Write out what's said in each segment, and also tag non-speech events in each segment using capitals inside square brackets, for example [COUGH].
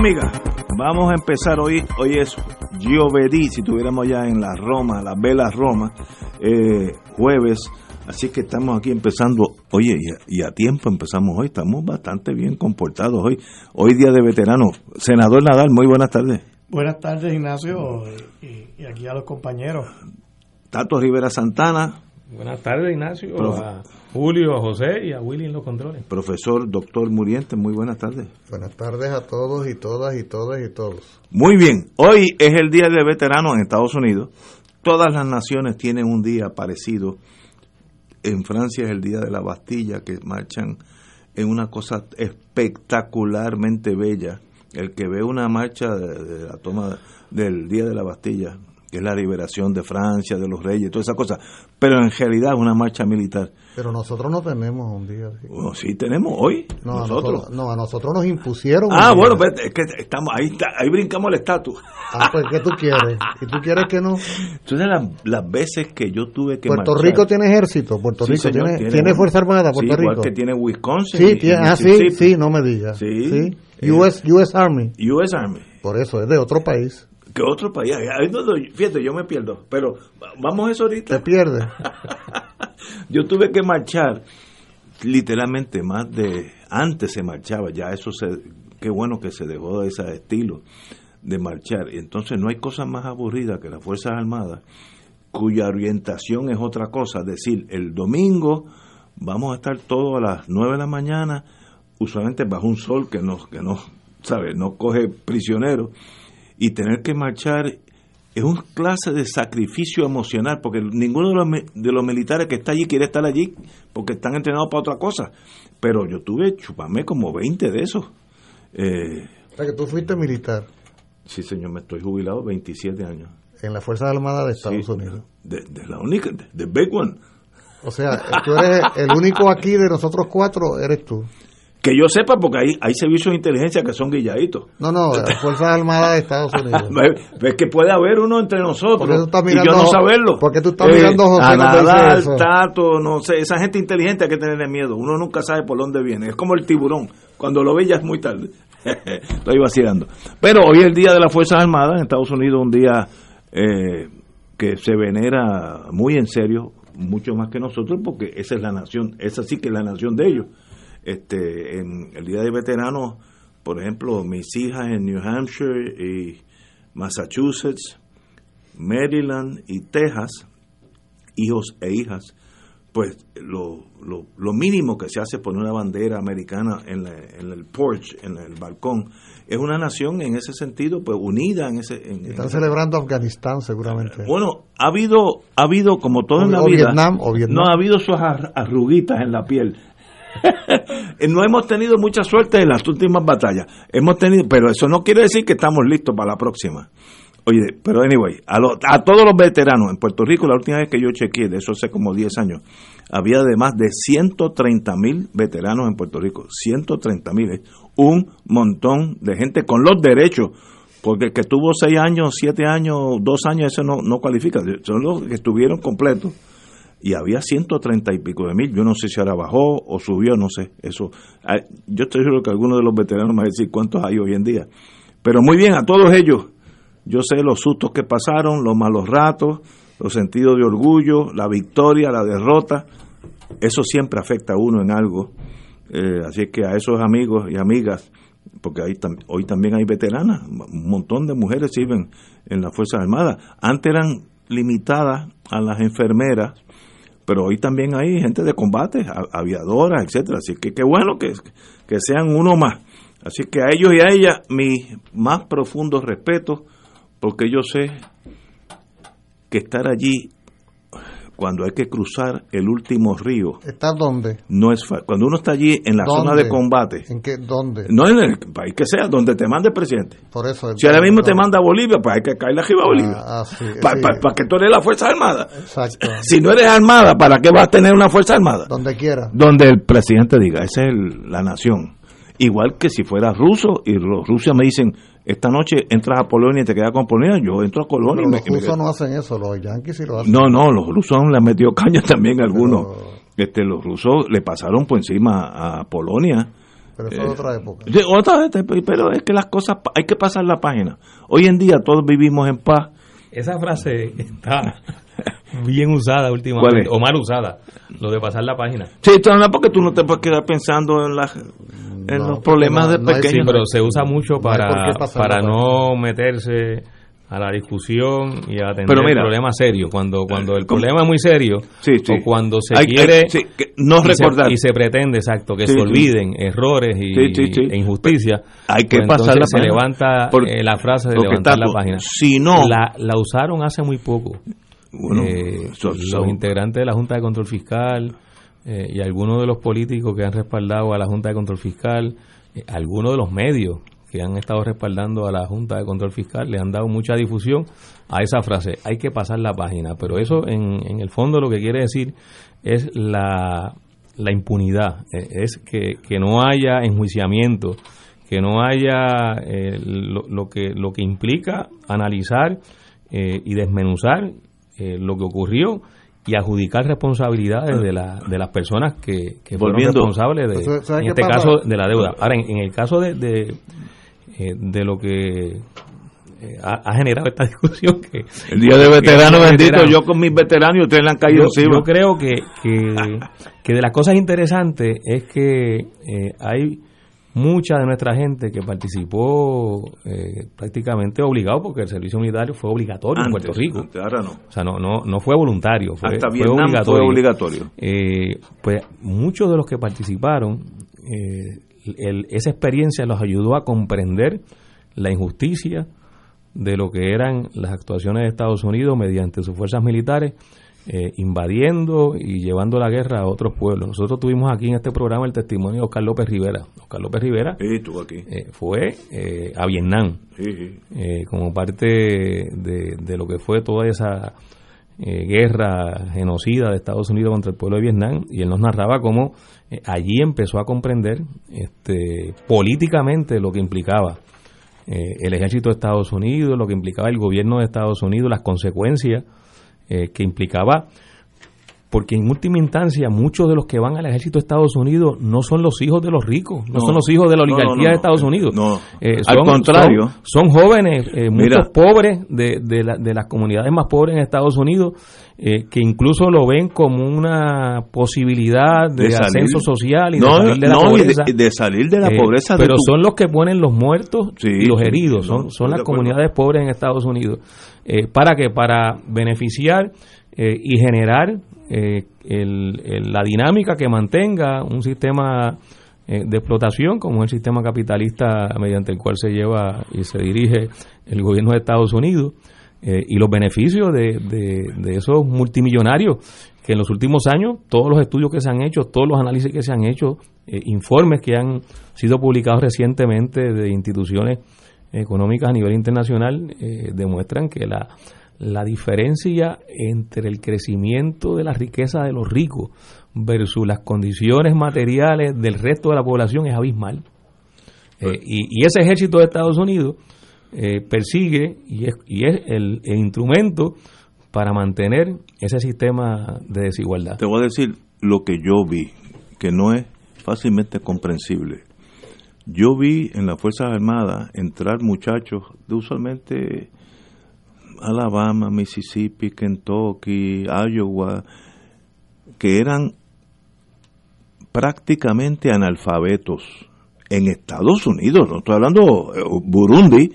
Amigas, vamos a empezar hoy. Hoy es Giovedì, si tuviéramos ya en la Roma, las velas Roma, eh, jueves. Así que estamos aquí empezando, oye, y a, y a tiempo empezamos hoy, estamos bastante bien comportados hoy. Hoy día de veteranos. Senador Nadal, muy buenas tardes. Buenas tardes, Ignacio, y, y aquí a los compañeros. Tato Rivera Santana, Buenas tardes, Ignacio, Profe. Julio, a José y a Willy en los controles. profesor doctor Muriente, muy buenas tardes. Buenas tardes a todos y todas y todas y todos. Muy bien, hoy es el Día de Veteranos en Estados Unidos. Todas las naciones tienen un día parecido. En Francia es el Día de la Bastilla, que marchan en una cosa espectacularmente bella. El que ve una marcha de, de la toma del Día de la Bastilla, que es la liberación de Francia, de los reyes, toda esa cosa, pero en realidad es una marcha militar. Pero nosotros no tenemos un día así. Bueno, sí tenemos hoy, No, a nosotros. nosotros, no, a nosotros nos impusieron. Ah, bueno, es que estamos ahí, está- ahí brincamos el estatus. Ah, pues, ¿qué tú quieres? ¿Y tú quieres que no? Tú sabes las, las veces que yo tuve que Puerto marchar. Rico tiene ejército. Puerto Sí, Rico señor, tiene, tiene, Fuerza Armada. Puerto sí, igual Rico. que tiene Wisconsin. Sí, tiene, ah, sí, sí, no me digas. Sí. US, US Army. US Army. Por eso, es de otro país. Que otro país. No- no, fíjate, yo me pierdo. Pero vamos a eso Te ahorita. pierdes. [LAUGHS] Yo tuve que marchar literalmente más de... Antes se marchaba, ya eso se... Qué bueno que se dejó de ese estilo de marchar. Y entonces no hay cosa más aburrida que las Fuerzas Armadas, cuya orientación es otra cosa. Es decir, el domingo vamos a estar todos a las 9 de la mañana, usualmente bajo un sol que nos, que no, ¿sabe? No coge prisioneros. Y tener que marchar es una clase de sacrificio emocional, porque ninguno de los, de los militares que está allí quiere estar allí, porque están entrenados para otra cosa. Pero yo tuve, chupame como 20 de esos. Eh, O sea, que tú fuiste militar sí, señor, me estoy jubilado 27 años. en las Fuerzas Armadas de Estados Sí, Unidos. De, de la única, de, de Big One. O sea, tú eres el único aquí de nosotros cuatro, eres tú. Que yo sepa, porque hay, hay servicios de inteligencia que son guilladitos. No, no, [LAUGHS] las Fuerzas Armadas de Estados Unidos. [LAUGHS] Es que puede haber uno entre nosotros ¿Por qué tú estás y mirando yo no saberlo. por qué tú estás mirando a José a Nadal, eso? Tato, no sé, esa gente inteligente hay que tenerle miedo. Uno nunca sabe por dónde viene. Es como el tiburón. Cuando lo ve ya es muy tarde. [LAUGHS] Estoy vacilando. Pero hoy es el Día de las Fuerzas Armadas en Estados Unidos, un día eh, que se venera muy en serio, mucho más que nosotros, porque esa es la nación, esa sí que es la nación de ellos. Este, en el Día de Veteranos, por ejemplo, mis hijas en New Hampshire y Massachusetts, Maryland y Texas, hijos e hijas, pues lo, lo, lo mínimo que se hace por una bandera americana en, la- en el porch, en el balcón, es una nación en ese sentido, pues unida en ese... en- en Están ese- celebrando Afganistán seguramente. bueno, ha habido, ha habido como todo en la O- vida, Vietnam, o Vietnam. no ha habido sus ar- arruguitas en la piel. [LAUGHS] no hemos tenido mucha suerte en las últimas batallas. Hemos tenido, pero eso no quiere decir que estamos listos para la próxima. Oye, pero anyway, a, lo- a todos los veteranos en Puerto Rico, la última vez que yo chequeé, de eso hace como 10 años, había de más de 130 mil veteranos en Puerto Rico. 130 mil, un montón de gente con los derechos, porque el que tuvo 6 años, 7 años, 2 años, eso no, no cualifica, son los que estuvieron completos. Y había 130 y pico de mil. Yo no sé si ahora bajó o subió, no sé. Eso, ah, yo estoy seguro que algunos de los veteranos me van a decir cuántos hay hoy en día. Pero muy bien, a todos ellos, yo sé los sustos que pasaron, los malos ratos, los sentidos de orgullo, la victoria, la derrota. Eso siempre afecta a uno en algo. Eh, así que a esos amigos y amigas, porque ahí hoy también hay veteranas, un montón de mujeres sirven en las Fuerzas Armadas. Antes eran limitadas a las enfermeras, pero hoy también hay gente de combate, aviadoras, etcétera. Así que qué bueno que, que sean uno más. Así que a ellos y a ellas mi más profundo respeto, porque yo sé que estar allí cuando hay que cruzar el último río. ¿Está dónde? No es Cuando uno está allí en la zona de combate. ¿En qué? ¿Dónde? No en el país que sea, donde te mande el presidente. Por eso. Si ahora mismo te manda a Bolivia, pues hay que caerle arriba a Bolivia. Ah, ah para que tú eres la Fuerza Armada. Exacto. [LAUGHS] Si no eres armada, ¿para qué vas a tener una Fuerza Armada? Donde quiera. Donde el presidente diga, esa es la nación. Igual que si fuera ruso y los rusos me dicen, esta noche entras a Polonia y te quedas con Polonia, yo entro a Polonia. los rusos no hacen eso, los yanquis sí lo hacen. No, no, los rusos le han metido [LAUGHS] caña también algunos. Este, los rusos le pasaron por encima a Polonia. Pero eso es otra época. otra pero es que las cosas hay que pasar la página. Hoy en día todos vivimos en paz. Esa frase está [LAUGHS] bien usada últimamente, o mal usada, lo de pasar la página. Sí, no, porque tú no te puedes quedar pensando en las en los problemas de pequeños. pero se usa mucho para, para no meterse a la discusión y a atender el problema serio. Cuando cuando el problema es muy serio o cuando se quiere no recordar y se, pretende, exacto, que se olviden errores y, e injusticias, hay que pues pasar la se levanta eh, la frase de levantar la página. Si no, la, la usaron hace muy poco. Eh, los integrantes de la Junta de Control Fiscal, eh, y algunos de los políticos que han respaldado a la Junta de Control Fiscal, eh, algunos de los medios que han estado respaldando a la Junta de Control Fiscal le han dado mucha difusión a esa frase, hay que pasar la página, pero eso en, en el fondo lo que quiere decir es la, la impunidad, eh, es que, que, no haya enjuiciamiento, que no haya lo, lo, que, lo que implica analizar y desmenuzar lo que ocurrió y adjudicar responsabilidades de, la, de las personas que, que fueron responsables de, en este caso de la deuda. Ahora, en, el caso de, de, eh, de lo que eh, ha, generado esta [LAUGHS] discusión que el día de veterano bendito yo con mis veteranos ustedes le han caído encima. yo creo que, que, que, de las cosas interesantes es que eh, hay mucha de nuestra gente que participó eh, prácticamente obligado porque el servicio militar fue obligatorio en Puerto Rico. ahora no. O sea, no, no, no fue voluntario, fue, obligatorio. obligatorio. Eh, pues muchos de los que participaron, eh, esa experiencia los ayudó a comprender la injusticia de lo que eran las actuaciones de Estados Unidos mediante sus fuerzas militares eh, invadiendo y llevando la guerra a otros pueblos. Nosotros tuvimos aquí en este programa el testimonio de Oscar López Rivera. Oscar López Rivera eh, fue eh, a Vietnam como parte de, de, lo que fue toda esa guerra genocida de Estados Unidos contra el pueblo de Vietnam y él nos narraba cómo allí empezó a comprender este, políticamente lo que implicaba el ejército de Estados Unidos, lo que implicaba el gobierno de Estados Unidos, las consecuencias eh, que implicaba, porque en última instancia muchos de los que van al ejército de Estados Unidos no son los hijos de los ricos, no, son los hijos de la oligarquía de Estados Unidos. Eh, al contrario. Son, jóvenes, eh, muchos pobres de, de, de, las comunidades más pobres en Estados Unidos, que incluso lo ven como una posibilidad de, ascenso social y de salir de la pobreza. De, salir de la pobreza. Pero son los que ponen los muertos y los heridos, son, son las comunidades pobres en Estados Unidos. Eh, ¿Para que Para beneficiar eh, y generar eh, la dinámica que mantenga un sistema de explotación como el sistema capitalista mediante el cual se lleva y se dirige el gobierno de Estados Unidos y los beneficios de, de, esos multimillonarios que en los últimos años todos los estudios que se han hecho, todos los análisis que se han hecho, informes que han sido publicados recientemente de instituciones económicas a nivel internacional eh, demuestran que la, la diferencia entre el crecimiento de la riqueza de los ricos versus las condiciones materiales del resto de la población es abismal. Eh, pues y, ese ejército de Estados Unidos eh, persigue y es, y es el, instrumento para mantener ese sistema de desigualdad. Te voy a decir lo que yo vi, que no es fácilmente comprensible. Yo vi en las Fuerzas Armadas entrar muchachos de usualmente Alabama, Mississippi, Kentucky, Iowa, que eran prácticamente analfabetos en Estados Unidos, no estoy hablando eh, Burundi,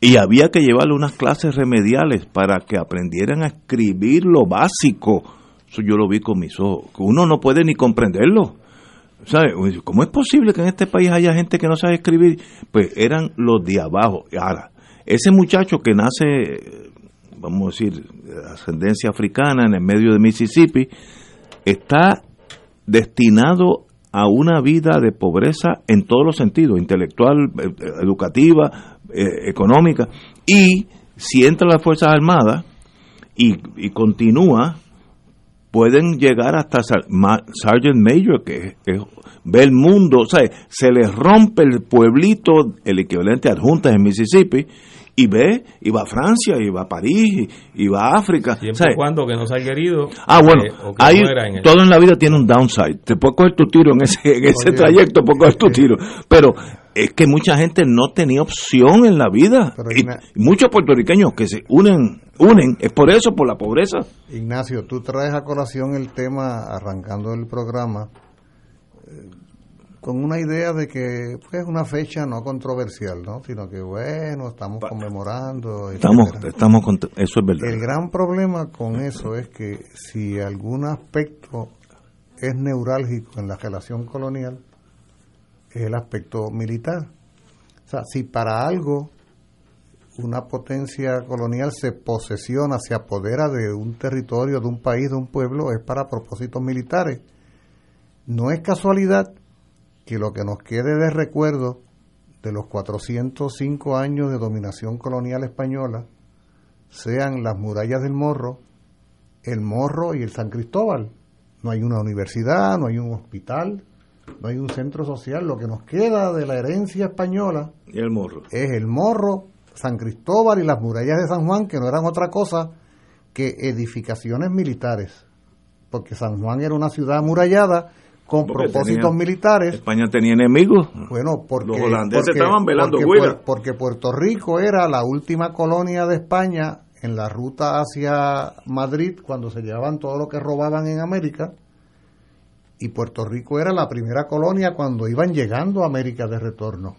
y había que llevarle unas clases remediales para que aprendieran a escribir lo básico. Eso yo lo vi con mis ojos, uno no puede ni comprenderlo. ¿Sabe? ¿Cómo es posible que en este país haya gente que no sabe escribir? Pues eran los de abajo. Ahora, ese muchacho que nace, vamos a decir, de ascendencia africana en el medio de Mississippi, está destinado a una vida de pobreza en todos los sentidos, intelectual, eh, educativa, eh, económica, y si entra las Fuerzas Armadas y, continúa, pueden llegar hasta Sergeant Major, que, ve el mundo, o sea, se les rompe el pueblito, el equivalente a adjuntas en Mississippi, y ve, y va a Francia, y va a París, y, va a África. Siempre cuando que no haya herido. Ah, bueno, todo en la vida tiene un downside. Te puedes coger tu tiro en ese, en ese trayecto, puedes coger tu [LAUGHS] tiro. Pero es que mucha gente no tenía opción en la vida. y, muchos puertorriqueños que se unen, unen, es por eso, por la pobreza. Ignacio, tú traes a colación el tema, arrancando el programa, con una idea de que pues, es una fecha no controversial, ¿no? Sino que, bueno, estamos conmemorando. Estamos, estamos eso es verdad. El gran problema con eso es que si algún aspecto es neurálgico en la relación colonial, es el aspecto militar. O sea, si para algo una potencia colonial se posesiona, se apodera de un territorio, de un país, de un pueblo, es para propósitos militares. No es casualidad que lo que nos quede de recuerdo de los 405 años de dominación colonial española sean las murallas del Morro, el Morro y el San Cristóbal. No hay una universidad, no hay un hospital, no hay un centro social. Lo que nos queda de la herencia española ¿Y el morro? es el Morro, San Cristóbal y las murallas de San Juan, que no eran otra cosa que edificaciones militares, porque San Juan era una ciudad amurallada con propósitos militares. España tenía enemigos. Bueno, porque los holandeses estaban velando porque, porque Puerto Rico era la última colonia de España en la ruta hacia Madrid cuando se llevaban todo lo que robaban en América y Puerto Rico era la primera colonia cuando iban llegando a América de retorno.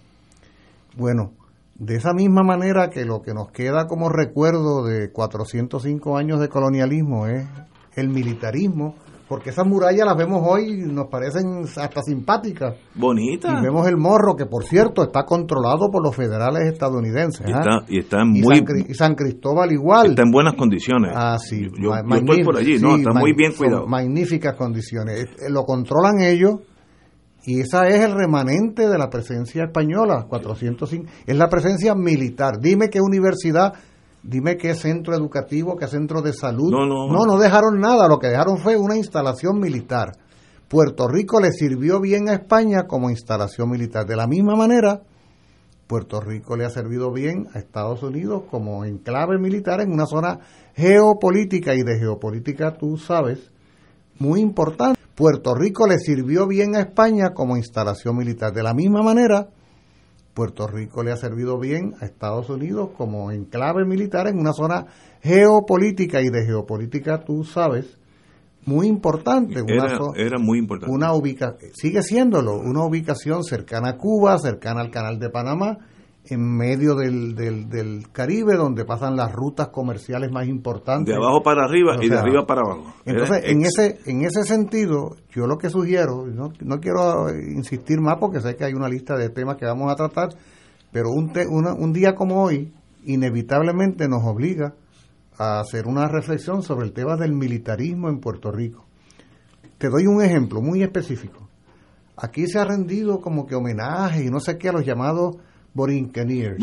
Bueno, de esa misma manera que lo que nos queda como recuerdo de 405 años de colonialismo es el militarismo, porque esas murallas las vemos hoy y nos parecen hasta simpáticas. Bonitas. Y vemos el morro, que por cierto está controlado por los federales estadounidenses. Y ¿ah? está, muy... Y San, Cristóbal igual. Está en buenas condiciones. Ah, sí. Yo, estoy por allí, ¿no? Está muy bien cuidado. Magníficas condiciones. Eh, lo controlan ellos y esa es el remanente de la presencia española, 405. Es la presencia militar. Dime qué universidad Dime qué centro educativo, qué centro de salud. No, no, no, no dejaron nada. Lo que dejaron fue una instalación militar. Puerto Rico le sirvió bien a España como instalación militar. De la misma manera, Puerto Rico le ha servido bien a Estados Unidos como enclave militar en una zona geopolítica y de geopolítica tú sabes, muy importante. Puerto Rico le sirvió bien a España como instalación militar. De la misma manera, Puerto Rico le ha servido bien a Estados Unidos como enclave militar en una zona geopolítica y de geopolítica, tú sabes, muy importante. Una era, muy importante. Una ubica, sigue siéndolo, una ubicación cercana a Cuba, cercana al Canal de Panamá, en medio del, del, Caribe, donde pasan las rutas comerciales más importantes. De abajo para arriba y de arriba para abajo. Entonces, en ese, en ese sentido, yo lo que sugiero, no, no quiero insistir más porque sé que hay una lista de temas que vamos a tratar, pero un, un día como hoy, inevitablemente nos obliga a hacer una reflexión sobre el tema del militarismo en Puerto Rico. Te doy un ejemplo muy específico. Aquí se ha rendido como que homenaje y no sé qué a los llamados Borinqueniers.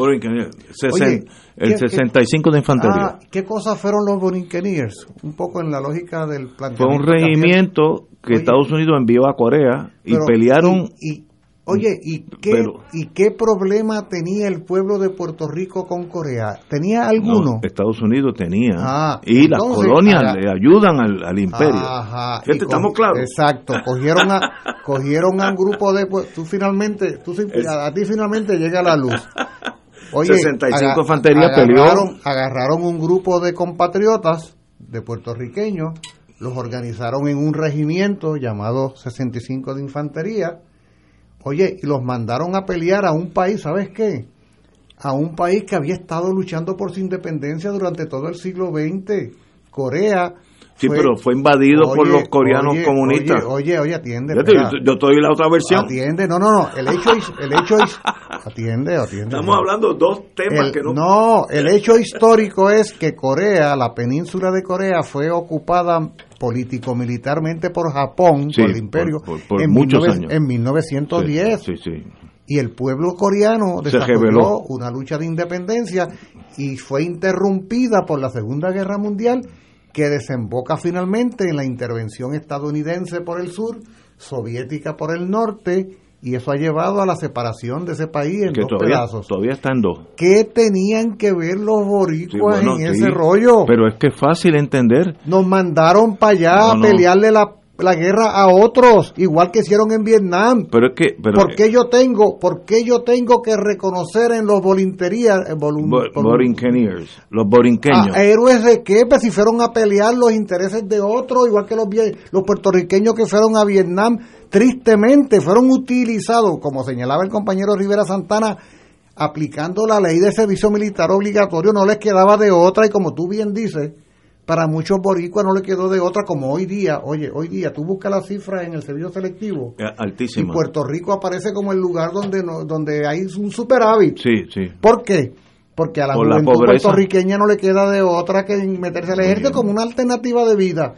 el 65 de infantería. Ah, ¿Qué cosas fueron los Borinqueniers? Un poco en la lógica del planteamiento. Fue un regimiento que Estados Unidos envió a Corea y pelearon. Y, Oye, ¿y qué, Pero- ¿y qué problema tenía el pueblo de Puerto Rico con Corea? ¿Tenía alguno? No, Estados Unidos tenía. Ah, y las colonias haga- le ayudan al, al imperio. Ajá. Estamos claros. Exacto. Cogieron a, [LAUGHS] cogieron a un grupo de... pues, Tú finalmente, tú, a, a ti finalmente llega la luz. [LAUGHS] 65 infantería peleó. agarraron, agarraron un grupo de compatriotas, de puertorriqueños, los organizaron en un regimiento llamado 65 de Infantería. Oye, y los mandaron a pelear a un país, ¿sabes qué? A un país que había estado luchando por su independencia durante todo el siglo XX. Corea. Sí, pero fue invadido por los coreanos oye, comunistas. Oye, oye, atiende. Yo, yo te doy la otra versión. Atiende, no, no, no. El hecho es, el hecho es, [LAUGHS] atiende, atiende. Estamos hablando de dos temas El- que no. no, el hecho histórico es que Corea, la península de Corea, fue ocupada político-militarmente por Japón, Sí, por el imperio, por- por- por en, muchos 19- años. en 1910. Sí, sí. Y el pueblo coreano desarrolló una lucha de independencia y fue interrumpida por la Segunda Guerra Mundial que desemboca finalmente en la intervención estadounidense por el sur, soviética por el norte, y eso ha llevado a la separación de ese país en Que dos todavía, pedazos. todavía está en dos. ¿Qué tenían que ver los boricuas Sí, bueno, en sí, ese rollo? Pero es que es fácil entender. Nos mandaron para allá No, a no. pelearle la, la guerra a otros, igual que hicieron en Vietnam. Pero es que. Pero, ¿Por qué yo tengo, por qué yo tengo que reconocer en los volunterías, eh, volun- Bo- volun- borinqueniers, los borinqueños. a héroes de qué? Pues si fueron a pelear los intereses de otros, igual que los, los puertorriqueños que fueron a Vietnam, tristemente fueron utilizados, como señalaba el compañero Rivera Santana, aplicando la ley de servicio militar obligatorio, no les quedaba de otra, y como tú bien dices, para muchos boricuas no les quedó de otra, como hoy día, oye, hoy día tú buscas las cifras en el servicio selectivo, Eh, y. Puerto Rico aparece como el lugar donde no, donde hay un superávit. Sí, sí. ¿Por qué? Porque a la Por juventud pobreza. puertorriqueña no le queda de otra que meterse al ejército como una alternativa de vida.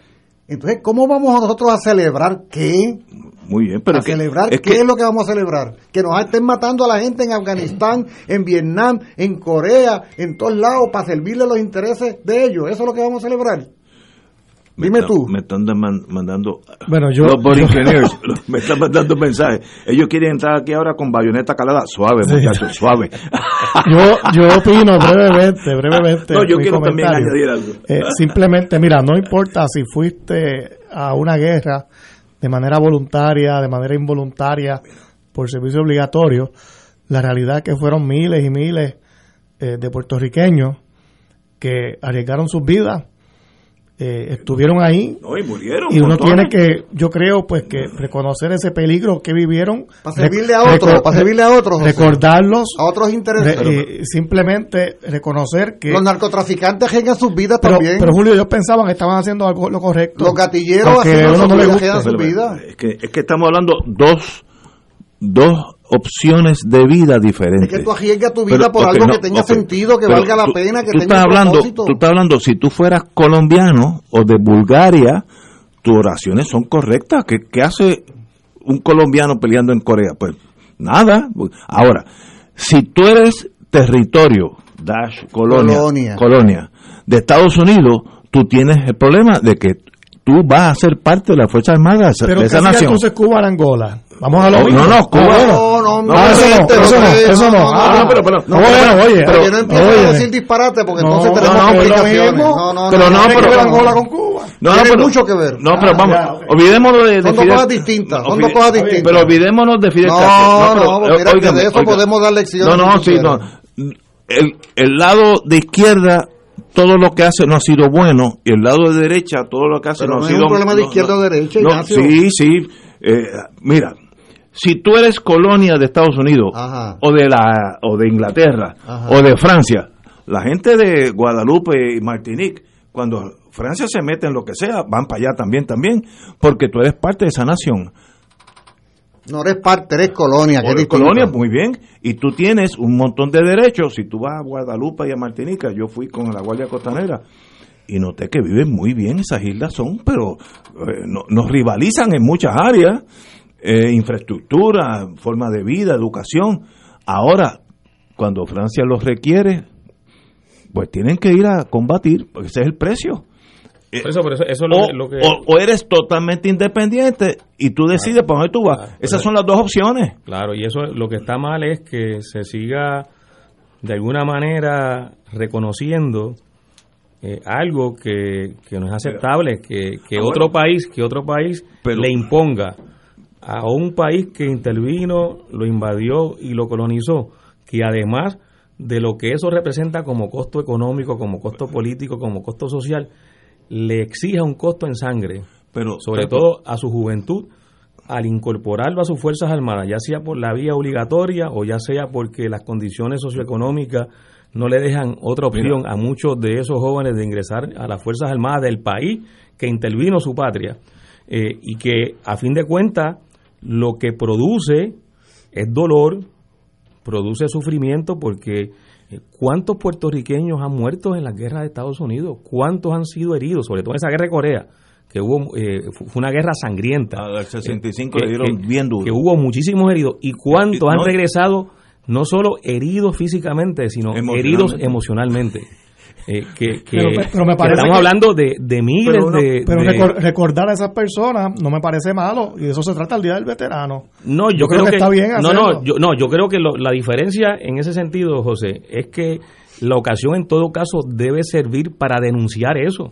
Entonces, ¿cómo vamos nosotros a celebrar qué? Muy bien, pero a que- celebrar es qué que- es lo que vamos a celebrar? Que nos estén matando a la gente en Afganistán, en Vietnam, en Corea, en todos lados para servirle los intereses de ellos. Eso es lo que vamos a celebrar. Me Dime tú. Me están man- mandando. Bueno, yo- [LAUGHS] Los me están mandando mensajes. Ellos quieren entrar aquí ahora con bayoneta calada. Suave, Sí. muchachos, suave. [LAUGHS] Yo, yo opino brevemente, brevemente. No, yo quiero también añadir algo. Eh, simplemente, mira, no importa si fuiste a una guerra de manera voluntaria, de manera involuntaria, por servicio obligatorio, la realidad es que fueron miles y miles eh, de puertorriqueños que arriesgaron sus vidas, eh, estuvieron ahí No, y murieron. y uno montones. tiene que, yo creo, pues que reconocer ese peligro que vivieron, Para servirle a otros, para servirle a otros. José. recordarlos, a otros intereses. re- simplemente reconocer que los narcotraficantes arriesgan sus vidas pero, también. pero Julio, ellos pensaban que estaban haciendo algo lo correcto. los gatilleros sus no vidas. Es que, es que estamos hablando dos, dos opciones de vida Es diferentes. que tú arriesgas tu vida Pero, por algo no, que tenga sentido, que Pero valga la tú- pena, que tú tenga estás un hablando, propósito. Tú estás hablando, si tú fueras colombiano o de Bulgaria, tus oraciones son correctas. ¿Qué, qué hace un colombiano peleando en Corea? Pues nada. Ahora, si tú eres territorio, dash, colonia, Colonia. colonia de Estados Unidos, tú tienes el problema de que tú vas a ser parte de la Fuerza Armada de esa, Pero de ¿qué esa nación. entonces Cuba Angola? Vamos a lo No, mismo. no, no, Cuba bueno. No, no, no, eso no, no, no. Ah, no, pero- pero- no, bueno, oye, Pero yo no empiezo a decir disparate porque No, entonces no, tenemos no, pero mismo. No, no, Pero no, tiene pero- que ver Angola con Cuba. Tiene mucho que ver. No, pero Ah, vamos, olvidémonos de, de Son dos cosas distintas, son dos cosas distintas. Pero olvidémonos de Fidel No, Castro. no, pero, mira, que de eso podemos dar lecciones No, no, sí, no. El, el lado de izquierda, todo lo que hace no ha sido bueno, y el lado de derecha, todo lo que hace Pero no, no ha es sido un problema de no, izquierda no, o derecha, no. Sí, sí. eh, mira, si tú eres colonia de Estados Unidos, Ajá. o de la o de Inglaterra, Ajá. o de Francia, la gente de Guadalupe y Martinique, cuando Francia se mete en lo que sea, van para allá también, también, porque tú eres parte de esa nación. No eres parte, eres colonia. que O es de distinto. colonia, muy bien, y tú tienes un montón de derechos. Si tú vas a Guadalupe y a Martinica, yo fui con la Guardia Costanera y noté que viven muy bien esas islas, son, pero eh, no- nos rivalizan en muchas áreas, eh, infraestructura, forma de vida, educación. Ahora, cuando Francia los requiere, pues tienen que ir a combatir, porque ese es el precio. Eh, Por eso, por eso, eso es o, lo, que... o- o eres totalmente independiente y tú decides para dónde tú vas. Claro. Esas son las dos opciones. Claro, y eso lo que está mal es que se siga de alguna manera reconociendo eh, algo que, que no es aceptable, que, que Ah, otro bueno. país, que otro país Pero- le imponga a un país que intervino, lo invadió y lo colonizó, que además de lo que eso representa como costo económico, como costo político, como costo social, le exija un costo en sangre, Pero sobre pero- todo a su juventud, al incorporarlo a sus Fuerzas Armadas, ya sea por la vía obligatoria o ya sea porque las condiciones socioeconómicas no le dejan otra opción a muchos de esos jóvenes de ingresar a las Fuerzas Armadas del país que intervino su patria eh, y que a fin de cuentas lo que produce es dolor, produce sufrimiento porque eh, ¿cuántos puertorriqueños han muerto en las guerras de Estados Unidos? ¿Cuántos han sido heridos? Sobre todo en esa guerra de Corea, que hubo eh, fu- fue una guerra sangrienta. Al 65 que- le dieron que- bien duro. Que hubo muchísimos heridos. ¿Y cuántos han regresado no solo heridos físicamente, sino Emocionalmente. heridos emocionalmente? Eh, que, que- Pero me- pero me que parece estamos que- hablando de, de miles Pero de... Pero de- recor- recordar a esas personas no me parece malo y de eso se trata el Día del Veterano. No, yo, Yo creo que está bien no, no, yo, no, yo creo que lo- la diferencia en ese sentido, José, es que la ocasión en todo caso debe servir para denunciar eso,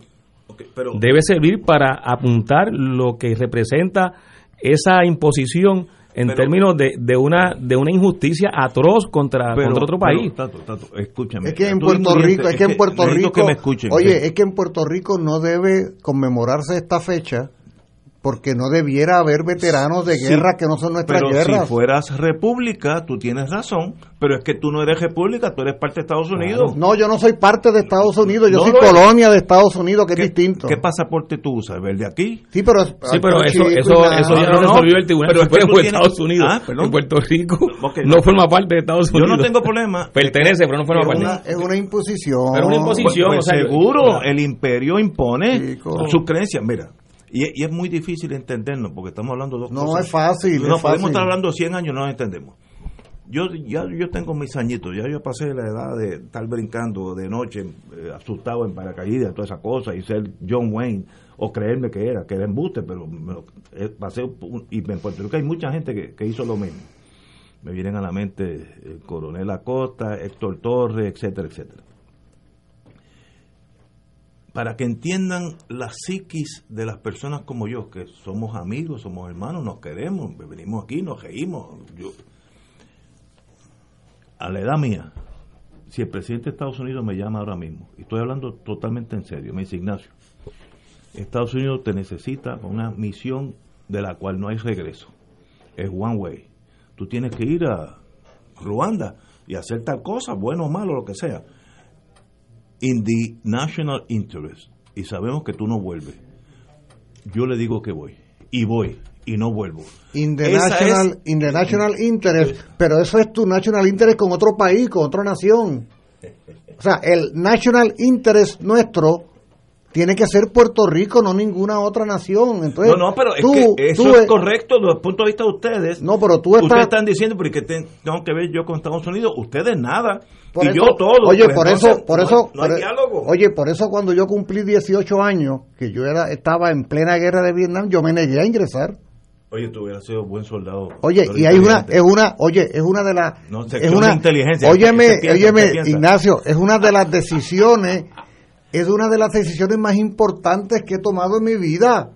pero, debe servir para apuntar lo que representa esa imposición en Pero- términos de, de una de una injusticia atroz contra, pero- contra otro pero, país. Tato, Tato, escúchame. Es que en Puerto Rico, es que en Puerto Rico, que me escuchen. oye, es que en Puerto Rico no debe conmemorarse esta fecha porque no debiera haber veteranos de Sí, guerra que no son nuestras pero guerras. si fueras república, tú tienes razón, pero es que tú no eres república, tú eres parte de Estados Unidos. No, yo no soy parte de Estados Unidos, yo No soy es. colonia de Estados Unidos, que es ¿Qué, distinto. ¿Qué pasaporte tú usas? ¿El de aquí? Sí, pero, Sí, pero eso, chico, eso, ya No, lo no, resolvió el Tribunal pero es que tienes- Estados Unidos. Ah, perdón. en Puerto Rico no no. forma parte de Estados Yo Unidos. no tengo problema. [LAUGHS] Pertenece, pero no forma es parte. una, es una imposición. Pero una Pues, imposición. pues o sea, seguro, el imperio impone sus creencias. Mira, y, y es muy difícil entendernos porque estamos hablando de dos No cosas. es fácil, No, es podemos fácil. estar hablando 100 años, no nos entendemos. Yo ya yo tengo mis añitos, ya yo pasé la edad de estar brincando de noche, eh, asustado en paracaídas, todas esas cosas, y ser John Wayne, o creerme que era, que era embuste, pero me lo- eh, pasé, un- y en Puerto Rico hay mucha gente que, que hizo lo mismo. Me vienen a la mente el coronel Acosta, Héctor Torres, etcétera, etcétera para que entiendan la psiquis de las personas como yo, que somos amigos, somos hermanos, nos queremos, venimos aquí, nos reímos. A la edad mía, si el presidente de Estados Unidos me llama ahora mismo, y estoy hablando totalmente en serio, me dice Ignacio, Estados Unidos te necesita una misión de la cual no hay regreso, es one way. Tú tienes que ir a Ruanda y hacer tal cosa, bueno o malo, lo que sea in the national interest y sabemos que tú no vuelves, yo le digo que voy y voy y no vuelvo. In the, national, es- in the national interest, pero eso es tu national interest con otro país, con otra nación. O sea, el national interest nuestro tiene que ser Puerto Rico, no ninguna otra nación. Entonces, no, no, pero es tú- que eso tú es correcto desde el punto de vista de ustedes. No, pero tú Ustedes estás... están diciendo, porque te- tengo que ver yo con Estados Unidos, ustedes nada, Por y eso- yo todo. Oye, pues por entonces, eso, por no- eso, no hay por- diálogo. oye, por eso cuando yo cumplí 18 años, que yo era, estaba en plena guerra de Vietnam, yo me negué a ingresar. Oye, tú hubieras sido buen soldado. Oye, y hay una, es una, oye, es una de las, No, es una, inteligencia. óyeme. Ignacio, es una de las decisiones, es una de las decisiones más importantes que he tomado en mi vida.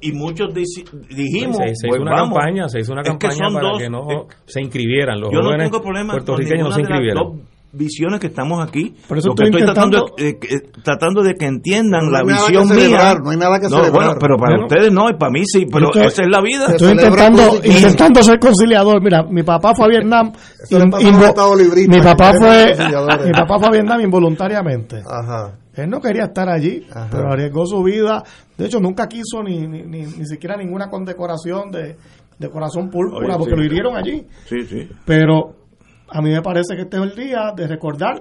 Y muchos dijimos, se, se pues hizo una vamos. campaña, se hizo una Es que campaña son para dos, que no eh, se inscribieran los Yo no jóvenes tengo problema con puertorriqueños no se las inscribieran. dos visiones que estamos aquí. Por eso Lo que estoy tratando, de, que- tratando de que entiendan No la visión que mía. celebrar, no hay nada que No, celebrar. bueno, pero para Bueno. ustedes no, y para mí sí, pero estoy- esa es la vida. Estoy intentando, intentando ser conciliador. Mira, mi papá fue a Vietnam. Mi papá fue, mi papá fue a Vietnam involuntariamente. Ajá. Él no quería estar allí, Ajá. pero arriesgó su vida. De hecho, nunca quiso ni, ni, ni, ni siquiera ninguna condecoración de, de corazón púrpura, Oye, porque sí. lo hirieron allí. Sí, sí. Pero a mí me parece que este es el día de recordar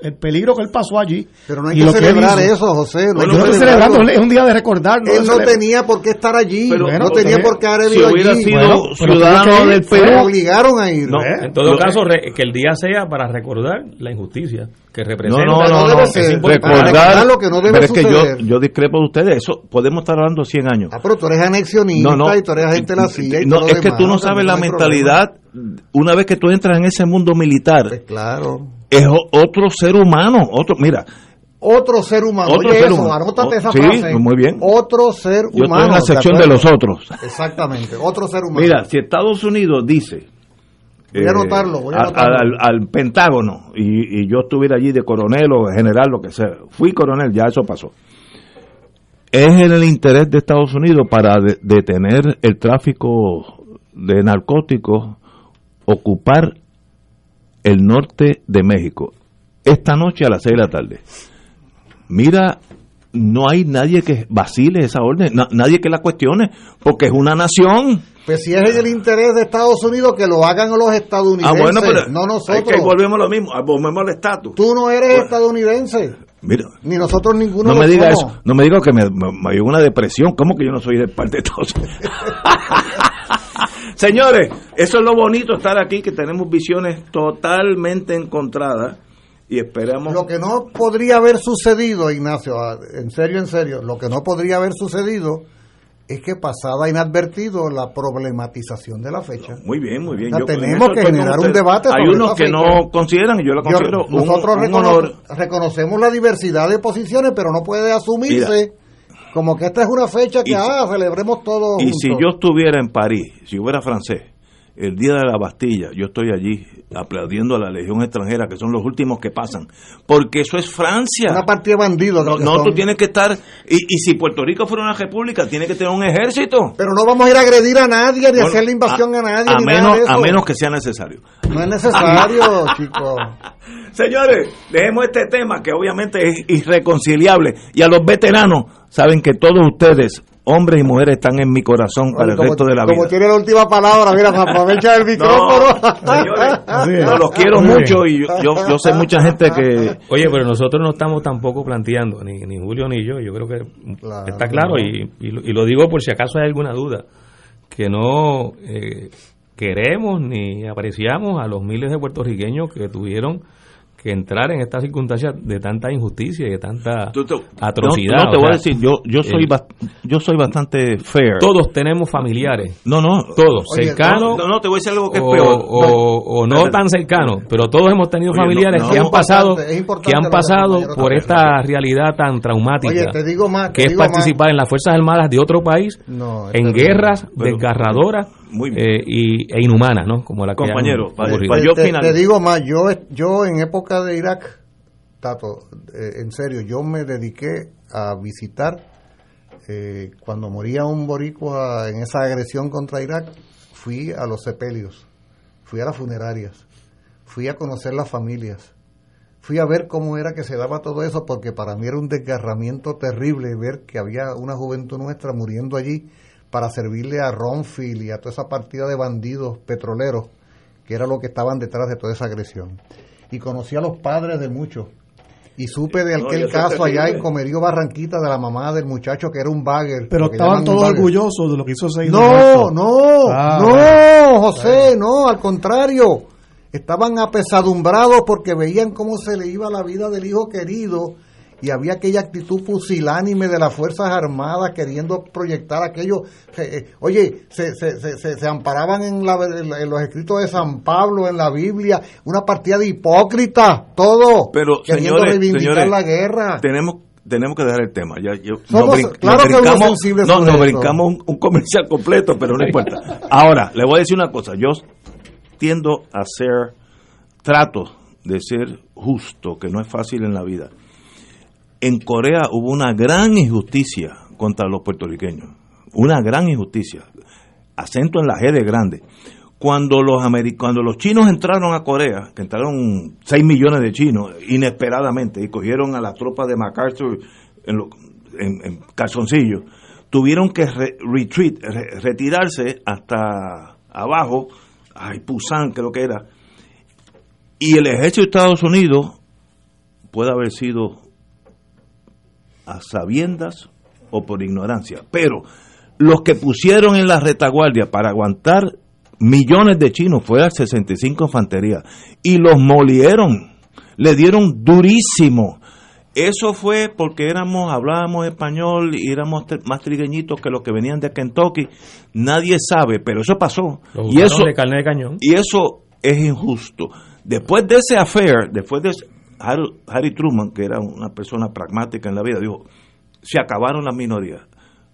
el peligro que él pasó allí. Pero no hay y que celebrar eso, José. No Bueno, hay no que estoy celebrarlo. celebrando, es un día de recordar. Él no tenía por qué estar allí. Pero- no tenía pero- por qué haber si vivido hubiera allí. sido Bueno, ciudadano del Perú, Lo obligaron a ir. No, ¿eh? En todo caso, re- que el día sea para recordar la injusticia que representa. No, no, no no, debe no, ser. es Para recordar lo que no debe pero es que yo, suceder. yo discrepo de ustedes, eso podemos estar hablando 100 años. Ah, pero tú eres anexionista No, no, y tú eres agente de la CIA. Y no, es que tú no sabes la mentalidad, una vez que tú entras en ese mundo militar. Pues claro. Es otro ser humano, otro, mira, Otro ser humano. Otro Oye, ser eso, humano. anótate Oh, esa sí, frase. muy bien. Otro ser yo humano. estoy en la sección de, los otros. Exactamente, otro ser humano. Mira, si Estados Unidos dice Voy a anotarlo, voy a al- anotarlo. al, al Pentágono y, y yo estuviera allí de coronel o general, lo que sea, fui coronel, ya eso pasó. Es en el interés de Estados Unidos para de- detener el tráfico de narcóticos, ocupar el norte de México. Esta noche a las 6 de la tarde. Mira, no hay nadie que vacile esa orden, na- nadie que la cuestione, porque es una nación. Pues si es en el interés de Estados Unidos que lo hagan los estadounidenses, Ah, bueno, pero no es nosotros. que volvemos a lo mismo, volvemos al estatus. Tú no eres estadounidense, Mira, ni nosotros ninguno no me diga somos. eso, no me diga que me, me, me dio una depresión, ¿cómo que yo no soy de parte de Estados Unidos? [LAUGHS] Señores, eso es lo bonito estar aquí, que tenemos visiones totalmente encontradas y esperamos... Lo que no podría haber sucedido, Ignacio, ah, en serio, en serio, lo que no podría haber sucedido es que pasaba inadvertido la problematización de la fecha. Muy bien, muy bien. O sea, Yo- tenemos que generar un debate Hay sobre unos que fecha. no consideran, y yo la Yo- considero un- nosotros un, recono- honor. reconocemos la diversidad de posiciones, pero no puede asumirse como que esta es una fecha que Y- ah, celebremos todos Y juntos. si yo estuviera en París, si yo fuera francés, el día de la Bastilla, yo estoy allí aplaudiendo a la Legión extranjera, que son los últimos que pasan, porque eso es Francia. una partida de bandidos, No, tú tienes que estar, y, y si Puerto Rico fuera una república, tiene que tener un ejército. Pero no vamos a ir a agredir a nadie, ni Bueno, hacerle invasión a, nadie, a ni menos, nada de eso. a menos que sea necesario. No es necesario, [LAUGHS] chicos. Señores, dejemos este tema que obviamente es irreconciliable. Y a los veteranos, saben que todos ustedes, hombres y mujeres, están en mi corazón para el como, resto de la como vida. tiene la última palabra, mira, para aprovechar el [LAUGHS] micrófono. No, señores, los quiero mucho y yo, yo, sé mucha gente que... Oye, pero nosotros no estamos tampoco planteando, ni, ni Julio ni yo, yo creo que Claro, está claro no. y, y lo, y lo digo por si acaso hay alguna duda, que no eh, queremos ni apreciamos a los miles de puertorriqueños que tuvieron que entrar en estas circunstancias de tanta injusticia y de tanta Tú atrocidad. No, no, te voy a decir, yo, yo, soy, el- yo soy bastante fair. Todos tenemos familiares, No, no. todos, cercanos No, no, te voy a decir algo que es o, peor. o- o no tan cercanos, pero todos hemos tenido Oye, familiares no. que han pasado que han pasado por esta realidad tan traumática Oye, te digo más. que es más. participar en las Fuerzas Armadas de otro país en guerras desgarradoras Muy eh, y, e inhumanas, ¿no? Como la que han Compañero, para yo te, final- te digo más, yo, yo en época de Irak, Tato, eh, en serio, yo me dediqué a visitar eh, cuando moría un boricua en esa agresión contra Irak, fui a los sepelios, fui a las funerarias, fui a conocer las familias, fui a ver cómo era que se daba todo eso, porque para mí era un desgarramiento terrible ver que había una juventud nuestra muriendo allí para servirle a Ronfield y a toda esa partida de bandidos petroleros, que era lo que estaban detrás de toda esa agresión. Y conocí a los padres de muchos. Y supe de No, aquel caso allá en Comerío Barranquita de la mamá del muchacho que era un bagger. Pero estaban todos orgullosos de lo que hizo Seis de No, no, Ah, no, José, no, al contrario. Estaban apesadumbrados porque veían cómo se le iba la vida del hijo querido y había aquella actitud pusilánime de las Fuerzas Armadas queriendo proyectar aquello. Eh, oye, se, se, se, se- se amparaban en, la- en los escritos de San Pablo, en la Biblia, una partida de hipócritas, todo, Pero, queriendo señores, reivindicar señores, la guerra. tenemos tenemos que dejar el tema. Ya, yo, Somos- nos claro somos brincamos, no, nos brincamos un, un comercial completo, pero no importa. Ahora, le voy a decir una cosa. Yo tiendo a hacer trato de ser justo, que no es fácil en la vida. En Corea hubo una gran injusticia contra los puertorriqueños. Una gran injusticia. Acento en la G de grande. Cuando los, cuando los chinos entraron a Corea, que entraron 6 millones de chinos inesperadamente y cogieron a las tropas de MacArthur en, lo- calzoncillos, tuvieron que re- retreat, re- retirarse hasta abajo, ay, Pusan creo que era, y el ejército de Estados Unidos puede haber sido a sabiendas o por ignorancia, pero los que pusieron en la retaguardia para aguantar millones de chinos fue la 65 Infantería y los molieron, le dieron durísimo. Eso fue porque éramos, hablábamos español y éramos más trigueñitos que los que venían de Kentucky. Nadie sabe, pero eso pasó. y eso, de carne de cañón. y eso es injusto. Después de ese affair, después de Harry Truman, que era una persona pragmática en la vida, dijo, se acabaron las minorías.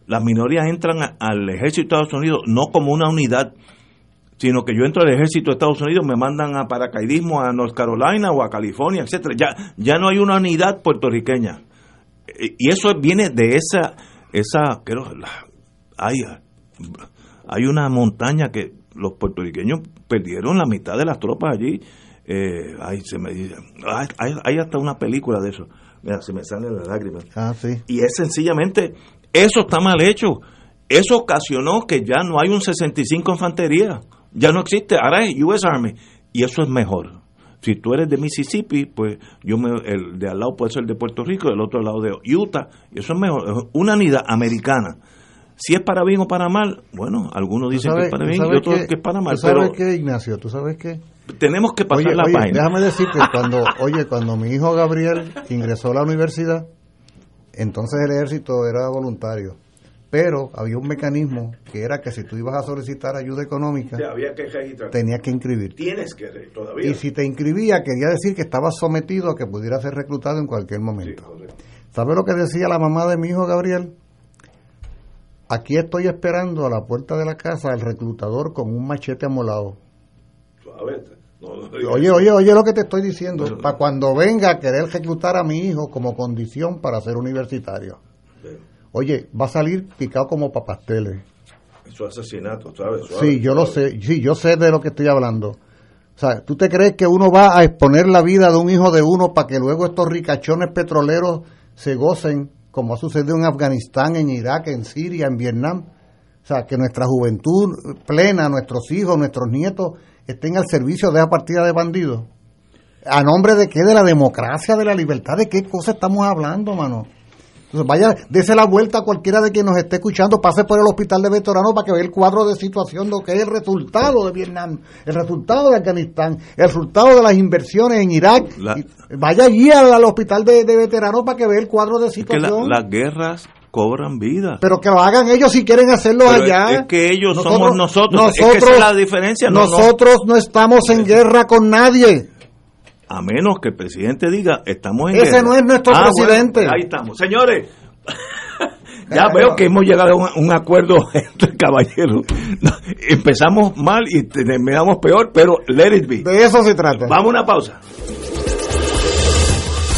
Las minorías entran al ejército de Estados Unidos no como una unidad, sino que yo entro al ejército de Estados Unidos, me mandan a paracaidismo a North Carolina o a California, etcétera. Ya, ya no hay una unidad puertorriqueña. E, y eso viene de esa, esa, creo, hay, hay una montaña que los puertorriqueños perdieron la mitad de las tropas allí. Eh, ay, se me dice, hay, hasta una película de eso. Mira, se me salen las lágrimas. Ah, sí. Y es sencillamente, eso está mal hecho. Eso ocasionó que ya no hay un 65 infantería ya no existe, ahora es US Army y eso es mejor. Si tú eres de Mississippi, pues yo me, el de al lado puede ser de Puerto Rico, el otro lado de Utah, y eso es mejor, es una unidad americana. Si es para bien o para mal, bueno, algunos dicen que es para bien y otros que, es para mal. ¿tú sabes qué, Ignacio? ¿Tú sabes qué? Tenemos que pasar la página. Déjame decirte, [LAUGHS] cuando, oye, cuando mi hijo Gabriel ingresó a la universidad, entonces el ejército era voluntario pero había un mecanismo que era que si tú ibas a solicitar ayuda económica, tenías que inscribir. Tienes que todavía. Y si te inscribía, quería decir que estabas sometido a que pudiera ser reclutado en cualquier momento. ¿Sabes lo que decía la mamá de mi hijo Gabriel? Aquí estoy esperando a la puerta de la casa al reclutador con un machete amolado. Oye, oye, oye lo que te estoy diciendo. para cuando venga a querer reclutar a mi hijo como condición para ser universitario. Oye, va a salir picado como papasteles. Eso es asesinato, ¿sabes? sí, yo lo sé, sí, yo sé de lo que estoy hablando. O sea, ¿tú te crees que uno va a exponer la vida de un hijo de uno para que luego estos ricachones petroleros se gocen, como ha sucedido en Afganistán, en Irak, en Siria, en Vietnam? O sea, que nuestra juventud plena, nuestros hijos, nuestros nietos, estén al servicio de esa partida de bandidos. ¿A nombre de qué? De la democracia, de la libertad, ¿de qué cosa estamos hablando, mano? vaya, dése la vuelta a cualquiera de quien nos esté escuchando, pase por el hospital de veteranos para que vea el cuadro de situación, lo que es el resultado de Vietnam, el resultado de Afganistán, el resultado de las inversiones en Irak. vaya allí al, hospital de, veteranos para que vea el cuadro de situación. las guerras cobran vida. Pero que lo hagan ellos si quieren hacerlo allá. Es que ellos somos nosotros. nosotros es que la diferencia. nosotros no estamos en guerra con nadie a menos que el presidente diga, estamos en Ese no es nuestro ah, presidente. ahí estamos. Señores, [LAUGHS] ya veo que hemos llegado a un, acuerdo [LAUGHS] entre caballeros. empezamos mal y terminamos peor, pero let it be. De eso se trata. Vamos a una pausa.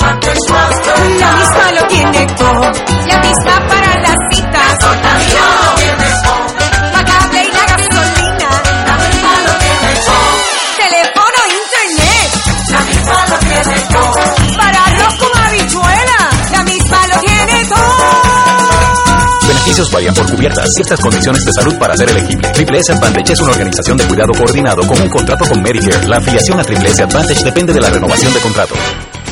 La misma lo tiene todo. La misma para las citas. La cable y la gasolina. La misma lo tiene todo. Teléfono, internet. La misma lo tiene todo. Para arroz con habichuela. La misma lo tiene todo. Beneficios varían por cubiertas. Ciertas condiciones de salud para ser elegible. Triple S Advantage es una organización de cuidado coordinado con un contrato con Medicare. La afiliación a Triple S Advantage depende de la renovación de contrato.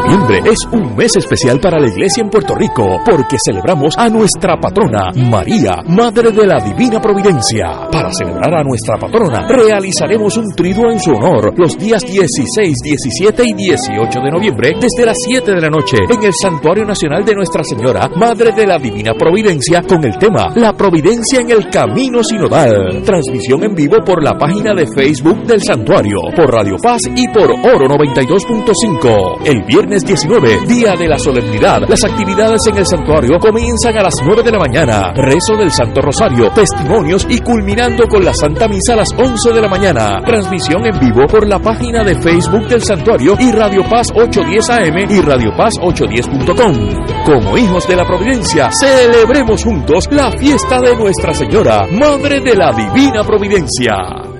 Noviembre es un mes especial para la iglesia en Puerto Rico porque celebramos a nuestra patrona, María, Madre de la Divina Providencia. Para celebrar a nuestra patrona, realizaremos un triduo en su honor los días 16, 17 y 18 de noviembre desde las 7 de la noche en el Santuario Nacional de Nuestra Señora, Madre de la Divina Providencia, con el tema La Providencia en el Camino Sinodal. Transmisión en vivo por la página de Facebook del Santuario, por Radio Paz y por Oro 92.5. El viernes 19, día de la solemnidad. Las actividades en el santuario comienzan a las 9 de la mañana. Rezo del Santo Rosario, testimonios y culminando con la Santa Misa a las 11 de la mañana. Transmisión en vivo por la página de Facebook del santuario y Radio Paz 810 AM y Radio Paz 810.com. Como hijos de la Providencia, celebremos juntos la fiesta de Nuestra Señora, Madre de la Divina Providencia.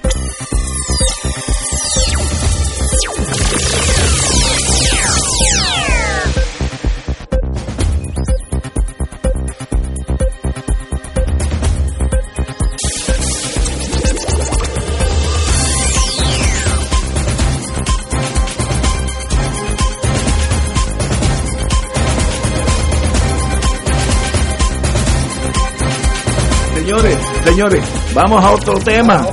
Señores, vamos a otro tema. [LAUGHS]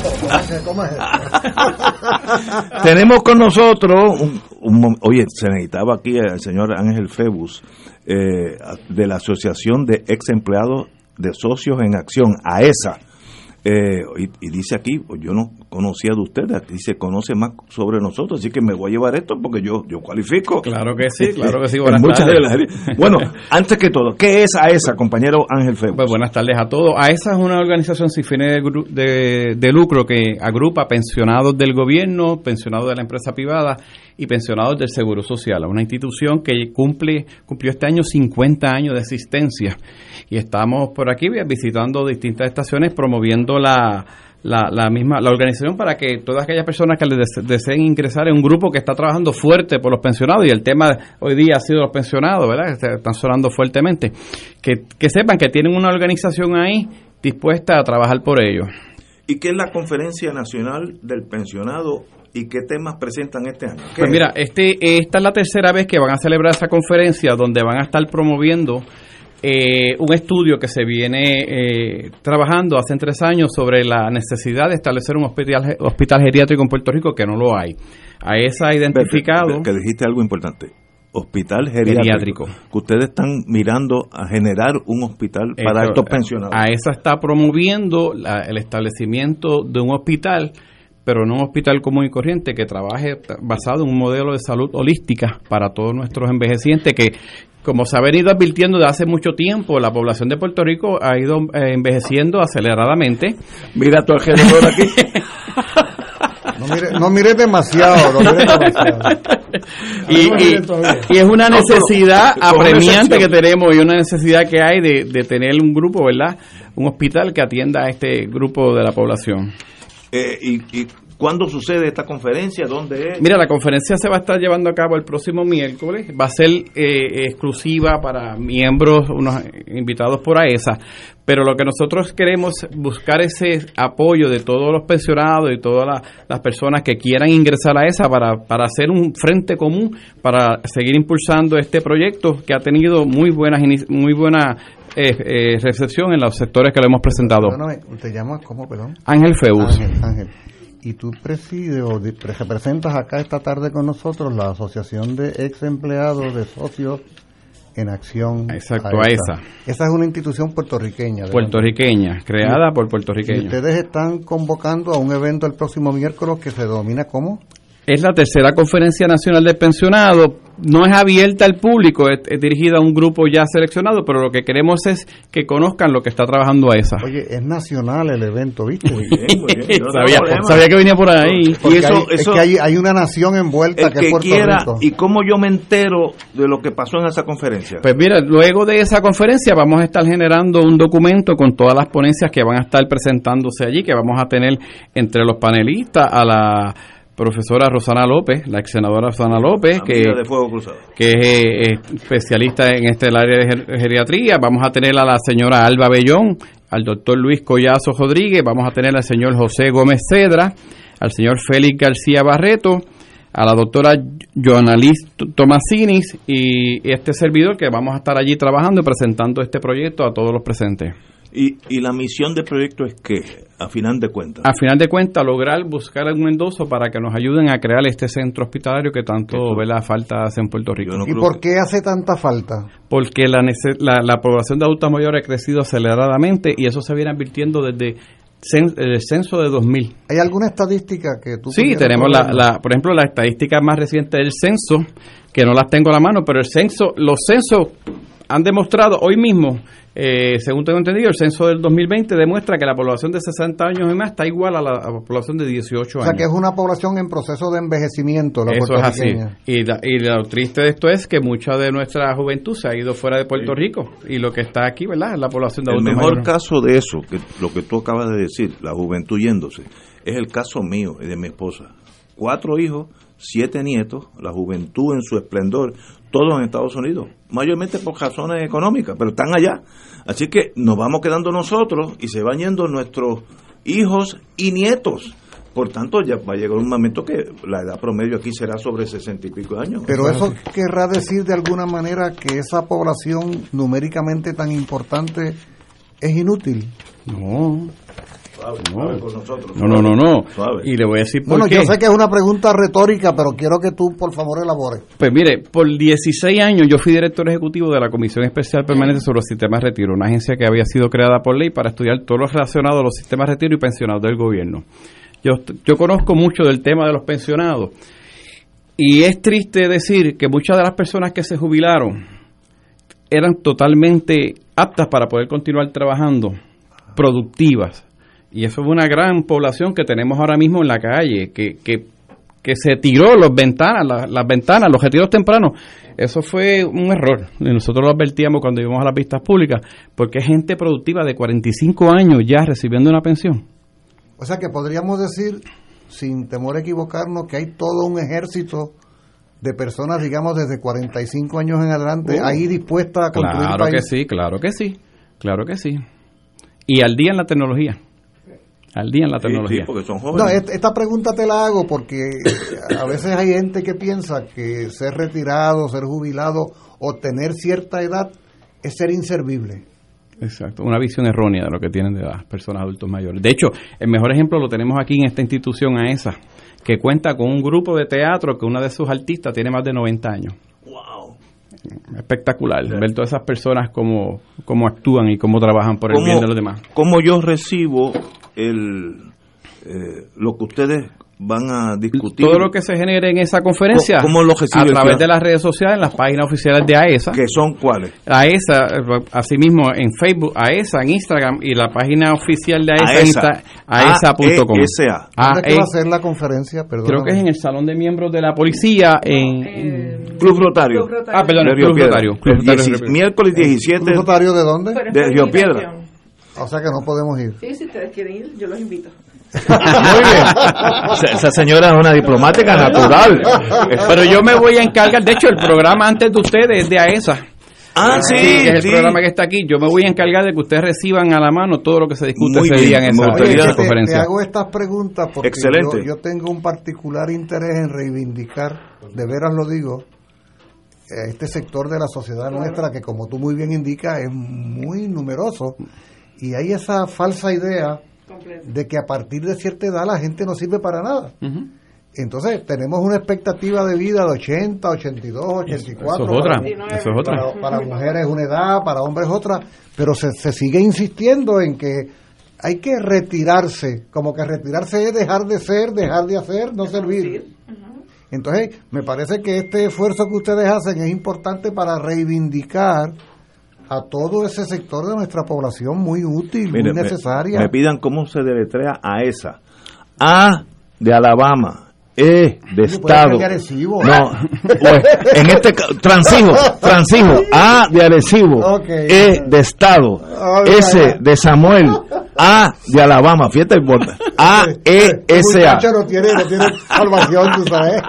Tenemos con nosotros, un, oye, se necesitaba aquí el señor Ángel Febus, eh, de la Asociación de Ex Empleados de Socios en Acción, AESA. Eh, y, y dice aquí, pues yo no conocía de ustedes, dice, conoce más sobre nosotros, así que me voy a llevar esto porque yo, yo cualifico. Claro que sí, claro que sí. [LAUGHS] En Buenas muchas tardes. Bueno, [LAUGHS] antes que todo, ¿qué es AESA, compañero Ángel Febus? Pues buenas tardes a todos. AESA es una organización sin fines de, de- de lucro que agrupa pensionados del gobierno, pensionados de la empresa privada y pensionados del Seguro Social. Es una institución que cumple cumplió este año 50 años de existencia y estamos por aquí visitando distintas estaciones promoviendo la la, la misma la organización para que todas aquellas personas que les dese- deseen ingresar en un grupo que está trabajando fuerte por los pensionados y el tema hoy día ha sido los pensionados, ¿verdad? Que están sonando fuertemente, que, que sepan que tienen una organización ahí dispuesta a trabajar por ellos. ¿Y qué es la Conferencia Nacional del Pensionado y qué temas presentan este año? ¿Qué Pues es? mira, este, esta es la tercera vez que van a celebrar esa conferencia donde van a estar promoviendo eh, un estudio que se viene eh, trabajando hace tres años sobre la necesidad de establecer un hospital, hospital geriátrico en Puerto Rico que no lo hay. A esa ha identificado... Que dijiste algo importante. Hospital geriátrico. Geriátrico. Que ustedes están mirando a generar un hospital para Esto, estos pensionados. A esa está promoviendo la- el establecimiento de un hospital, pero no un hospital común y corriente, que trabaje basado en un modelo de salud holística para todos nuestros envejecientes, que como se ha venido advirtiendo de hace mucho tiempo, la población de Puerto Rico ha ido eh, envejeciendo aceleradamente. Mira tu alrededor aquí. No mire, no mire demasiado, no mire demasiado. y, y- y es una necesidad apremiante que tenemos y una necesidad que hay de, de tener un grupo, ¿verdad? Un hospital que atienda a este grupo de la población. Eh, y, ¿Y cuándo sucede esta conferencia? ¿Dónde es? Mira, la conferencia se va a estar llevando a cabo el próximo miércoles. Va a ser eh, exclusiva para miembros, unos invitados por AESA. Pero lo que nosotros queremos es buscar ese apoyo de todos los pensionados y todas la- las personas que quieran ingresar a ESA para, para hacer un frente común, para seguir impulsando este proyecto que ha tenido muy buenas muy buena eh, eh, recepción en los sectores que lo hemos presentado. Perdóname, ¿te llamas cómo, perdón? Ángel Feus. Ángel, Ángel. Y tú presides o representas acá esta tarde con nosotros la Asociación de Ex Empleados de Socios en Acción. Exacto, AESA. AESA. Esa es una institución puertorriqueña. ¿verdad? Puertorriqueña, creada por Y puertorriqueños. ustedes están convocando a un evento el próximo miércoles que se denomina ¿cómo? Es la tercera conferencia nacional de pensionados no es abierta al público, es, es dirigida a un grupo ya seleccionado, pero lo que queremos es que conozcan lo que está trabajando AESA. Oye, es nacional el evento, ¿viste? [LAUGHS] sabía, sabía que venía por ahí. Porque Y eso- hay- es eso- que hay, hay una nación envuelta El que, que es Puerto quiera, Rico. y cómo yo me entero de lo que pasó en esa conferencia. Pues mira, luego de esa conferencia vamos a estar generando un documento con todas las ponencias que van a estar presentándose allí, que vamos a tener entre los panelistas a la profesora Rosana López, la ex senadora Rosana López, que, que es eh, eh, especialista en este el área de ger- geriatría. Vamos a tener a la señora Alba Bellón, al doctor Luis Collazo Rodríguez, vamos a tener al señor José Gómez Cedra, al señor Félix García Barreto, a la doctora Joanalis Tomasinis y este servidor que vamos a estar allí trabajando y presentando este proyecto a todos los presentes. Y, y la misión del proyecto es que, a final de cuentas, A final de cuentas, lograr buscar un endoso para que nos ayuden a crear este centro hospitalario que tanto ¿verdad? falta hace en Puerto Rico. ¿Y por qué hace tanta falta? porque la, nece- la, la población de adultos mayores ha crecido aceleradamente y eso se viene advirtiendo desde el censo de 2000. ¿Hay alguna estadística que tú Sí, tenemos la, la- por ejemplo, la estadística más reciente del censo, que no las tengo a la mano, pero el censo, los censos han demostrado hoy mismo, eh, según tengo entendido, el censo del 2020 demuestra que la población de 60 años y más está igual a la, a la población de 18 O años. sea, que es una población en proceso de envejecimiento, la Eso es así. Y, la- y lo triste de esto es que mucha de nuestra juventud se ha ido fuera de Puerto Rico y lo que está aquí, ¿verdad? Es la población de el mejor mayores. caso de eso, que lo que tú acabas de decir, la juventud yéndose, es el caso mío y de mi esposa. Cuatro hijos, siete nietos, la juventud en su esplendor, todos en Estados Unidos, mayormente por razones económicas, pero están allá. Así que nos vamos quedando nosotros y se van yendo nuestros hijos y nietos. Por tanto, ya va a llegar un momento que la edad promedio aquí será sobre sesenta y pico de años. Pero eso querrá decir de alguna manera que esa población numéricamente tan importante es inútil. No. Suave, suave con nosotros, No, no, no, no. Suave. Y le voy a decir por Bueno, qué. yo sé que es una pregunta retórica, pero quiero que tú, por favor, elabores. Pues mire, por 16 años yo fui director ejecutivo de la Comisión Especial Permanente sobre los Sistemas de Retiro, una agencia que había sido creada por ley para estudiar todo lo relacionado a los sistemas de retiro y pensionados del gobierno. Yo, yo conozco mucho del tema de los pensionados y es triste decir que muchas de las personas que se jubilaron eran totalmente aptas para poder continuar trabajando, productivas. Y eso es una gran población que tenemos ahora mismo en la calle, que, que, que se tiró las ventanas, las, las ventanas, los retiros tempranos. Eso fue un error. Nosotros lo advertíamos cuando íbamos a las vistas públicas, porque es gente productiva de 45 años ya recibiendo una pensión. O sea que podríamos decir, sin temor a equivocarnos, que hay todo un ejército de personas, digamos, desde 45 años en adelante, Uh, ahí dispuestas a construir Claro que sí, claro que sí, claro que sí. Y al día en la tecnología. Al día en la tecnología. porque son No, est- esta pregunta te la hago porque a veces hay gente que piensa que ser retirado, ser jubilado o tener cierta edad es ser inservible. Exacto, una visión errónea de lo que tienen de las personas adultos mayores. De hecho, el mejor ejemplo lo tenemos aquí en esta institución AESA, que cuenta con un grupo de teatro que una de sus artistas tiene más de 90 años. Wow. Espectacular, ver todas esas personas cómo, cómo actúan y cómo trabajan por el bien de los demás. ¿Cómo yo recibo el eh, lo que ustedes van a discutir? Todo lo que se genere en esa conferencia, ¿Cómo lo recibe a través de las redes sociales, en las páginas oficiales de AESA. ¿Que son cuáles? AESA, eh, asimismo en Facebook, AESA en Instagram y la página oficial de AESA. Insta- aesa.com. AESA. ¿Dónde va a ser la conferencia? Creo que es en el Salón de Miembros de la Policía en... Club Rotario. Ah, perdón, Club. Rotario. Club Rotario miércoles 17 ¿Un notario de dónde? de Río Piedra. O sea que no podemos ir. Sí, si ustedes quieren ir, yo los invito. Muy bien. [LAUGHS] Esa, esa señora es una diplomática natural. Pero yo me voy a encargar, de hecho el programa antes de ustedes es de AESA. Ah, sí, que es el sí. programa que está aquí. Yo me voy a encargar de que ustedes reciban a la mano todo lo que se discute Muy ese bien, día en esa, Oye, te, te conferencia. hago estas preguntas porque Excelente. Yo, yo tengo un particular interés en reivindicar, de veras lo digo, este sector de la sociedad nuestra que como tú muy bien indicas es muy numeroso y hay esa falsa idea de que a partir de cierta edad la gente no sirve para nada. Entonces tenemos una expectativa de vida de 80, 82, 84. Eso es otra, para- eso es otra. Para, para mujeres una edad, para hombres otra, pero se, se sigue insistiendo en que hay que retirarse, como que retirarse es dejar de ser, dejar de hacer, no servir. Entonces, me parece que este esfuerzo que ustedes hacen es importante para reivindicar a todo ese sector de nuestra población muy útil, Mire, muy necesaria. Me, pidan cómo se deletrea a esa. A de Alabama. E de Estado. Arecibo. No, pues, en este ca- transijo, transijo. A de Arecibo. E de Estado. S de Samuel. A de Alabama. Fíjate, por- A E S A. no tiene, no tiene salvación, tú sabes. [LAUGHS]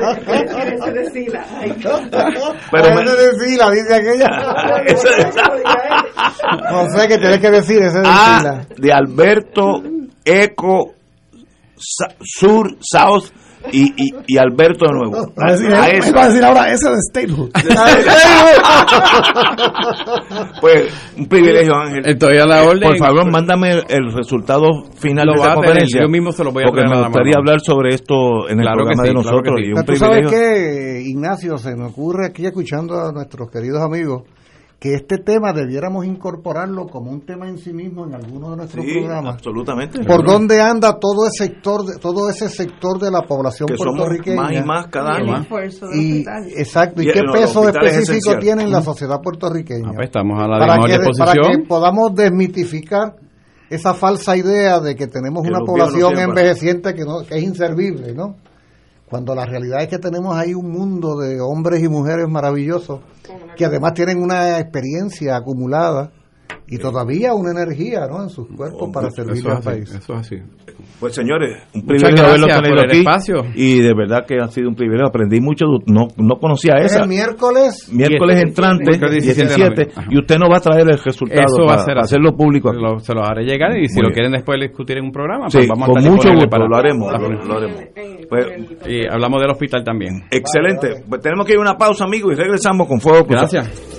Pero Ese me- de fila, dice aquella. [LAUGHS] no sé qué tienes que decir, ese de fila. de Alberto Eco Sur South y, y, y Alberto de nuevo. [LAUGHS] Va a decir, A él esa. va a decir ahora ese de Statehood. [LAUGHS] Pues un privilegio, Ángel. Estoy a la orden. Por favor, mándame el, el resultado final Lo de voy esta a tener, conferencia. yo mismo se lo voy a Porque me la gustaría hablar sobre esto en el Claro programa sí, de claro nosotros. que sí. y un Pero tú sabes que, Ignacio, se me ocurre aquí escuchando a nuestros queridos amigos que este tema debiéramos incorporarlo como un tema en sí mismo en alguno de nuestros Sí, programas. absolutamente. ¿Por dónde anda todo ese sector, de, todo ese sector de la población Que somos puertorriqueña? más y más cada año. Y, exacto, ¿y Y qué peso específico tiene en la sociedad puertorriqueña? Ah, pues estamos a la para, que, para que podamos desmitificar esa falsa idea de que tenemos Que una no población envejeciente que, no, que es inservible, ¿no? Cuando la realidad es que tenemos ahí un mundo de hombres y mujeres maravillosos que además tienen una experiencia acumulada y todavía una energía ¿no? en sus cuerpos para Eso servirle es al así, país. eso es así. Pues señores, un Muchas privilegio haberlo tenido aquí. espacio. Y de verdad que ha sido un privilegio. Aprendí mucho. No, no conocía Es esa. el miércoles Miércoles entrante, miércoles 17 de 17, noviembre. Ajá. y usted no va a traer el resultado Eso va para, a ser para hacerlo público. aquí. Lo- se los haré llegar y si Muy lo bien. quieren después discutir en un programa, Sí, pues vamos a con estar mucho gusto, para- lo haremos. para- Lo haremos. Pues, Y hablamos del hospital también. excelente. Pues tenemos que ir a una pausa, amigos, y regresamos con Fuego. Gracias.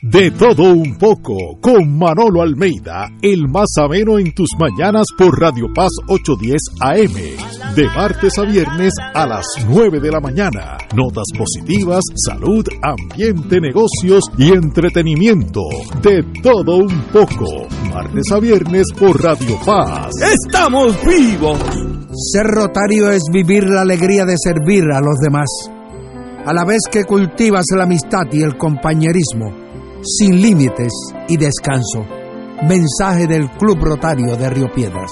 De todo un poco, con Manolo Almeida, el más ameno en tus mañanas por Radio Paz 810 AM. De martes a viernes a las 9 de la mañana. Notas positivas, salud, ambiente, negocios y entretenimiento. De todo un poco. Martes a viernes por Radio Paz. ¡Estamos vivos! Ser rotario es vivir la alegría de servir a los demás, a la vez que cultivas la amistad y el compañerismo, sin límites y descanso. Mensaje del Club Rotario de Río Piedras.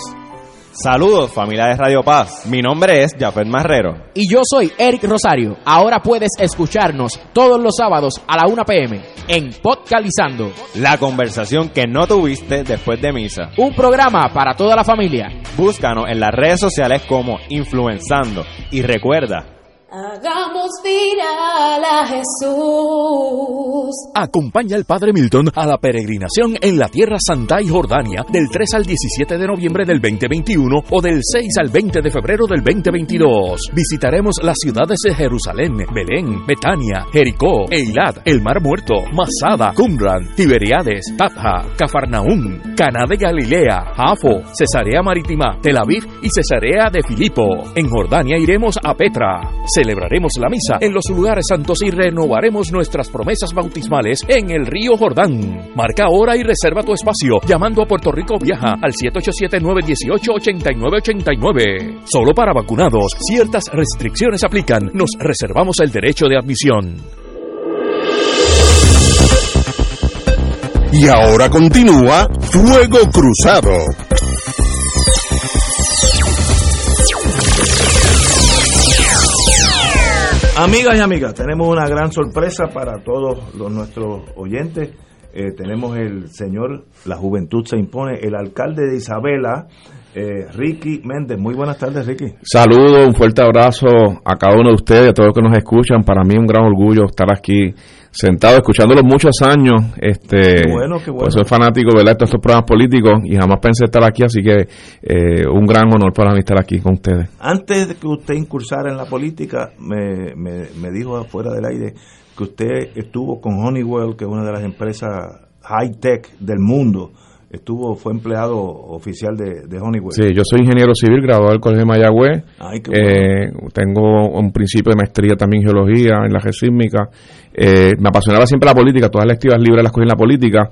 Saludos familia de Radio Paz, mi nombre es Jafet Marrero. Y yo soy Eric Rosario. Ahora puedes escucharnos todos los sábados a la 1 pm en Podcalizando, La conversación que no tuviste después de misa. un programa para toda la familia. Búscanos en las redes sociales como Influenzando y recuerda, Hagamos viral a Jesús. Acompaña al Padre Milton a la peregrinación en la Tierra Santa y Jordania del 3 al 17 de noviembre del 2021 o del 6 al 20 de febrero del 2022. Visitaremos las ciudades de Jerusalén, Belén, Betania, Jericó, Eilat, el Mar Muerto, Masada, Qumran, Tiberiades, Tatja, Cafarnaún, Caná de Galilea, Jafo, Cesarea Marítima, Tel Aviv y Cesarea de Filipo. En Jordania iremos a Petra. Celebraremos la misa en los lugares santos y renovaremos nuestras promesas bautismales en el río Jordán. Marca ahora y reserva tu espacio llamando a Puerto Rico Viaja al 787-918-8989. Solo para vacunados. Ciertas restricciones aplican. Nos reservamos el derecho de admisión. Y ahora continúa Fuego Cruzado. Amigas y amigas, tenemos una gran sorpresa para todos los nuestros oyentes. Eh, tenemos el señor La Juventud se impone, el alcalde de Isabela, eh, Ricky Méndez. Muy buenas tardes, Ricky. Saludos, un fuerte abrazo a cada uno de ustedes, a todos los que nos escuchan. Para mí un gran orgullo estar aquí sentado escuchándolo muchos años. Este, Qué bueno, qué bueno. Pues soy fanático ¿verdad? de estos programas políticos y jamás pensé estar aquí, así que eh, un gran honor para mí estar aquí con ustedes. Antes de que usted incursara en la política, me, me, me dijo afuera del aire que usted estuvo con Honeywell, que es una de las empresas high-tech del mundo. Estuvo, fue empleado oficial de, de Honeywell. Sí, yo soy ingeniero civil, graduado del Colegio de Mayagüez. Ay, Eh, tengo un principio de maestría también en geología, en la geosísmica. Eh, me apasionaba siempre la política, todas las actividades libres las cogí en la política.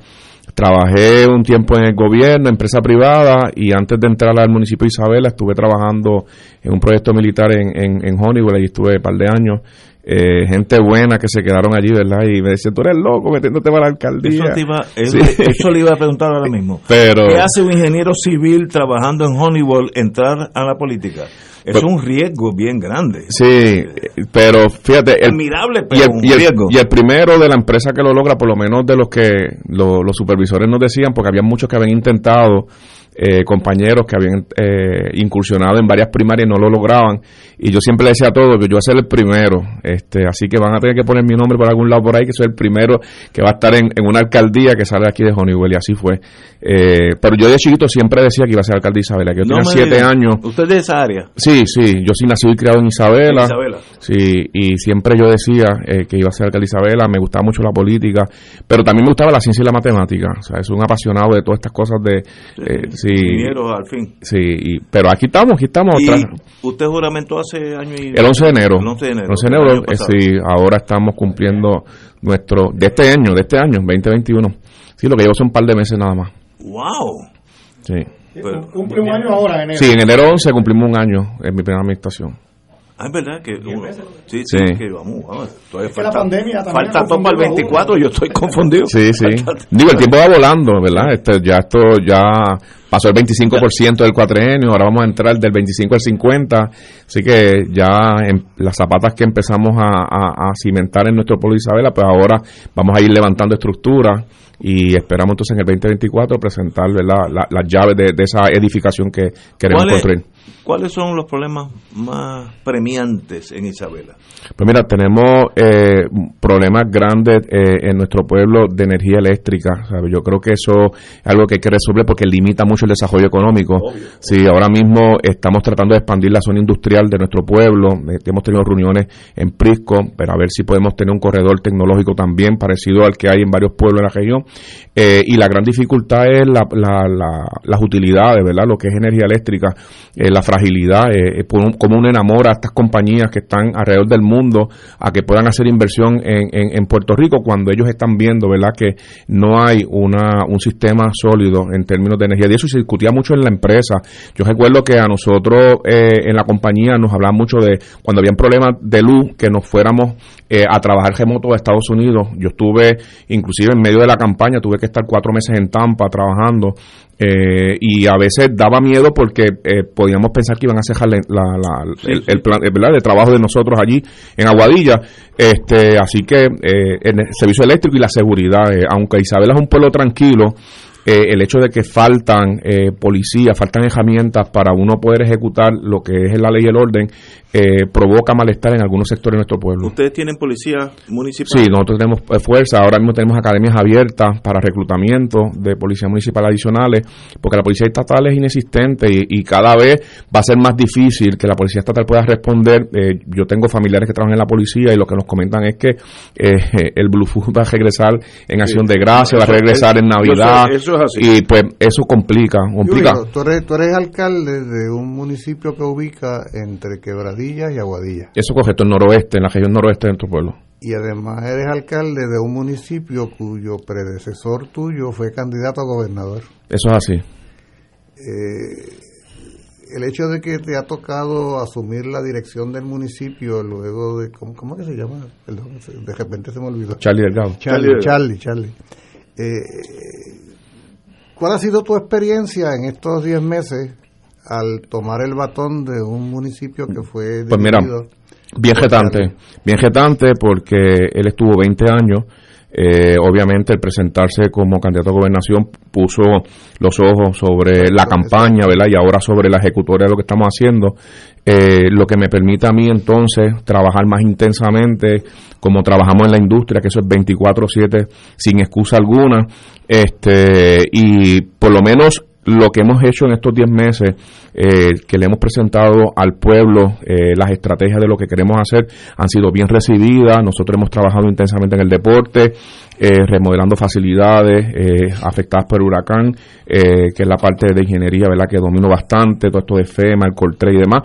Trabajé un tiempo en el gobierno, empresa privada, y antes de entrar al municipio de Isabela estuve trabajando en un proyecto militar en, en, en Honeywell, allí estuve un par de años. Eh, gente buena que se quedaron allí, ¿verdad? Y me decían, tú eres loco metiéndote para la alcaldía. Eso, te iba, [LAUGHS] Sí. eso, eso le iba a preguntar ahora mismo. Pero- ¿Qué hace un ingeniero civil trabajando en Honeywell entrar a la política? Es Pero- un riesgo bien grande. Sí, pero fíjate. El, Admirable, y pero el, un y el- riesgo. y el primero de la empresa que lo logra, por lo menos de los que lo- los supervisores nos decían, porque había muchos que habían intentado, eh, compañeros que habían eh, incursionado en varias primarias y no lo lograban. Y yo siempre le decía a todos que yo voy a ser el primero. este Así que van a tener que poner mi nombre por algún lado por ahí, que soy el primero que va a estar en, en una alcaldía que sale aquí de Honeywell. Y así fue. Eh, pero yo de chiquito siempre decía que iba a ser alcalde de Isabela, que yo No tenía siete diga. años. ¿Usted es de esa área? Sí, sí, yo sí nací y criado en Isabela. Isabela. Sí, y siempre yo decía eh, que iba a ser alcalde de Isabela, me gustaba mucho la política, pero también me gustaba la ciencia y la matemática. O sea, es un apasionado de todas estas cosas de... eh, sí, Ingeniero al fin. sí y- pero aquí estamos, aquí estamos. ¿Y otra- usted juramentó hace año y... el 11 de enero. El 11 de enero. El 11 de enero, año eh, sí, ahora estamos cumpliendo nuestro... De este año, de este año, 2021. Sí, lo que llevo son un par de meses nada más. ¡Wow! Sí. Cumple un año ahora, en enero. Sí, en enero 11 cumplimos un año en mi primera administración. Ah, es verdad que uno, sí, sí, Sí. que vamos, vamos, todavía Es que la pandemia también falta todo para el confundido a 24, yo estoy [LAUGHS] confundido. Sí, sí. Falta- Digo, el tiempo va volando, ¿verdad? Este, ya esto ya pasó el 25% del cuatrenio, ahora vamos a entrar del 25 al 50, así que ya en las zapatas que empezamos a, a- a cimentar en nuestro pueblo de Isabela, pues ahora vamos a ir levantando estructuras y esperamos entonces en el 2024 presentar ¿verdad? La- las llaves de, de esa edificación que queremos ¿Cuáles- construir. ¿Cuáles son los problemas más premiantes en Isabela? Pues mira, tenemos eh, problemas grandes eh, en nuestro pueblo de energía eléctrica. ¿sabe? Yo creo que eso es algo que hay que resolver porque limita mucho el desarrollo económico. Sí, ahora mismo estamos tratando de expandir la zona industrial de nuestro pueblo. Eh, hemos tenido reuniones en Prisco, pero a ver si podemos tener un corredor tecnológico también parecido al que hay en varios pueblos de la región. Eh, y la gran dificultad es la- la- la- las utilidades, ¿verdad? Lo que es energía eléctrica, eh, la fragilidad, eh, eh, cómo uno enamora a estas compañías que están alrededor del mundo a que puedan hacer inversión en, en- en Puerto Rico cuando ellos están viendo, ¿verdad? Que no hay una, un sistema sólido en términos de energía. Y eso se discutía mucho en la empresa. Yo recuerdo que a nosotros eh, en la compañía nos hablaban mucho de cuando habían problemas de luz, que nos fuéramos eh, a trabajar remoto a Estados Unidos. Yo estuve, inclusive en medio de la campaña, tuve que estar cuatro meses en Tampa trabajando. eh, y a veces daba miedo porque eh, podíamos pensar que iban a cejar la- la- la- el, el plan eh, ¿verdad? de trabajo de nosotros allí en Aguadilla este así que eh, el servicio eléctrico y la seguridad eh, aunque Isabela es un pueblo tranquilo eh, el hecho de que faltan eh, policías, faltan herramientas para uno poder ejecutar lo que es la ley y el orden, eh, provoca malestar en algunos sectores de nuestro pueblo. ¿Ustedes tienen policía municipal? Sí, nosotros tenemos eh, fuerza, ahora mismo tenemos academias abiertas para reclutamiento de policía municipal adicionales, porque la policía estatal es inexistente y, y cada vez va a ser más difícil que la policía estatal pueda responder. Eh, yo tengo familiares que trabajan en la policía y lo que nos comentan es que eh, [LAUGHS] el Blue Food va a regresar en acción de gracia, va a Eso- regresar en eso- Navidad eso es así. y pues eso complica, complica. Julio, tú, eres, tú eres alcalde de un municipio que ubica entre Quebradillas y Aguadilla. Eso correcto, el noroeste, en la región noroeste de nuestro pueblo. Y además eres alcalde de un municipio cuyo predecesor tuyo fue candidato a gobernador. Eso es así. Eh, el hecho de que te ha tocado asumir la dirección del municipio luego de... ¿Cómo, cómo que se llama? Perdón, de repente se me olvidó. Charlie Delgado. Charlie, Charlie, Charlie. Eh, ¿Cuál ha sido tu experiencia en estos 10 meses al tomar el batón de un municipio que fue Pues mira, bien por jetante, bien jetante porque él estuvo 20 años Eh, obviamente el presentarse como candidato a gobernación puso los ojos sobre la campaña, ¿verdad? Y ahora sobre la ejecutoria de lo que estamos haciendo, eh, lo que me permite a mí entonces trabajar más intensamente como trabajamos en la industria, que eso es 24/7 sin excusa alguna, este y por lo menos lo que hemos hecho en estos 10 meses, eh, que le hemos presentado al pueblo eh, las estrategias de lo que queremos hacer, han sido bien recibidas. Nosotros hemos trabajado intensamente en el deporte, eh, remodelando facilidades afectadas por el huracán, que es la parte de ingeniería, ¿verdad? Que domino bastante, todo esto de FEMA, el Coltre y demás.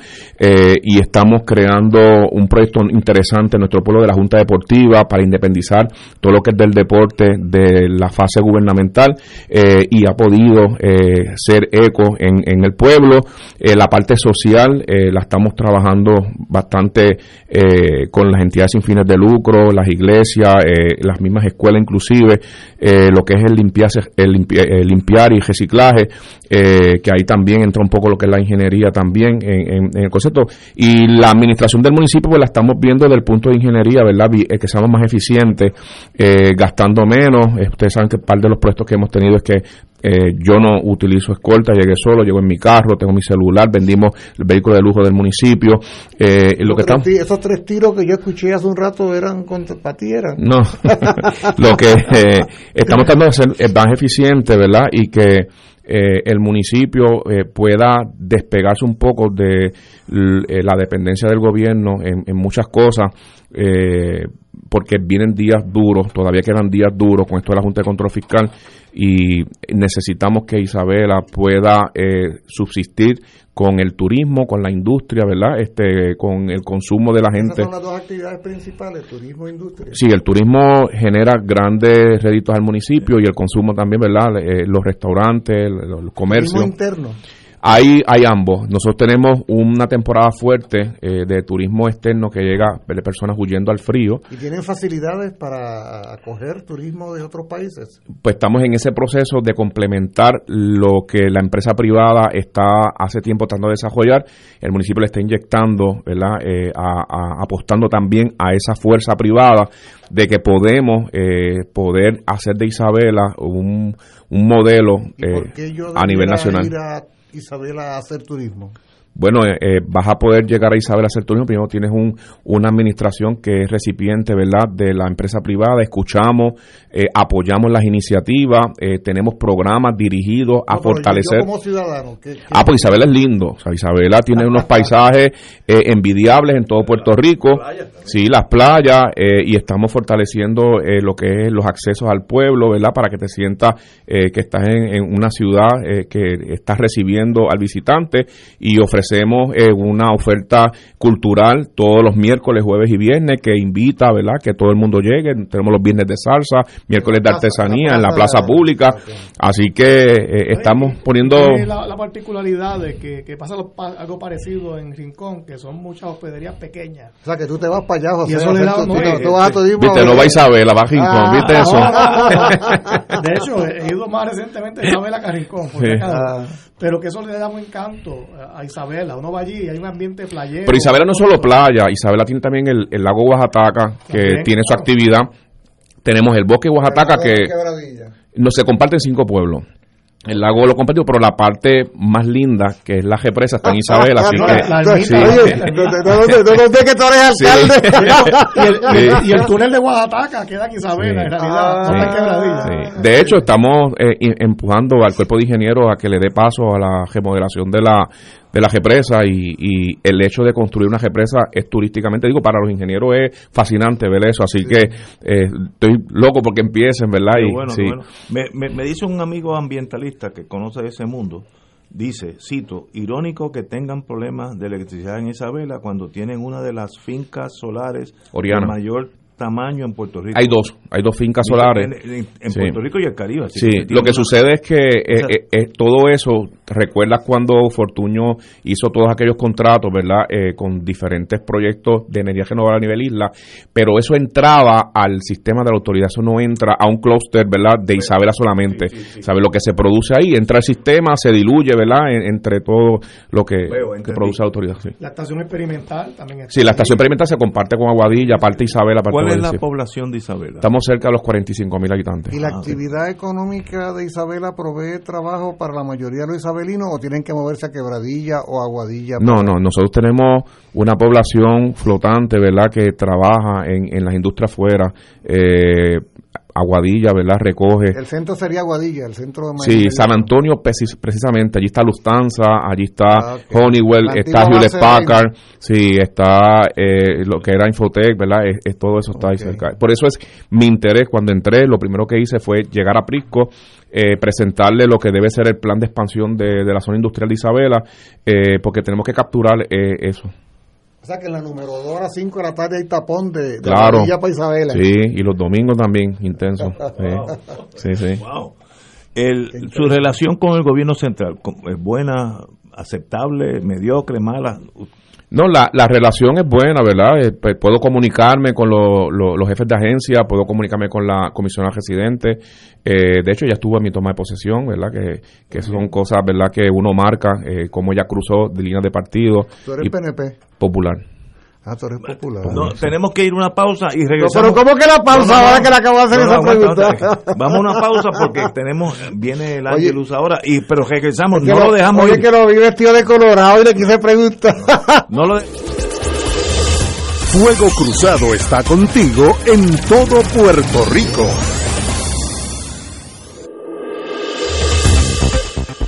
y estamos creando un proyecto interesante en nuestro pueblo de la Junta Deportiva para independizar todo lo que es del deporte de la fase gubernamental y ha podido ser eco en, el pueblo. Eh, la parte social eh, la estamos trabajando bastante eh, con las entidades sin fines de lucro, las iglesias, las mismas escuelas inclusive, lo que es el, limpiarse, el, limpiar y reciclaje, que ahí también entra un poco lo que es la ingeniería también en, el concepto. Y la administración del municipio pues la estamos viendo desde el punto de ingeniería, ¿verdad? que seamos más eficientes, gastando menos. Ustedes saben que parte de los proyectos que hemos tenido es que eh, yo no utilizo escolta, llegué solo, llego en mi carro, tengo mi celular, vendimos el vehículo de lujo del municipio. Eh, lo que estamos... Esos tres tiros que yo escuché hace un rato eran contra para No, [LAUGHS] lo que eh, estamos tratando de hacer es más eficiente, ¿verdad? Y que el municipio pueda despegarse un poco de la dependencia del gobierno en, en muchas cosas porque vienen días duros, todavía quedan días duros con esto de la Junta de Control Fiscal y necesitamos que Isabela pueda eh, subsistir con el turismo, con la industria, ¿verdad? Este, con el consumo de la gente. Esas son las dos actividades principales, turismo e industria. Sí, el turismo genera grandes réditos al municipio y el consumo también, ¿verdad? Eh, los restaurantes, los comercios. Turismo interno. Hay, hay ambos. Nosotros tenemos una temporada fuerte eh, de turismo externo que llega de personas huyendo al frío. ¿Y tienen facilidades para acoger turismo de otros países? Pues estamos en ese proceso de complementar lo que la empresa privada está hace tiempo tratando de desarrollar. El municipio le está inyectando, ¿verdad? Eh, apostando también a esa fuerza privada de que podemos eh, poder hacer de Isabela un, un modelo a nivel nacional. Isabela a hacer turismo? Bueno, eh, eh, vas a poder llegar a Isabel a hacer turismo. Primero tienes un, una administración que es recipiente, ¿verdad?, de la empresa privada. Escuchamos, eh, apoyamos las iniciativas, tenemos programas dirigidos a fortalecer. como ciudadano, Ah, pues Isabela es lindo. O sea, Isabela tiene unos paisajes envidiables en todo Puerto Rico. Sí, las playas. y estamos fortaleciendo lo que es los accesos al pueblo, ¿verdad?, para que te sientas que estás en, en una ciudad que estás recibiendo al visitante y ofrecer hacemos eh, una oferta cultural todos los miércoles, jueves y viernes que invita, ¿verdad? Que todo el mundo llegue. Tenemos los viernes de salsa, miércoles de artesanía en la plaza pública. Así que eh, estamos poniendo... La, particularidad de que, pasa algo parecido en Rincón, que son muchas hospederías pequeñas. O sea, que tú te vas para allá, José. Y eso le da, no, tú, vas a Viste, no va Isabela, va a Rincón, ah, ¿viste eso? [LAUGHS] de hecho, he ido más recientemente a Isabela que a Rincón, pero que eso le da un encanto a Isabela. Uno va allí y hay un ambiente playero. Pero Isabela no es solo playa, Isabela tiene también el, lago Oaxaca, que tiene su actividad. Tenemos el bosque Oaxaca, que no se comparten cinco pueblos. El lago lo compartió, pero la parte más linda, que es la represa, está en Isabel, así que... No sé que tú eres alcalde. [LAUGHS] y, el, túnel de Oaxaca queda en Isabel, en realidad. Ah, de hecho, estamos eh, empujando al cuerpo de ingenieros a que le dé paso a la remodelación de la de la represa y, y, el hecho de construir una represa es turísticamente, digo, para los ingenieros es fascinante ver eso, así que eh, estoy loco porque empiecen, ¿verdad? y, bueno, Me, me, dice un amigo ambientalista que conoce ese mundo, dice, cito, irónico que tengan problemas de electricidad en Isabela cuando tienen una de las fincas solares de mayor tamaño en Puerto Rico. Hay dos, hay dos fincas solares. En, Puerto Rico y el Caribe. sí, lo que sucede es que eh, eh, todo eso, recuerdas cuando Fortuño hizo todos aquellos contratos, ¿verdad? Eh, con diferentes proyectos de energía renovable a nivel isla, pero eso entraba al sistema de la autoridad, eso no entra a un clúster, ¿verdad? De Isabela solamente. ¿Sabe lo que se produce ahí? Entra al sistema, se diluye, ¿verdad? entre todo lo que, produce la autoridad. La estación experimental también Sí, la estación experimental se comparte con Aguadilla, aparte Isabela, aparte ¿Cuál es la decir. población de Isabela? Estamos cerca de los 45 mil habitantes. ¿Y la actividad económica de Isabela provee trabajo para la mayoría de los isabelinos o tienen que moverse a Quebradilla o Aguadilla? No, no, nosotros tenemos una población flotante, ¿verdad?, que trabaja en, en las industrias fuera. Eh, Aguadilla, ¿verdad?, recoge. El centro sería Aguadilla, el centro de Sí, mayoría. San Antonio precis- precisamente, allí está Lufthansa, allí está Ah. Honeywell, La está Hewlett Packard, sí, está eh, lo que era Infotech, ¿verdad? Es, es- todo eso está ahí cerca. Por eso es mi interés cuando entré, lo primero que hice fue llegar a Prisco, eh, presentarle lo que debe ser el plan de expansión de, de la zona industrial de Isabela, eh, porque tenemos que capturar eh, eso. O sea que en la número 2 a las 5 de la tarde hay tapón de, de Claro. Aguadilla para Isabela. Sí, y los domingos también, intenso. [LAUGHS] Sí, sí. sí. Wow. El- su relación con el gobierno central ¿cómo- es buena, aceptable, mediocre, mala. No, la, la relación es buena, ¿verdad? Eh, pues, puedo comunicarme con lo- lo- los jefes de agencia, puedo comunicarme con la comisionada residente. Eh, de hecho, ya estuvo en mi toma de posesión, ¿verdad? Que, que son cosas, ¿verdad? Que uno marca, eh, cómo ella cruzó de líneas de partido. Tú eres y PNP. Popular. Ah, tú eres popular. No, tenemos que ir a una pausa y No, regresamos. pero ¿cómo que la pausa No, no, no. ahora que le acabo de hacer No, no, esa aguanta, pregunta? aguanta. Vamos a una pausa porque tenemos viene el Oye. Ángelus ahora y pero regresamos, Que no lo dejamos Oye, ir. que lo vi vestido de colorado y le quise preguntar. [LAUGHS] No lo de- Fuego Cruzado está contigo en todo Puerto Rico.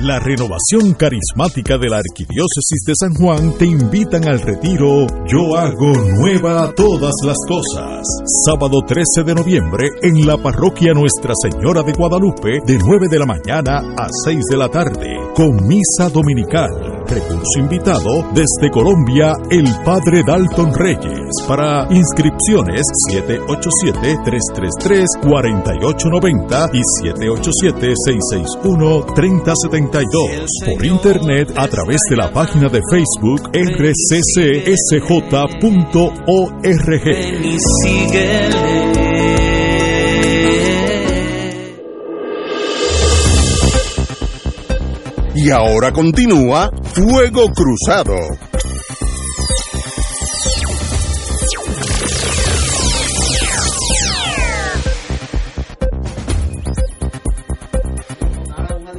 La renovación carismática de la Arquidiócesis de San Juan te invitan al retiro Yo hago nueva todas las cosas. Sábado 13 de noviembre en la parroquia Nuestra Señora de Guadalupe de 9 de la mañana a 6 de la tarde con misa dominical. Recurso invitado desde Colombia el Padre Dalton Reyes. Para inscripciones 787-333-4890 y 787-661-3072. Por internet a través de la página de Facebook rccsj.org. Y ahora continúa Fuego Cruzado.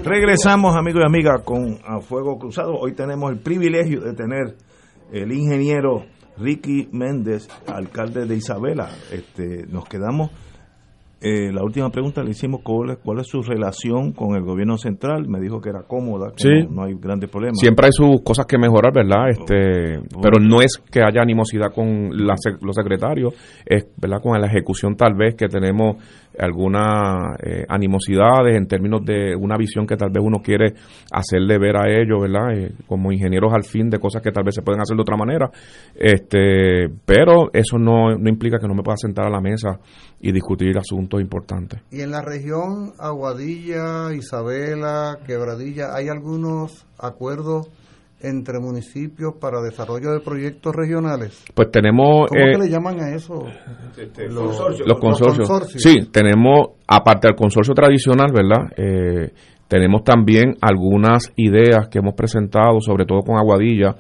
Regresamos, amigos y amigas, con Fuego Cruzado. Hoy tenemos el privilegio de tener el ingeniero Ricky Méndez, alcalde de Isabela. Este, nos quedamos eh, la última pregunta le hicimos cuál es, cuál es su relación con el gobierno central. Me dijo que era cómoda, que Sí. no, no hay grandes problemas. Siempre hay sus cosas que mejorar, ¿verdad? Este, pero no es que haya animosidad con la los secretarios, es, ¿verdad? Con la ejecución tal vez que tenemos algunas eh, animosidades en términos de una visión que tal vez uno quiere hacerle ver a ellos, ¿verdad? Eh, como ingenieros al fin de cosas que tal vez se pueden hacer de otra manera. Este, pero eso no, no implica que no me pueda sentar a la mesa y discutir asuntos importantes. Y en la región Aguadilla, Isabela, Quebradilla, ¿hay algunos acuerdos entre municipios para desarrollo de proyectos regionales? Pues tenemos... ¿Cómo eh, que le llaman a eso? Los, los consorcios. Sí, tenemos, aparte del consorcio tradicional, ¿verdad? Eh, tenemos también algunas ideas que hemos presentado, sobre todo con Aguadilla,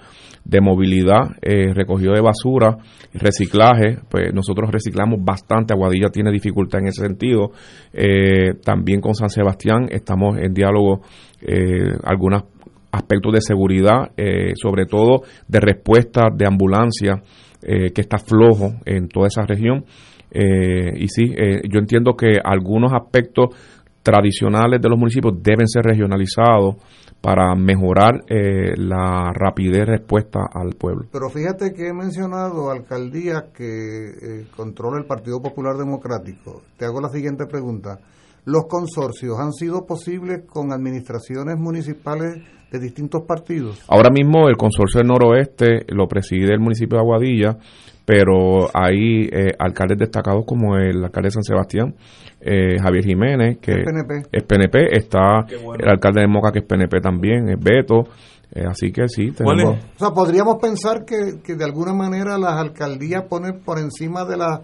de movilidad, eh, recogido de basura, reciclaje. Pues nosotros reciclamos bastante. Aguadilla tiene dificultad en ese sentido. Eh, también con San Sebastián estamos en diálogo eh, algunos aspectos de seguridad, eh, sobre todo de respuesta de ambulancia, eh, que está flojo en toda esa región. Eh, y sí, yo entiendo que algunos aspectos tradicionales de los municipios deben ser regionalizados para mejorar la rapidez de respuesta al pueblo. Pero fíjate que he mencionado alcaldías que eh, controla el Partido Popular Democrático. Te hago la siguiente pregunta. ¿Los consorcios han sido posibles con administraciones municipales de distintos partidos? Ahora mismo el consorcio del noroeste lo preside el municipio de Aguadilla, pero hay eh, alcaldes destacados como el alcalde de San Sebastián, eh, Javier Jiménez, que Es PNP. es PNP, está bueno. el alcalde de Moca, que es PNP también, es Beto, eh, así que sí, tenemos... O sea, podríamos pensar que, que de alguna manera las alcaldías ponen por encima de las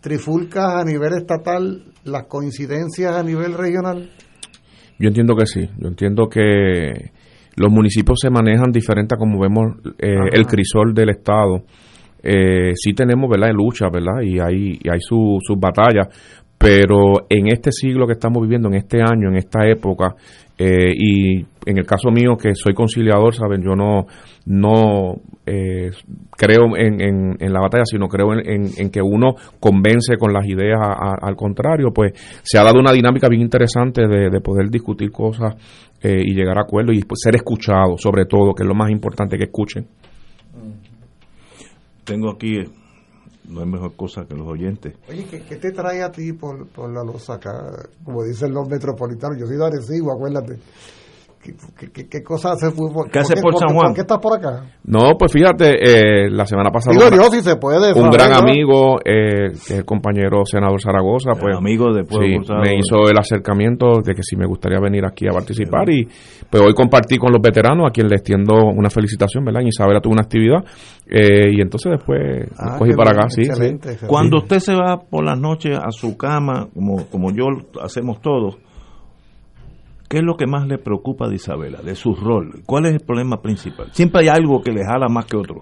trifulcas a nivel estatal las coincidencias a nivel regional. Yo entiendo que sí, yo entiendo que los municipios se manejan diferente a como vemos eh, el crisol del Estado. Eh, sí tenemos, ¿verdad?, lucha, ¿verdad?, y hay, y hay su- sus batallas, pero en este siglo que estamos viviendo, en este año, en esta época, eh, y en el caso mío que soy conciliador, ¿saben? Yo no, no eh, creo en, en- en la batalla, sino creo en, en- en que uno convence con las ideas a- a- al contrario, pues se ha dado una dinámica bien interesante de, de poder discutir cosas eh, y llegar a acuerdos y pues, ser escuchado, sobre todo, que es lo más importante que escuchen. Tengo aquí, no hay mejor cosa que los oyentes. Oye, ¿qué, qué te trae a ti por, por la losa acá? Como dicen los metropolitanos, yo soy de Arecibo, acuérdate. ¿Qué, qué, qué- cosa hace fútbol? ¿Qué hace por por San Juan? ¿Por qué estás por acá? No, pues fíjate, eh, la semana pasada Digo una- yo, si se puede, un gran ¿no? amigo, eh, que es el compañero senador Zaragoza, pues amigo de Pueblo sí, Cruzado. me hizo el acercamiento de que si me gustaría venir aquí a participar y pues hoy compartí con los veteranos a quien le extiendo una felicitación, ¿verdad? En Isabela tuvo una actividad eh, y entonces después Ah, cogí para bien, acá, sí, excelente, sí. Cuando usted se va por las noches a su cama, como, como yo hacemos todos, ¿qué es lo que más le preocupa de Isabela, de su rol? ¿Cuál es el problema principal? Siempre hay algo que le jala más que otro.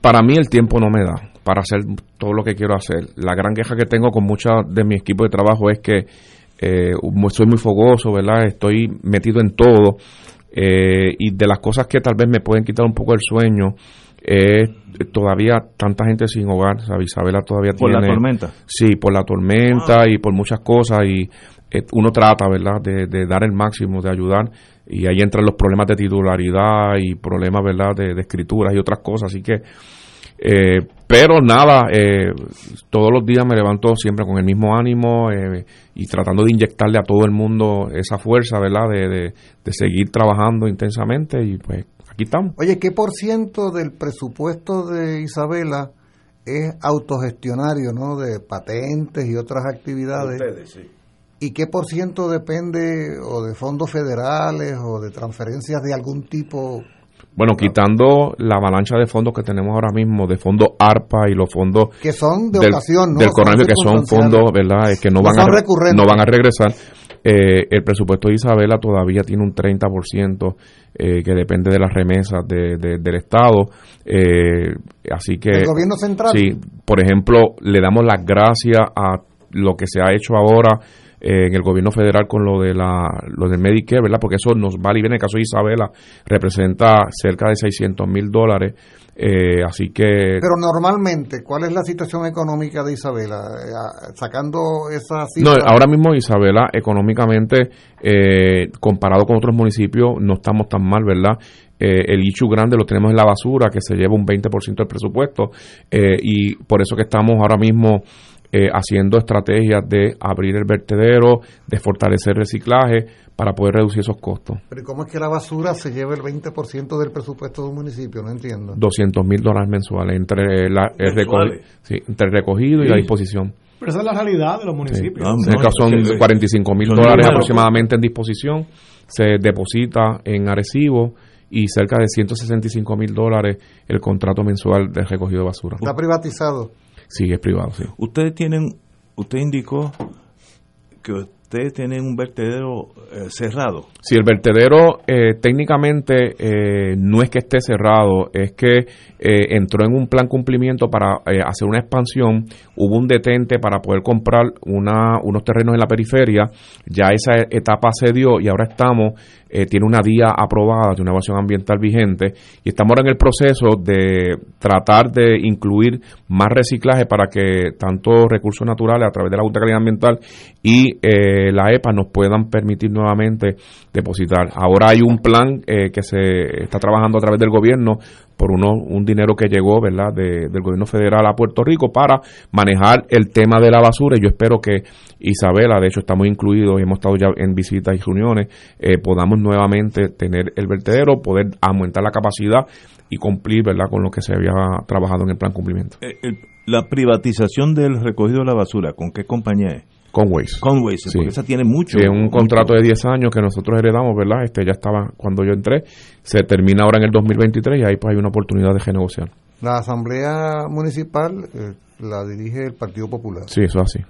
para mí el tiempo no me da para hacer todo lo que quiero hacer. La gran queja que tengo con mucha de mi equipo de trabajo es que eh, soy muy fogoso, ¿verdad? Estoy metido en todo eh, y de las cosas que tal vez me pueden quitar un poco el sueño es todavía tanta gente sin hogar, ¿sabes? Isabela todavía ¿Por tiene... la tormenta? Sí, por la tormenta y por muchas cosas y eh, uno trata, ¿verdad?, de, de dar el máximo, de ayudar y ahí entran los problemas de titularidad y problemas, ¿verdad?, de, de escrituras y otras cosas, así que, eh, pero nada, eh, todos los días me levanto siempre con el mismo ánimo eh, y tratando de inyectarle a todo el mundo esa fuerza, ¿verdad?, de, de, de seguir trabajando intensamente y pues aquí estamos. Oye, ¿qué por ciento del presupuesto de Isabela es autogestionario, ¿no? De patentes y otras actividades. ¿Y qué por ciento depende o de fondos federales o de transferencias de algún tipo? Bueno, quitando la avalancha de fondos que tenemos ahora mismo, de fondos ARPA y los fondos Que son de del, ocasión, ¿no? del coronavirus, que son fondos, ¿verdad? Es que no, No van son a, no van a regresar. Eh, el presupuesto de Isabela todavía tiene un 30% eh, que depende de las remesas de- de- del Estado. Eh, así que. ¿Del gobierno central? Sí, por ejemplo, le damos las gracias a lo que se ha hecho ahora eh, en el gobierno federal con lo de la lo del Medicare, ¿verdad? Porque eso nos vale y viene. El caso de Isabela representa cerca de 600 mil dólares. Eh, así que Pero normalmente, ¿cuál es la situación económica de Isabela? Eh, sacando esa No, cifra. ahora mismo Isabela, económicamente, eh, comparado con otros municipios, no estamos tan mal, ¿verdad? Eh, el issue grande lo tenemos en la basura, que se lleva un 20% del presupuesto, eh, y por eso que estamos ahora mismo eh, haciendo estrategias de abrir el vertedero, de fortalecer el reciclaje, para poder reducir esos costos. Pero ¿y cómo es que la basura se lleva el 20% del presupuesto de un municipio? No entiendo. 200 mil dólares mensuales entre, la, el Mensuales. recogi- sí, entre el recogido y la disposición. Pero esa es la realidad de los municipios. En este caso son 45 mil dólares aproximadamente en disposición. Se deposita en Arecibo y cerca de 165 mil dólares el contrato mensual de recogido de basura. Está privatizado. Sí, es privado, sí. Ustedes tienen, usted indicó que ustedes tienen un vertedero eh, cerrado. Si el vertedero eh, técnicamente eh, no es que esté cerrado, es que eh, entró en un plan cumplimiento para eh, hacer una expansión, hubo un detente para poder comprar una, unos terrenos en la periferia, ya esa etapa se dio y ahora estamos, eh, tiene una vía aprobada de una evaluación ambiental vigente y estamos ahora en el proceso de tratar de incluir más reciclaje para que tanto recursos naturales a través de la Junta de Calidad Ambiental y eh, la EPA nos puedan permitir nuevamente depositar. Ahora hay un plan eh, que se está trabajando a través del gobierno por uno, un dinero que llegó verdad de- del gobierno federal a Puerto Rico para manejar el tema de la basura y yo espero que Isabela, de hecho estamos incluidos y hemos estado ya en visitas y reuniones, eh, podamos nuevamente tener el vertedero, poder aumentar la capacidad y cumplir verdad con lo que se había trabajado en el plan cumplimiento. Eh, el- la privatización del recogido de la basura, ¿con qué compañía es? Conways. Conways, Sí. porque esa tiene mucho. Sí, un mucho- contrato de 10 años que nosotros heredamos, ¿verdad? Este ya estaba cuando yo entré, se termina ahora en el 2023 y ahí pues hay una oportunidad de renegociar. La Asamblea Municipal eh, la dirige el Partido Popular. Sí, eso es así.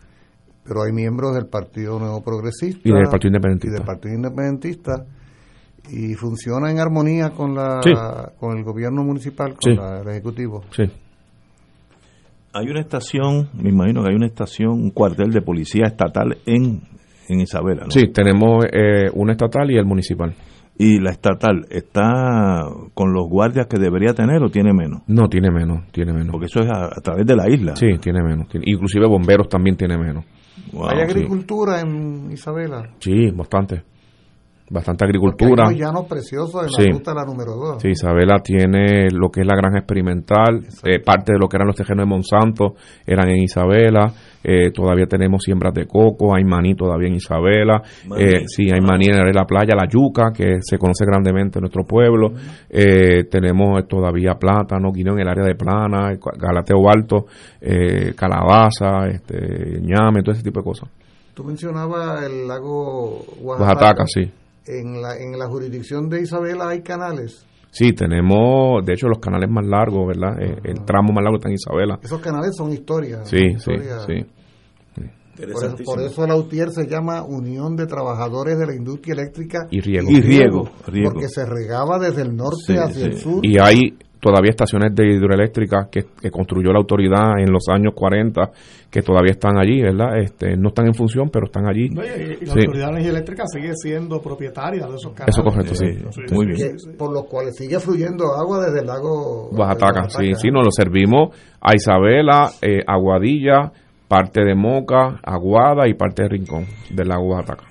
Pero hay miembros del Partido Nuevo Progresista. Y del Partido Independentista. y del Partido Independentista. Y funciona en armonía con la Sí. con el gobierno municipal, con Sí. la- el Ejecutivo. Sí. Hay una estación, me imagino que hay una estación, un cuartel de policía estatal en, en Isabela, ¿no? Sí, tenemos eh, una estatal y el municipal. ¿Y la estatal está con los guardias que debería tener o tiene menos? No, tiene menos, tiene menos. Porque eso es a, a través de la isla. Sí, tiene menos. tiene- inclusive bomberos también tiene menos. ¿Hay sí. agricultura en Isabela? Sí, bastante. Bastante agricultura. Hay llanos preciosos en Sí. la ruta de la número 2. Sí, Isabela tiene lo que es la granja experimental, eh, parte de lo que eran los terrenos de Monsanto eran en Isabela, eh, todavía tenemos siembras de coco, hay maní todavía en Isabela, eh, sí, hay maní en la playa, la yuca, que se conoce grandemente en nuestro pueblo, eh, tenemos todavía plátano, guineo en el área de plana, galateo alto, eh, calabaza, este, ñame, todo ese tipo de cosas. Tú mencionabas el lago Oaxaca, sí. En la, en la jurisdicción de Isabela hay canales. Sí, tenemos, de hecho, los canales más largos, ¿verdad? Eh, el tramo más largo está en Isabela. Esos canales son historia. Sí, sí, sí. Por eso, por eso la UTIER se llama Unión de Trabajadores de la Industria Eléctrica Y riego. Y riego, riego. Porque se regaba desde el norte Sí, hacia el sur. Y hay todavía estaciones de hidroeléctrica que, que construyó la autoridad en los años 40 que todavía están allí, ¿verdad? Este, no están en función, pero están allí. No, y, y la Sí. Autoridad de Energía Eléctrica sigue siendo propietaria de esos canales. Eso correcto, sí. Muy bien. Que- por los cuales sigue fluyendo agua desde el lago Oaxaca, sí, sí, nos lo servimos a Isabela, eh, Aguadilla, parte de Moca, Aguada y parte de Rincón del lago Oaxaca.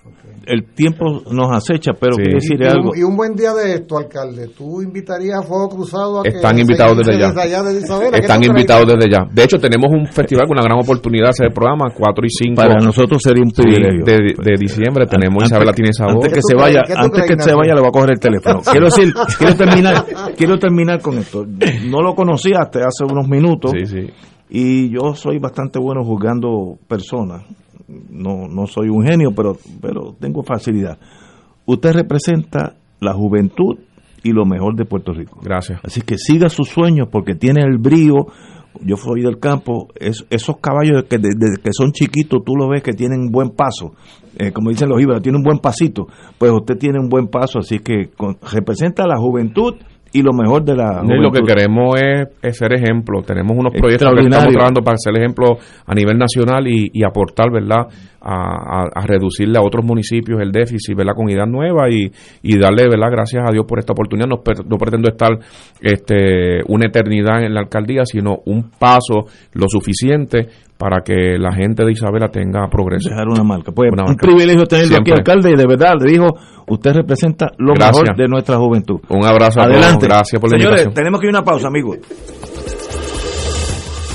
El tiempo nos acecha, pero Sí. decir y algo. un, y un buen día de esto, alcalde. ¿Tú invitarías a Fuego Cruzado a que Están invitados se desde allá desde Isabela? ¿Qué Están invitados desde ya. De hecho, tenemos un festival con una gran oportunidad de hacer el programa, 4 y 5. Para nosotros sería un Sí, privilegio. de, de diciembre tenemos Antes- Isabela tiene sabor. Antes que ¿Qué se vaya, antes crees, que se vaya le voy a coger el teléfono. Quiero decir, [LAUGHS] quiero terminar, quiero terminar con esto. No lo conocía hasta hace unos minutos. Sí, sí. Y yo soy bastante bueno juzgando personas. No, no soy un genio, pero, pero tengo facilidad. Usted representa la juventud y lo mejor de Puerto Rico. Gracias. Así que siga sus sueños porque tiene el brío. Yo fui del campo, es- esos caballos que desde que son chiquitos tú lo ves que tienen buen paso, eh, como dicen los íbaros, tiene un buen pasito. Pues usted tiene un buen paso, así que con- representa la juventud y lo mejor de la Y lo que juventud. queremos es, es ser ejemplo. Tenemos unos proyectos que estamos trabajando para ser ejemplo a nivel nacional y, y aportar, ¿verdad?, a, a, reducirle a otros municipios el déficit, ¿verdad? Con ideas nuevas y, y darle, ¿verdad? Gracias a Dios por esta oportunidad. No, no pretendo estar este, una eternidad en la alcaldía, sino un paso lo suficiente para que la gente de Isabela tenga progreso. Dejar una marca. Pues, un privilegio tenerlo aquí, alcalde, y de verdad, le dijo, usted representa lo mejor de nuestra juventud. Un abrazo Adelante. Gracias por la Señores, tenemos que ir a una pausa, amigos.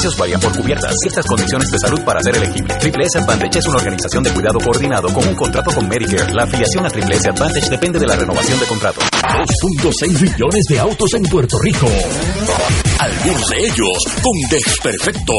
Beneficios varían por cubiertas. Ciertas condiciones de salud para ser elegible. Triple S Advantage es una organización de cuidado coordinado con un contrato con Medicare. La afiliación a Triple S Advantage depende de la renovación de contrato. 2.6 millones de autos en Puerto Rico. Algunos de ellos con desperfectos.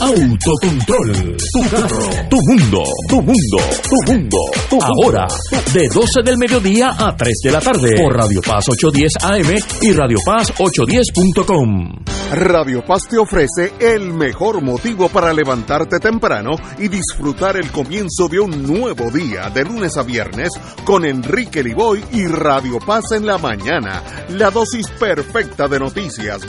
Autocontrol. Tu carro. Tu mundo. Tu mundo. Tu mundo. Ahora, de 12 del mediodía a 3 de la tarde. Por Radio Paz 810 AM y Radio Paz 810.com. Radio Paz te ofrece el mejor motivo para levantarte temprano y disfrutar el comienzo de un nuevo día de lunes a viernes con Enrique Liboy y Radio Paz en la mañana. La dosis perfecta de noticias,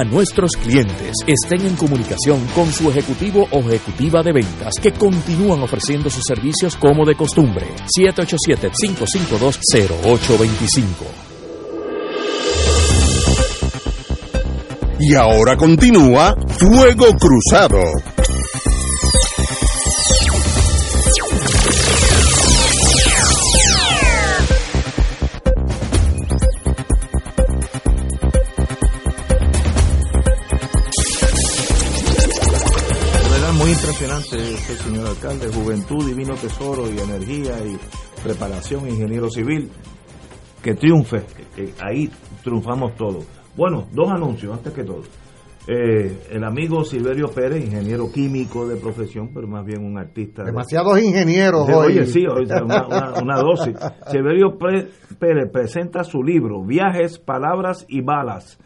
Nuestros clientes estén en comunicación con su ejecutivo o ejecutiva de ventas que continúan ofreciendo sus servicios como de costumbre. 787-552-0825. Y ahora continúa Fuego Cruzado. Muy impresionante este señor alcalde, juventud, divino tesoro y energía y preparación, ingeniero civil, que triunfe, que, ahí triunfamos todos. Bueno, dos anuncios antes que todo. Eh, el amigo Silverio Pérez, ingeniero químico de profesión, pero más bien un artista. Demasiados de, ingenieros de, hoy. Oye, sí, una, una, una dosis. [LAUGHS] Silverio Pérez presenta su libro Viajes, Palabras y Balas.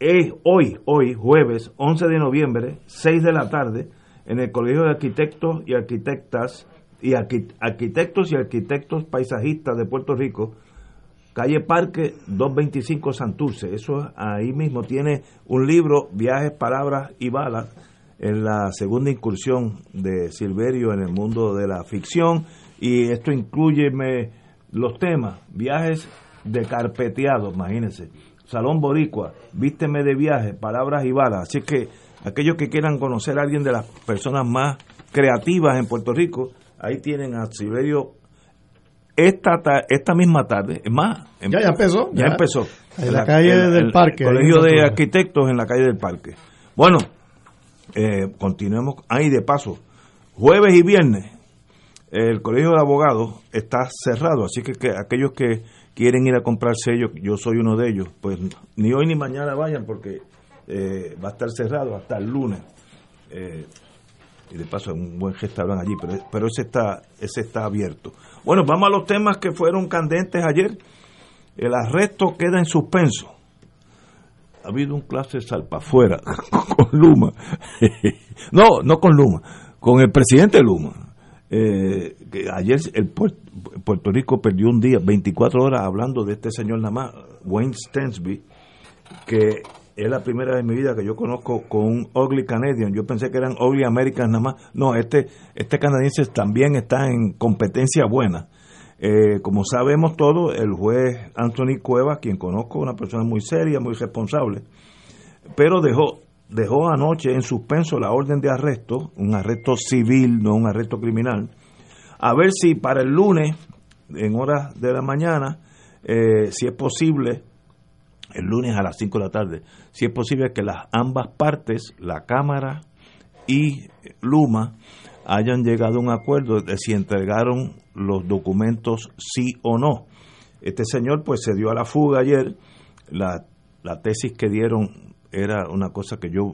Es hoy, hoy, jueves 11 de noviembre, 6 de la tarde, en el Colegio de Arquitectos y Arquitectas y Arquitectos y Arquitectos Paisajistas de Puerto Rico, calle Parque 225 Santurce. Eso ahí mismo tiene un libro, Viajes, Palabras y Balas, en la segunda incursión de Silverio en el mundo de la ficción. Y esto incluye me, los temas, viajes de carpeteado, imagínense. Salón Boricua, vísteme de viaje, palabras y balas. Así que aquellos que quieran conocer a alguien de las personas más creativas en Puerto Rico, ahí tienen a Silverio esta esta misma tarde, es más, ya, ya empezó. Ya, ya empezó. En la, la calle del el, parque. El colegio de Arquitectos en la calle del Parque. Bueno, eh, continuemos. Ahí de paso, jueves y viernes, el colegio de abogados está cerrado, así que, que aquellos que quieren ir a comprar sellos, yo soy uno de ellos, pues ni hoy ni mañana vayan porque eh, va a estar cerrado hasta el lunes. Eh, y de paso un buen restaurante allí, pero, pero ese está ese está abierto. Bueno, vamos a los temas que fueron candentes ayer. el arresto queda en suspenso. Ha habido un clase de salpa afuera [LAUGHS] con Luma. [LAUGHS] no, no con Luma, con el presidente Luma. Eh, que ayer el Puer- Puerto Rico perdió un día, 24 horas hablando de este señor nada más, Wayne Stensby, que es la primera vez en mi vida que yo conozco con un ugly Canadian. Yo pensé que eran ugly Americans nada más. No, este, este canadiense también está en competencia buena. Eh, como sabemos todos, el juez Anthony Cuevas, quien conozco, una persona muy seria, muy responsable, pero dejó, dejó anoche en suspenso la orden de arresto, un arresto civil, no un arresto criminal, a ver si para el lunes, en horas de la mañana, eh, si es posible, el lunes a las 5 de la tarde, si es posible que las ambas partes, la Cámara y Luma, hayan llegado a un acuerdo de si entregaron los documentos sí o no. Este señor pues se dio a la fuga ayer, la, tesis que dieron era una cosa que yo,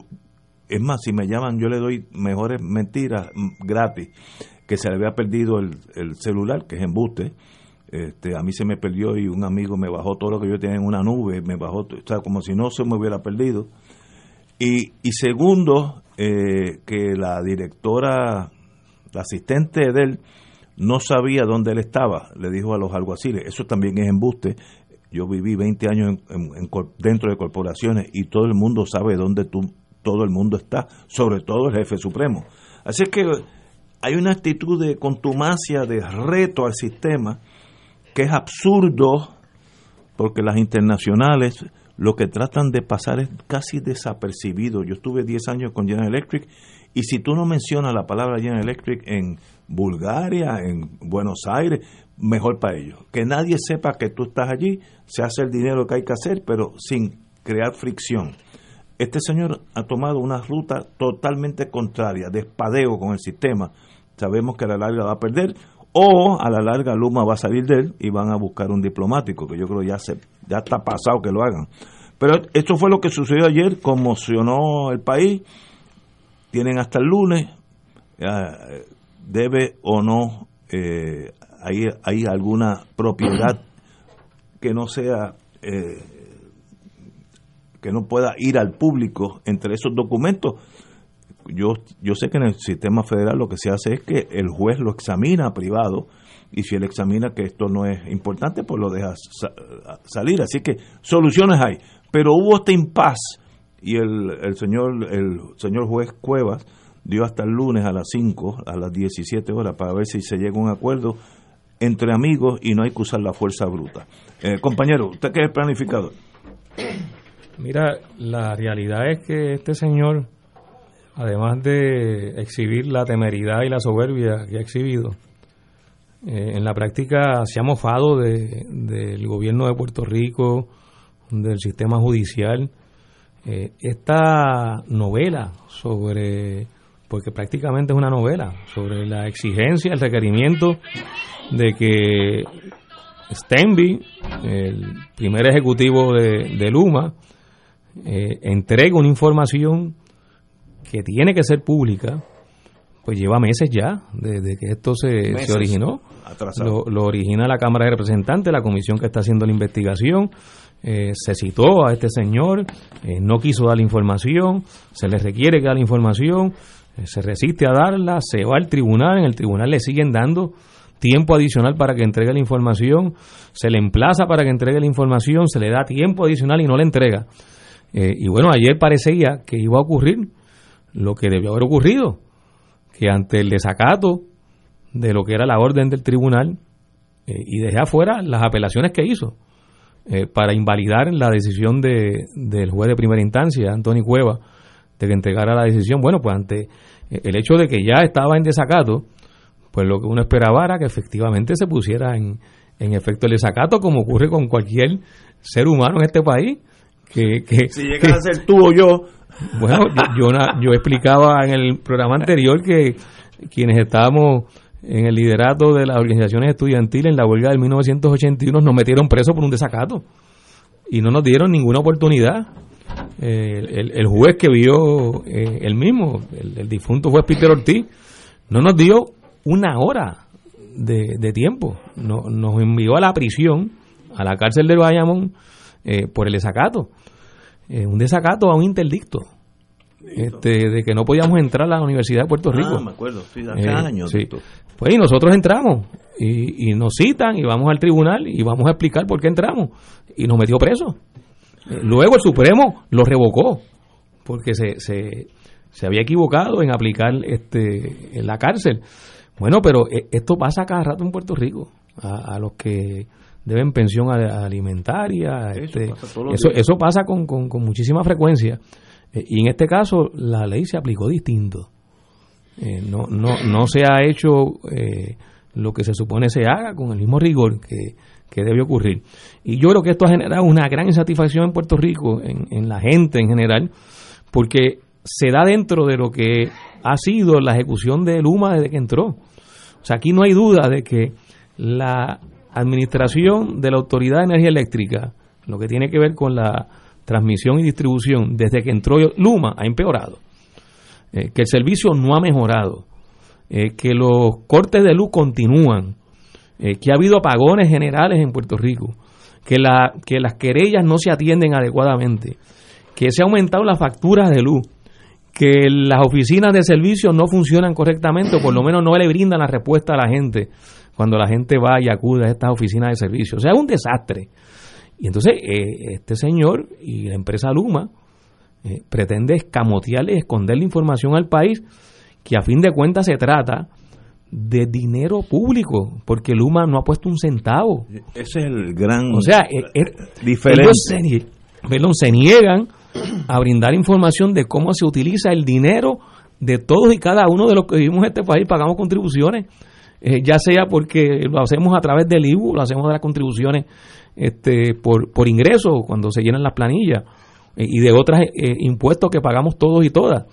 es más, si me llaman yo le doy mejores mentiras mm, gratis, que se le había perdido el, el celular, que es embuste, este, a mí se me perdió y un amigo me bajó todo lo que yo tenía en una nube, me bajó, o sea, como si no se me hubiera perdido. Y, y segundo, eh, que la directora, la asistente de él, no sabía dónde él estaba, le dijo a los alguaciles, eso también es embuste. Yo viví 20 años en- dentro de corporaciones y todo el mundo sabe dónde tú, todo el mundo está, sobre todo el jefe supremo. Así es que hay una actitud de contumacia, de reto al sistema, que es absurdo porque las internacionales lo que tratan de pasar es casi desapercibido. Yo estuve 10 años con General Electric y si tú no mencionas la palabra General Electric en Bulgaria, en Buenos Aires, mejor para ellos. Que nadie sepa que tú estás allí, se hace el dinero que hay que hacer, pero sin crear fricción. Este señor ha tomado una ruta totalmente contraria, de espadeo con el sistema. Sabemos que a la larga va a perder, o a la larga Luma va a salir de él y van a buscar un diplomático, que yo creo ya se ya está pasado que lo hagan. Pero esto fue lo que sucedió ayer, conmocionó el país. Tienen hasta el lunes, eh, debe o no, eh, hay, alguna propiedad [CLEARS THROAT] que no sea, eh, que no pueda ir al público entre esos documentos. Yo, yo sé que en el sistema federal lo que se hace es que el juez lo examina privado y si él examina que esto no es importante, pues lo deja sa- salir. Así que soluciones hay. Pero hubo este impas y el, el señor el señor juez Cuevas dio hasta el lunes a las 5, a las 17 horas, para ver si se llega a un acuerdo entre amigos y no hay que usar la fuerza bruta. Eh, compañero, ¿usted qué es planificador? Mira, la realidad es que este señor, además de exhibir la temeridad y la soberbia que ha exhibido, eh, en la práctica se ha mofado de- del gobierno de Puerto Rico, del sistema judicial. Eh, esta novela sobre, porque prácticamente es una novela, sobre la exigencia, el requerimiento de que Stenby, el primer ejecutivo de, de Luma, eh, entregue una información que tiene que ser pública, pues lleva meses ya desde que esto se, se originó. Lo, lo origina la Cámara de Representantes, la comisión que está haciendo la investigación. eh, se citó a este señor, eh, no quiso dar la información, se le requiere que da la información, eh, se resiste a darla, se va al tribunal, en el tribunal le siguen dando tiempo adicional para que entregue la información, se le emplaza para que entregue la información, se le da tiempo adicional y no la entrega. Y bueno, ayer parecía que iba a ocurrir lo que debió haber ocurrido, que ante el desacato de lo que era la orden del tribunal eh, y dejé afuera las apelaciones que hizo eh, para invalidar la decisión de, del juez de primera instancia, Antonio Cueva, de que entregara la decisión. Bueno, pues ante eh, el hecho de que ya estaba en desacato, pues lo que uno esperaba era que efectivamente se pusiera en, en efecto el desacato, como ocurre con cualquier ser humano en este país. Que, que, Si llegas a ser tú o yo, bueno, yo, yo, yo explicaba en el programa anterior que quienes estábamos en el liderato de las organizaciones estudiantiles en la huelga del 1981 nos metieron presos por un desacato y no nos dieron ninguna oportunidad. El, juez que vio eh, el mismo, el, difunto juez Peter Ortiz, no nos dio una hora de, tiempo. No- nos envió a la prisión a la cárcel de Bayamón eh, por el desacato. Eh, un desacato a un interdicto. Este, de que no podíamos entrar a la Universidad de Puerto Rico. Ah, me acuerdo, sí, hace Eh, años. sí. Pues y nosotros entramos y, y nos citan y vamos al tribunal y vamos a explicar por qué entramos y nos metió preso. Eh, Luego el Supremo lo revocó porque se, se, se había equivocado en aplicar este en la cárcel. Bueno, pero esto pasa cada rato en Puerto Rico a, a los que deben pensión alimentaria. Eso este, pasa eso, pasa con, con, con muchísima frecuencia. Eh, y en este caso la ley se aplicó distinto. Eh, no, no, no se ha hecho eh, lo que se supone se haga con el mismo rigor que, que debe ocurrir. Y yo creo que esto ha generado una gran insatisfacción en Puerto Rico, en, en la gente en general, porque se da dentro de lo que ha sido la ejecución de Luma desde que entró. O sea, aquí no hay duda de que la administración de la Autoridad de Energía Eléctrica, lo que tiene que ver con la transmisión y distribución, desde que entró Luma, ha empeorado. Eh, que el servicio no ha mejorado, eh, que los cortes de luz continúan, eh, que ha habido apagones generales en Puerto Rico, que, la, que las querellas no se atienden adecuadamente, que se ha aumentado las facturas de luz, que las oficinas de servicio no funcionan correctamente o por lo menos no le brindan la respuesta a la gente cuando la gente va y acude a estas oficinas de servicio. O sea, es un desastre. Y entonces eh, este señor y la empresa Luma, eh, pretende escamotearle y esconderle información al país que a fin de cuentas se trata de dinero público, porque Luma no ha puesto un centavo. Ese es el gran O sea, eh, eh, diferente. ellos se, perdón, se niegan a brindar información de cómo se utiliza el dinero de todos y cada uno de los que vivimos en este país, pagamos contribuciones, eh, ya sea porque lo hacemos a través del IBU, lo hacemos de las contribuciones este, por, por ingreso, cuando se llenan las planillas, eh, y de otros impuestos que pagamos todos y todas.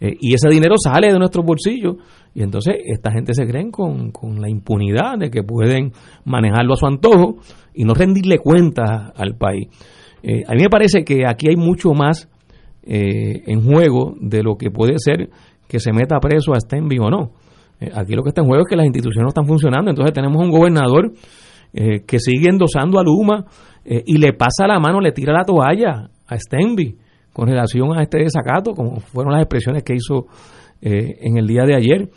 Eh, y ese dinero sale de nuestros bolsillos. Y entonces esta gente se creen con, con la impunidad de que pueden manejarlo a su antojo y no rendirle cuentas al país. Eh, a mí me parece que aquí hay mucho más eh, en juego de lo que puede ser que se meta preso a Stenby o no. Eh, aquí lo que está en juego es que las instituciones no están funcionando. Entonces tenemos un gobernador eh, que sigue endosando a Luma eh, y le pasa la mano, le tira la toalla a Stenby con relación a este desacato, como fueron las expresiones que hizo eh, en el día de ayer.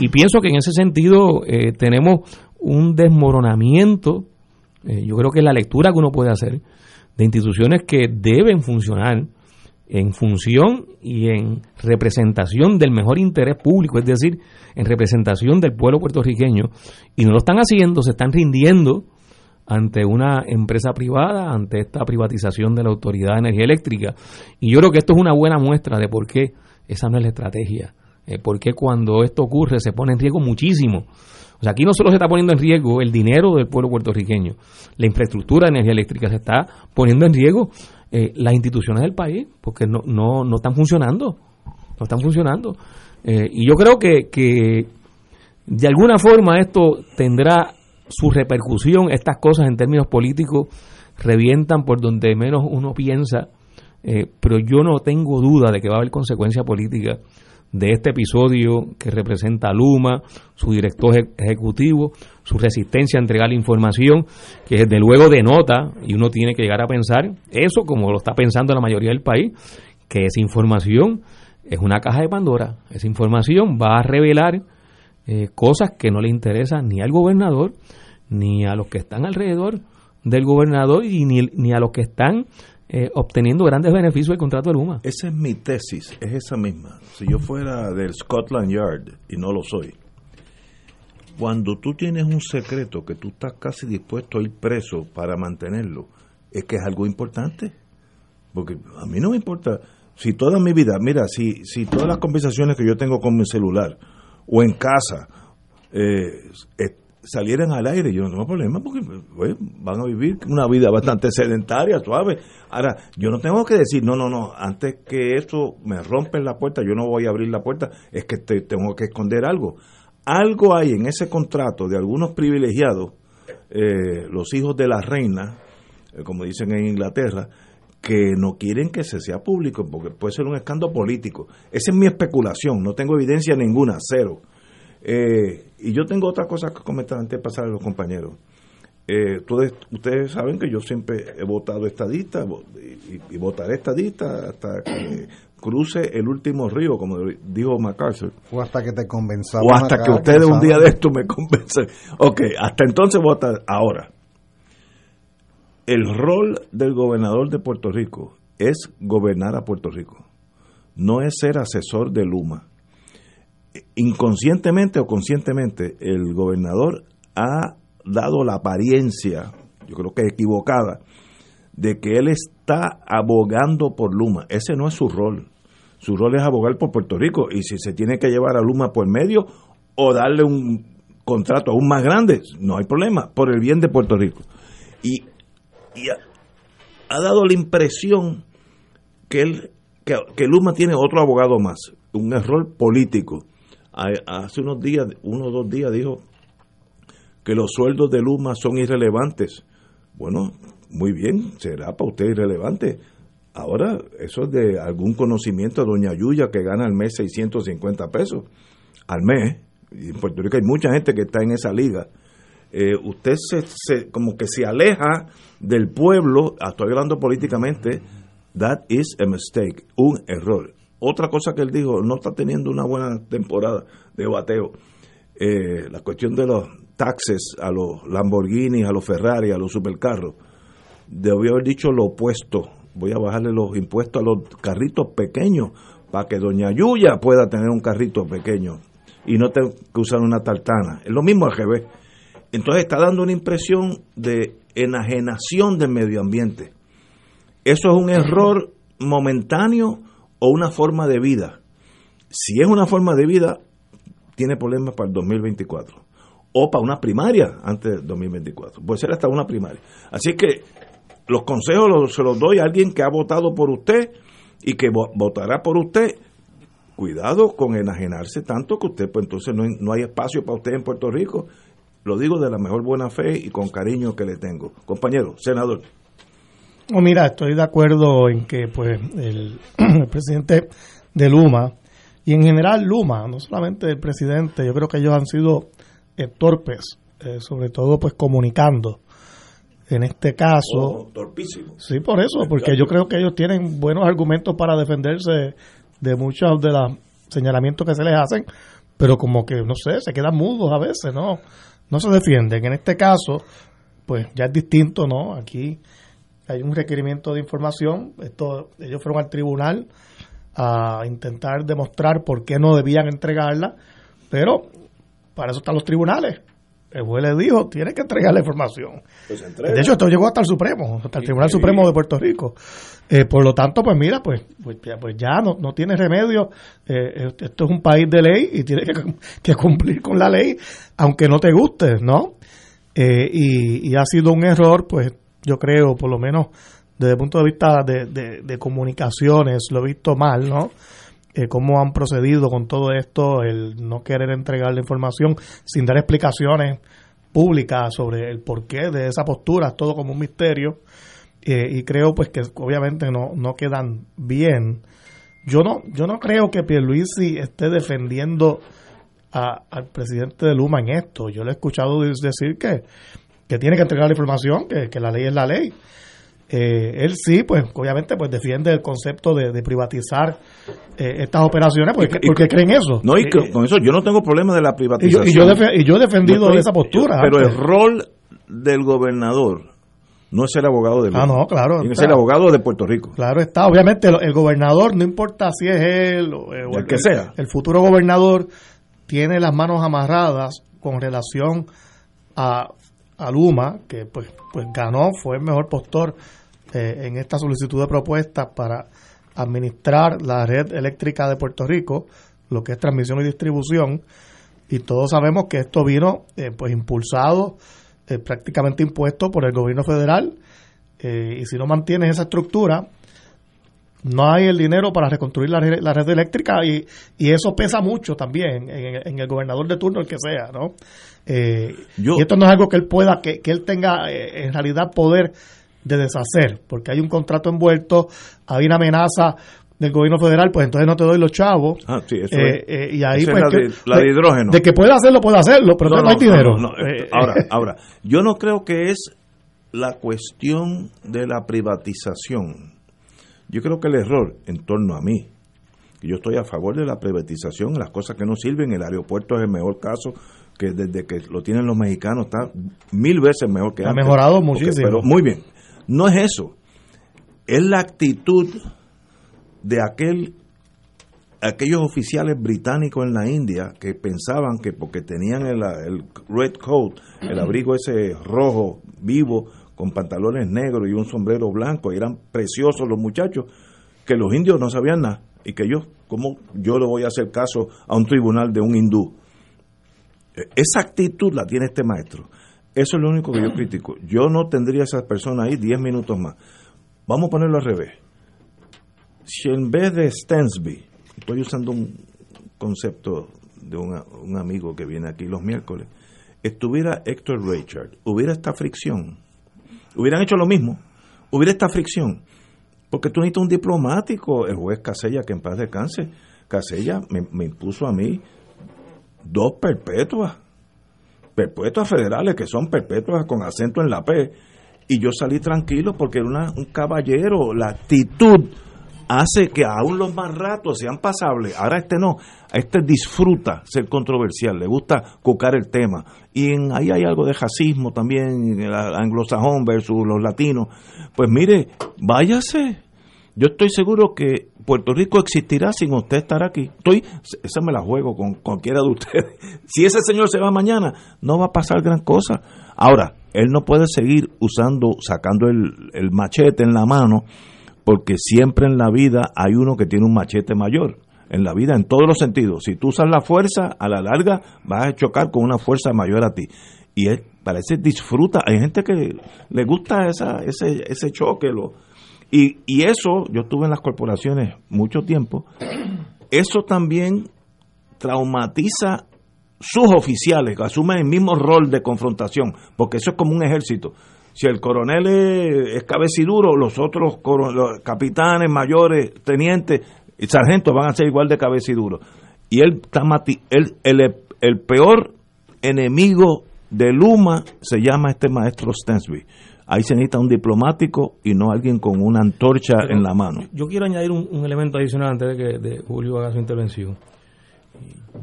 Y pienso que en ese sentido tenemos un desmoronamiento, yo creo que es la lectura que uno puede hacer, de instituciones que deben funcionar en función y en representación del mejor interés público, es decir, en representación del pueblo puertorriqueño, y no lo están haciendo, se están rindiendo ante una empresa privada, ante esta privatización de la Autoridad de Energía Eléctrica. Y yo creo que esto es una buena muestra de por qué esa no es la estrategia, eh, por qué cuando esto ocurre se pone en riesgo muchísimo. O sea, aquí no solo se está poniendo en riesgo el dinero del pueblo puertorriqueño, la infraestructura de energía eléctrica se está poniendo en riesgo eh, las instituciones del país, porque no, no, no están funcionando, no están funcionando. Eh, y yo creo que, que de alguna forma esto tendrá su repercusión, estas cosas en términos políticos revientan por donde menos uno piensa, eh, pero yo no tengo duda de que va a haber consecuencia política de este episodio que representa a Luma, su director eje- ejecutivo, su resistencia a entregar la información, que desde luego denota, y uno tiene que llegar a pensar eso como lo está pensando la mayoría del país, que esa información es una caja de Pandora, esa información va a revelar eh, cosas que no le interesan ni al gobernador, ni a los que están alrededor del gobernador y ni, ni a los que están eh, obteniendo grandes beneficios del contrato de Luma. Esa es mi tesis, es esa misma. Si yo fuera del Scotland Yard, y no lo soy, cuando tú tienes un secreto que tú estás casi dispuesto a ir preso para mantenerlo, es que es algo importante. Porque a mí no me importa, si toda mi vida, mira, si, si todas las conversaciones que yo tengo con mi celular o en casa eh, salieran al aire, yo no tengo problema porque pues, van a vivir una vida bastante sedentaria, suave. Ahora, yo no tengo que decir, no, no, no, antes que eso me rompen la puerta, yo no voy a abrir la puerta, es que te, tengo que esconder algo. Algo hay en ese contrato de algunos privilegiados, eh, los hijos de la reina, eh, como dicen en Inglaterra, que no quieren que se sea público porque puede ser un escándalo político. Esa es mi especulación, no tengo evidencia ninguna, cero. Eh, y yo tengo otra cosa que comentar antes de pasar a los compañeros. eh, ustedes, ustedes saben que yo siempre he votado estadista y, y votaré estadista hasta que cruce el último río, como dijo MacArthur. O hasta que te convenzamos. O hasta que ustedes un día de esto me convencen. Ok, hasta entonces vota ahora. El rol del gobernador de Puerto Rico es gobernar a Puerto Rico. No es ser asesor de Luma. Inconscientemente o conscientemente, el gobernador ha dado la apariencia, yo creo que equivocada, de que él está abogando por Luma. Ese no es su rol. Su rol es abogar por Puerto Rico. Y si se tiene que llevar a Luma por medio o darle un contrato aún más grande, no hay problema, por el bien de Puerto Rico. Y, ha, dado la impresión que, él, que Luma tiene otro abogado más, un error político. Ha- Hace unos días, uno o dos días dijo que los sueldos de Luma son irrelevantes. Bueno, muy bien, será para usted irrelevante. Ahora, eso es de algún conocimiento de Doña Yuya que gana al mes 650 pesos al mes. Y en Puerto Rico hay mucha gente que está en esa liga. Eh, usted se, se- como que se aleja del pueblo, ah, estoy hablando políticamente, that is a mistake, un error. Otra cosa que él dijo, no está teniendo una buena temporada de bateo. Eh, la cuestión de los taxes a los Lamborghini, a los Ferrari, a los supercarros. Debió haber dicho lo opuesto. Voy a bajarle los impuestos a los carritos pequeños para que Doña Yuya pueda tener un carrito pequeño y no tenga que usar una tartana. Es lo mismo al revés. Entonces está dando una impresión de enajenación del medio ambiente. ¿Eso es un error momentáneo o una forma de vida? Si es una forma de vida, tiene problemas para el 2024. O para una primaria antes del 2024. Puede ser hasta una primaria. Así que los consejos los- se los doy a alguien que ha votado por usted y que vo- votará por usted. Cuidado con enajenarse tanto que usted, pues entonces no no hay espacio para usted en Puerto Rico. Lo digo de la mejor buena fe y con cariño que le tengo. Compañero, senador. No, mira, estoy de acuerdo en que pues el, [CLEARS THROAT] el presidente de Luma y en general Luma, no solamente el presidente, yo creo que ellos han sido eh, torpes, eh, sobre todo pues comunicando. En este caso, Oh, torpísimo. sí, por eso, porque yo creo que ellos tienen buenos argumentos para defenderse de muchos de los señalamientos que se les hacen, pero como que, no sé, se quedan mudos a veces, ¿no? No se defienden. En este caso, pues ya es distinto, ¿no? Aquí hay un requerimiento de información. Esto, ellos fueron al tribunal a intentar demostrar por qué no debían entregarla, pero para eso están los tribunales. El juez les dijo, tiene que entregar la información. Pues. De hecho, esto llegó hasta el Supremo, hasta el Tribunal Supremo de Puerto Rico. Eh, por lo tanto, pues mira, pues, pues ya, pues ya no, no tiene remedio. Eh, esto es un país de ley y tiene que, [LAUGHS] que cumplir con la ley, aunque no te guste, ¿no? Eh, y, y ha sido un error, pues yo creo, por lo menos desde el punto de vista de, de- comunicaciones, lo he visto mal, ¿no? Eh, cómo han procedido con todo esto, el no querer entregar la información sin dar explicaciones públicas sobre el porqué de esa postura, todo como un misterio. Eh, y creo pues que obviamente no, no quedan bien. Yo no, yo no creo que Pierluisi esté defendiendo a- al presidente de Luma en esto. Yo le he escuchado de- decir que, que tiene que entregar la información, que, que la ley es la ley. Eh, él sí, pues obviamente pues defiende el concepto de, de privatizar eh, estas operaciones porque, Y- y- porque creen eso. No, y que Eh, con eso yo no tengo problema de la y yo, privatización. y yo, defe- y yo he defendido Yo esa postura. Pero antes. el rol del gobernador no es ser abogado de Ah, no, claro, Tiene que está. ser abogado de Puerto Rico. Claro está, obviamente el, el gobernador, no importa si es él o, eh, o El que sea. el futuro gobernador tiene las manos amarradas con relación a, a Luma, que pues, pues ganó, fue el mejor postor eh, en esta solicitud de propuestas para administrar la red eléctrica de Puerto Rico, lo que es transmisión y distribución, y todos sabemos que esto vino eh, pues impulsado, eh, prácticamente impuesto por el gobierno federal, eh, y si no mantienes esa estructura, no hay el dinero para reconstruir la, red- la red eléctrica y, y eso pesa mucho también en, en el gobernador de turno, el que sea, ¿no? Eh, y esto no es algo que él pueda, que, que él tenga eh, en realidad poder de deshacer, porque hay un contrato envuelto, hay una amenaza del gobierno federal, pues entonces no te doy los chavos. Ah, sí, eso Eh, es. y ahí pues, es la, de, la de hidrógeno. De que puede hacerlo, puede hacerlo, pero no, hay dinero. no, Ahora, ahora, yo no creo que es la cuestión de la privatización. Yo creo que el error en torno a mí, que yo estoy a favor de la privatización, las cosas que no sirven, el aeropuerto es el mejor caso, que desde que lo tienen los mexicanos está mil veces mejor que Ha antes. mejorado Porque- muchísimo. pero muy bien, no es eso, es la actitud de aquel aquellos oficiales británicos en la India que pensaban que porque tenían el, el red coat, el abrigo ese rojo vivo con pantalones negros y un sombrero blanco, eran preciosos los muchachos, que los indios no sabían nada y que yo, ¿cómo yo le voy a hacer caso a un tribunal de un hindú? Eh, Esa actitud la tiene este maestro. Eso es lo único que yo critico. Yo no tendría a esa persona ahí 10 minutos más. Vamos a ponerlo al revés. Si en vez de Stensby, estoy usando un concepto de un, un amigo que viene aquí los miércoles, estuviera Héctor Richard, hubiera esta fricción, hubieran hecho lo mismo, hubiera esta fricción, porque tú necesitas un diplomático, el juez Casella, que en paz descanse, Casella me, me impuso a mí dos perpetuas, perpetuas federales, que son perpetuas con acento en la P, y yo salí tranquilo porque era una- un caballero, la actitud hace que aún los más ratos sean pasables. Ahora este no, este disfruta ser controversial, le gusta cucar el tema. Y en, ahí hay algo de racismo también, el anglosajón versus los latinos. Pues mire, váyase. Yo estoy seguro que Puerto Rico existirá sin usted estar aquí. Estoy, esa me la juego con cualquiera de ustedes. [LAUGHS] Si ese señor se va mañana, no va a pasar gran cosa. Ahora, él no puede seguir usando, sacando el, el machete en la mano, porque siempre en la vida hay uno que tiene un machete mayor. En la vida, en todos los sentidos. Si tú usas la fuerza, a la larga vas a chocar con una fuerza mayor a ti. Y parece disfruta. Hay gente que le gusta esa, ese, ese choque. Y, y eso, yo estuve en las corporaciones mucho tiempo, eso también traumatiza sus oficiales, asumen el mismo rol de confrontación, porque eso es como un ejército. Si el coronel es, es cabeciduro, los otros los capitanes, mayores, tenientes y sargentos van a ser igual de cabeciduros. Y él, está él- el, el peor enemigo de Luma se llama este maestro Stensby. Ahí se necesita un diplomático y no alguien con una antorcha en la mano. Yo quiero añadir un, un elemento adicional antes de que de Julio haga su intervención.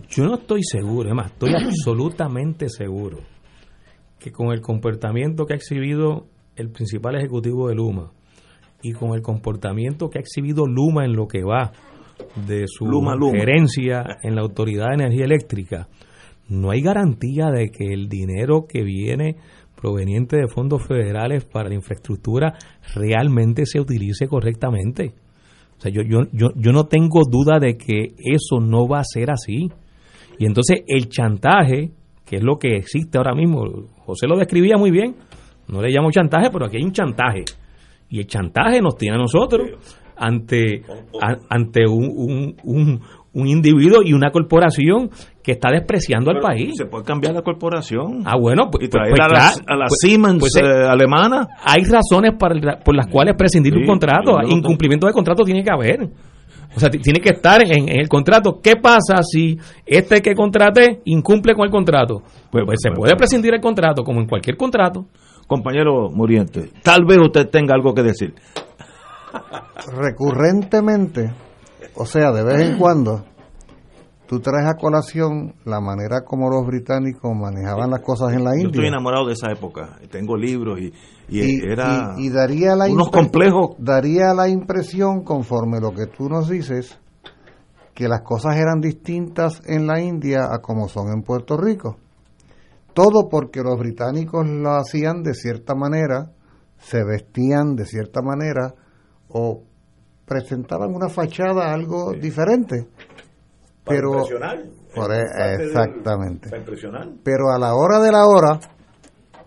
Yo no estoy seguro, es más, estoy [CLEARS THROAT] absolutamente seguro que con el comportamiento que ha exhibido el principal ejecutivo de Luma y con el comportamiento que ha exhibido Luma en lo que va de su Luma, Luma. gerencia en la Autoridad de Energía Eléctrica, no hay garantía de que el dinero que viene proveniente de fondos federales para la infraestructura realmente se utilice correctamente. O sea, yo, yo, yo, yo no tengo duda de que eso no va a ser así. Y entonces el chantaje, que es lo que existe ahora mismo, José lo describía muy bien, no le llamo chantaje, pero aquí hay un chantaje. Y el chantaje nos tiene a nosotros ante, a- ante un, un, un, un individuo y una corporación que está despreciando al país. Se puede cambiar la corporación. Ah, bueno, pues, y pues- traer pues a, la, a la pues- Siemens eh, eh, alemana. hay razones para por las cuales prescindir de Sí, un contrato. no Incumplimiento de contrato tiene que haber. O sea, tiene que estar en, en el contrato. ¿Qué pasa si este que contraté incumple con el contrato? Pues, pues se puede prescindir el contrato, como en cualquier contrato. Compañero Muriente, tal vez usted tenga algo que decir. recurrentemente, o sea, de vez en cuando, tú traes a colación la manera como los británicos manejaban las cosas en la Yo estoy India. enamorado de esa época. Tengo libros y, y Y, era y- y daría la unos complejos. daría la impresión conforme lo que tú nos dices que las cosas eran distintas en la India a como son en Puerto Rico. Todo porque los británicos lo hacían de cierta manera se vestían de cierta manera o presentaban una fachada algo diferente. Pero por e- exactamente. Para impresionar. pero a la hora de la hora,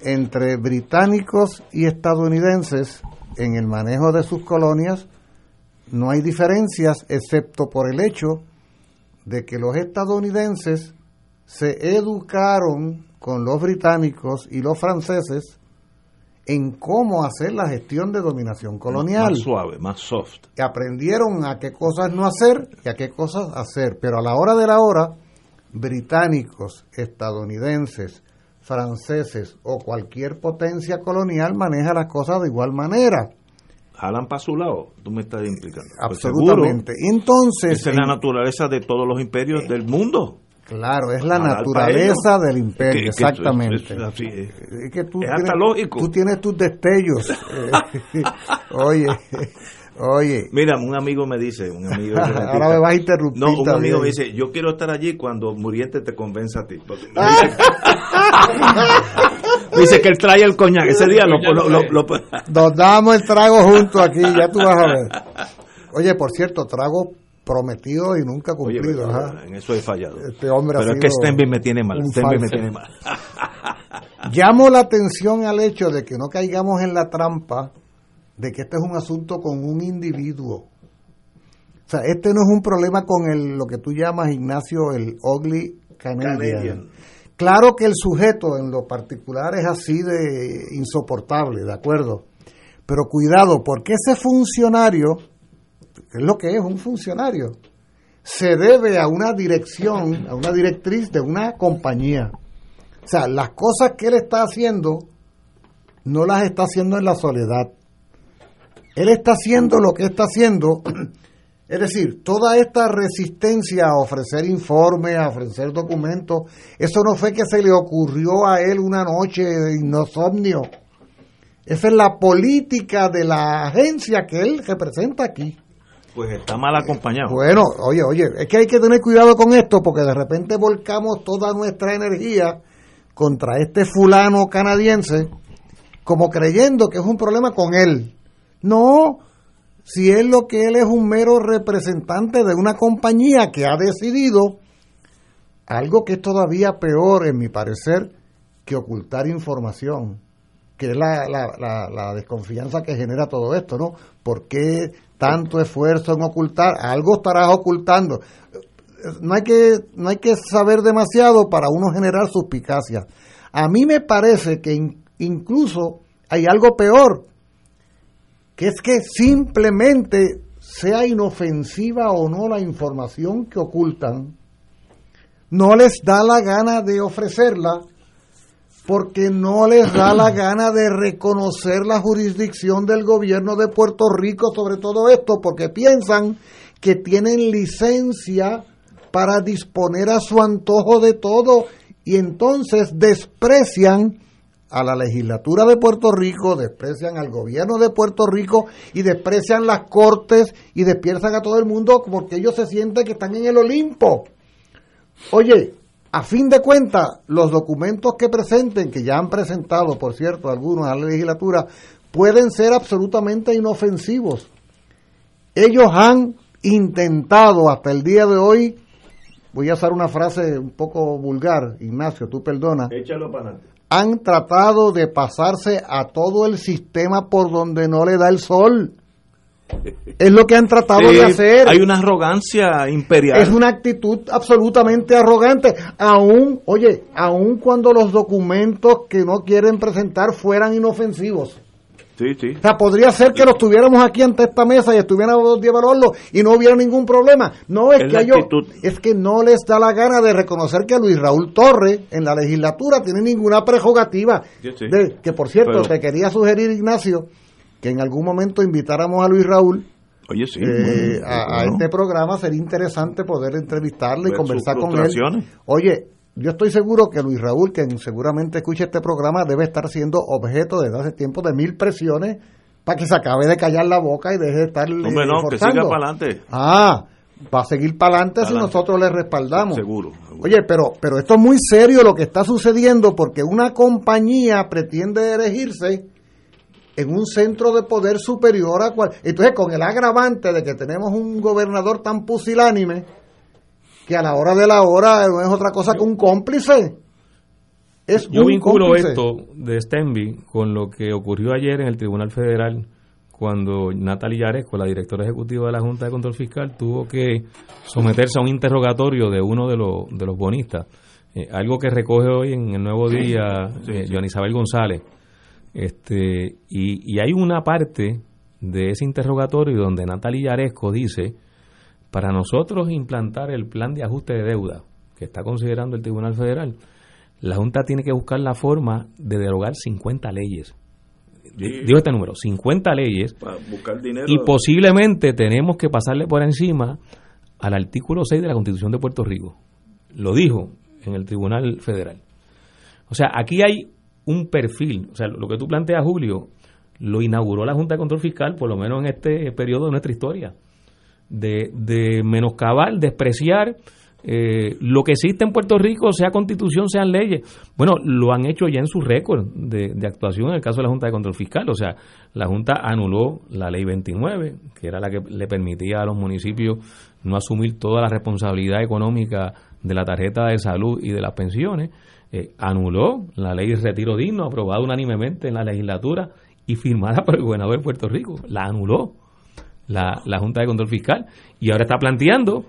entre británicos y estadounidenses, en el manejo de sus colonias, no hay diferencias excepto por el hecho de que los estadounidenses se educaron con los británicos y los franceses en cómo hacer la gestión de dominación colonial. Más suave, más soft. Y aprendieron a qué cosas no hacer y a qué cosas hacer. Pero a la hora de la hora, británicos, estadounidenses, franceses o cualquier potencia colonial maneja las cosas de igual manera. Jalan para su lado, tú me estás implicando. Pues Absolutamente. Entonces, esa es la naturaleza de todos los imperios del mundo. Claro, es la naturaleza del imperio, Que- exactamente. es así, es. Es que tú hasta tienes, lógico. Tú tienes tus destellos. [LAUGHS] Eh, [LAUGHS] oye, oye. Mira, un amigo me dice, un amigo [LAUGHS] Ahora me vas a interrumpir No, un también. amigo me dice, yo quiero estar allí cuando Muriente te convenza a ti. Me [LAUGHS] dice, que él trae el coñac. Ese día lo, lo- lo- lo- Nos damos el trago juntos aquí, ya tú vas a ver. [LAUGHS] Oye, por cierto, trago prometido y nunca cumplido. en eso he fallado. Este hombre ha Pero es que Stenby me tiene mal. Stenby me tiene mal. Llamo la atención al hecho de que no caigamos en la trampa de que este es un asunto con un individuo. O sea, este no es un problema con el, lo que tú llamas, Ignacio, el ugly Canadian. Canadian. Claro que el sujeto en lo particular es así de insoportable, ¿de acuerdo? Pero cuidado, porque ese funcionario, que es lo que es un funcionario, se debe a una dirección, a una directriz de una compañía. O sea, las cosas que él está haciendo no las está haciendo en la soledad. Él está haciendo lo que está haciendo. [CLEARS THROAT] Es decir, toda esta resistencia a ofrecer informes, a ofrecer documentos, eso no fue que se le ocurrió a él una noche de insomnio. Esa es la política de la agencia que él representa aquí. Pues está mal acompañado. Bueno, oye, oye, es que hay que tener cuidado con esto porque de repente volcamos toda nuestra energía contra este fulano canadiense como creyendo que es un problema con él. No, si es lo que él es un mero representante de una compañía que ha decidido algo que es todavía peor, en mi parecer, que ocultar información, que es la, la, la, la desconfianza que genera todo esto, ¿no? ¿Por qué tanto esfuerzo en ocultar? Algo estarás ocultando. No hay que, no hay que saber demasiado para uno generar suspicacia. A mí me parece que in- incluso hay algo peor, que es que simplemente sea inofensiva o no la información que ocultan, no les da la gana de ofrecerla porque no les da la gana de reconocer la jurisdicción del gobierno de Puerto Rico sobre todo esto, porque piensan que tienen licencia para disponer a su antojo de todo y entonces desprecian a la legislatura de Puerto Rico, desprecian al gobierno de Puerto Rico y desprecian las cortes y despiertan a todo el mundo porque ellos se sienten que están en el Olimpo. Oye, a fin de cuentas, los documentos que presenten, que ya han presentado, por cierto, algunos a la legislatura, pueden ser absolutamente inofensivos. Ellos han intentado hasta el día de hoy, voy a usar una frase un poco vulgar, Ignacio, tú perdona, Échalo para adelante. Han tratado de pasarse a todo el sistema por donde no le da el sol. [LAUGHS] Es lo que han tratado Sí, de hacer. Hay una arrogancia imperial. Es una actitud absolutamente arrogante, aún, oye, aún cuando los documentos que no quieren presentar fueran inofensivos. Sí, sí. O sea, podría ser que los tuviéramos aquí ante esta mesa y estuviéramos de evaluarlo y no hubiera ningún problema. No es, Es que actitud. es que no les da la gana de reconocer que Luis Raúl Torres en la legislatura tiene ninguna prerrogativa. Yo sí. De- que por cierto, Pero- te quería sugerir, Ignacio, que en algún momento invitáramos a Luis Raúl Oye, sí. eh, bueno, a, a este programa sería interesante poder entrevistarle y Ver conversar con él. Oye, yo estoy seguro que Luis Raúl, que seguramente escucha este programa, debe estar siendo objeto desde hace tiempo de mil presiones para que se acabe de callar la boca y deje de estar Hombre, no, que siga para adelante. Ah, va a seguir para adelante si nosotros le respaldamos. Seguro. Oye, pero, pero esto es muy serio lo que está sucediendo porque una compañía pretende elegirse en un centro de poder superior a cual. Entonces, con el agravante de que tenemos un gobernador tan pusilánime que a la hora de la hora no es otra cosa que un cómplice. Es Yo un vinculo cómplice. esto de Stenby con lo que ocurrió ayer en el Tribunal Federal cuando Natalie Yaresco, la directora ejecutiva de la Junta de Control Fiscal, tuvo que someterse a un interrogatorio de uno de los, de los bonistas. Eh, algo que recoge hoy en el Nuevo Día eh, Joan Isabel González. Este, y, y hay una parte de ese interrogatorio donde Natalia Yaresco dice, para nosotros implantar el plan de ajuste de deuda que está considerando el Tribunal Federal, la Junta tiene que buscar la forma de derogar 50 leyes. Digo este número, 50 leyes. Para buscar dinero. Y posiblemente tenemos que pasarle por encima al artículo 6 de la Constitución de Puerto Rico. Lo dijo en el Tribunal Federal. O sea, aquí hay un perfil, o sea, lo que tú planteas, Julio, lo inauguró la Junta de Control Fiscal, por lo menos en este periodo de nuestra historia, de, de menoscabar, despreciar eh, lo que existe en Puerto Rico, sea constitución, sean leyes. Bueno, lo han hecho ya en su récord de, actuación en el caso de la Junta de Control Fiscal. O sea, la Junta anuló la ley 29, que era la que le permitía a los municipios no asumir toda la responsabilidad económica de la tarjeta de salud y de las pensiones. Eh, anuló la ley de retiro digno, aprobada unánimemente en la legislatura y firmada por el gobernador de Puerto Rico. La anuló la, la Junta de Control Fiscal y ahora está planteando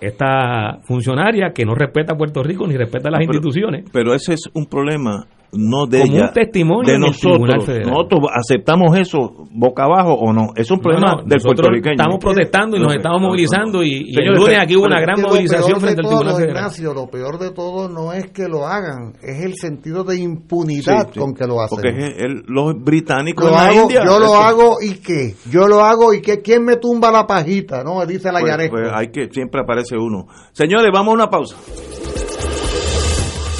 esta funcionaria que no respeta a Puerto Rico ni respeta a las Pero- instituciones. Pero ese es un problema no de Como ella, un testimonio de nosotros. Nosotros aceptamos eso boca abajo o no. Es un problema No, no, del puertorriqueño. estamos protestando y nos No, estamos movilizando y, y el lunes aquí hubo una gran movilización frente al Tribunal Federal. Ignacio, lo peor de todo no es que lo hagan, es el sentido de impunidad Sí, sí. con que lo hacen. Porque el- los británicos Lo en hago, India. yo lo eso- hago y qué, yo lo hago y qué, ¿quién me tumba la pajita? No, dice la pues, pues hay que siempre aparece uno. Señores, vamos a una pausa.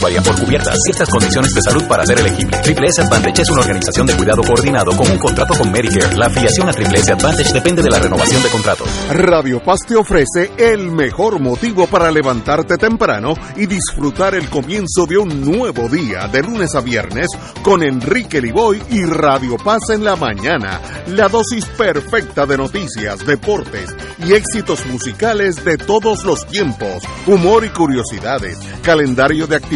Varían por cubiertas. Ciertas condiciones de salud para ser elegible. Triple S Advantage es una organización de cuidado coordinado con un contrato con Medicare. La afiliación a Triple S Advantage depende de la renovación de contratos. Radio Paz te ofrece el mejor motivo para levantarte temprano y disfrutar el comienzo de un nuevo día de lunes a viernes con Enrique Liboy y Radio Paz en la mañana. La dosis perfecta de noticias, deportes y éxitos musicales de todos los tiempos, humor y curiosidades, calendario de actividades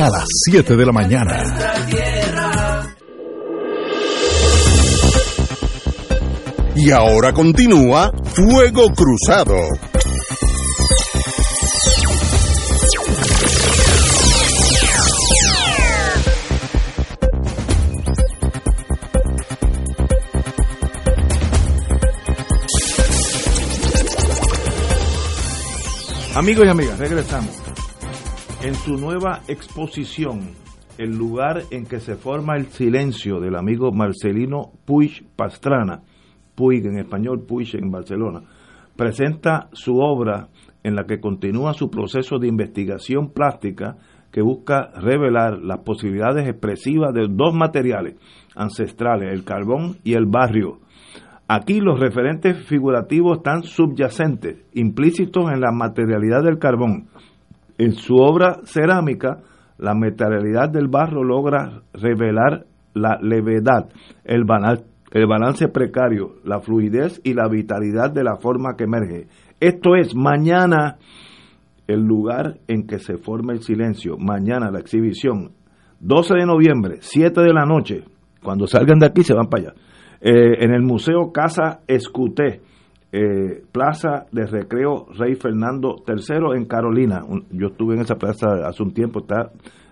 a las 7 de la mañana. Y ahora continúa Fuego Cruzado. Amigos y amigas, regresamos. En su nueva exposición, El lugar en que se forma el silencio del amigo Marcelino Puig Pastrana, Puig en español, Puig en Barcelona, presenta su obra en la que continúa su proceso de investigación plástica que busca revelar las posibilidades expresivas de dos materiales ancestrales, el carbón y el barrio. Aquí los referentes figurativos están subyacentes, implícitos en la materialidad del carbón. En su obra cerámica, la materialidad del barro logra revelar la levedad, el balance precario, la fluidez y la vitalidad de la forma que emerge. Esto es mañana el lugar en que se forma el silencio. Mañana la exhibición, 12 de noviembre, 7 de la noche. Cuando salgan de aquí se van para allá. Eh, en el Museo Casa Escuté, eh, Plaza de Recreo Rey Fernando III en Carolina. Yo estuve en esa plaza hace un tiempo, está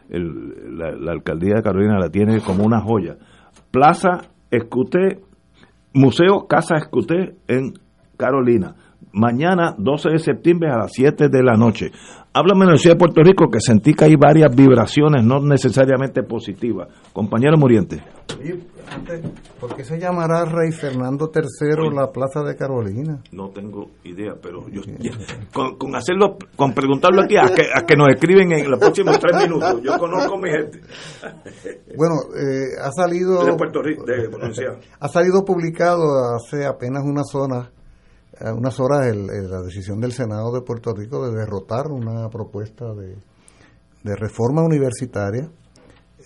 el- la, la alcaldía de Carolina la tiene como una joya. Plaza Escuté, Museo Casa Escuté en Carolina. Mañana, 12 de septiembre a las 7 de la noche. Háblame de la ciudad de Puerto Rico que sentí que hay varias vibraciones, no necesariamente positivas. Compañero Muriente. ¿por qué se llamará Rey Fernando III la Plaza de Carolina? No tengo idea, pero yo ya- con, con hacerlo, con preguntarlo aquí, a que, a que nos escriben en los próximos tres minutos. Yo conozco a mi gente. Bueno, eh, ha salido De Puerto Rico, de [LAUGHS] ha salido publicado hace apenas unas horas, eh, unas horas el- el- la decisión del Senado de Puerto Rico de derrotar una propuesta de, de reforma universitaria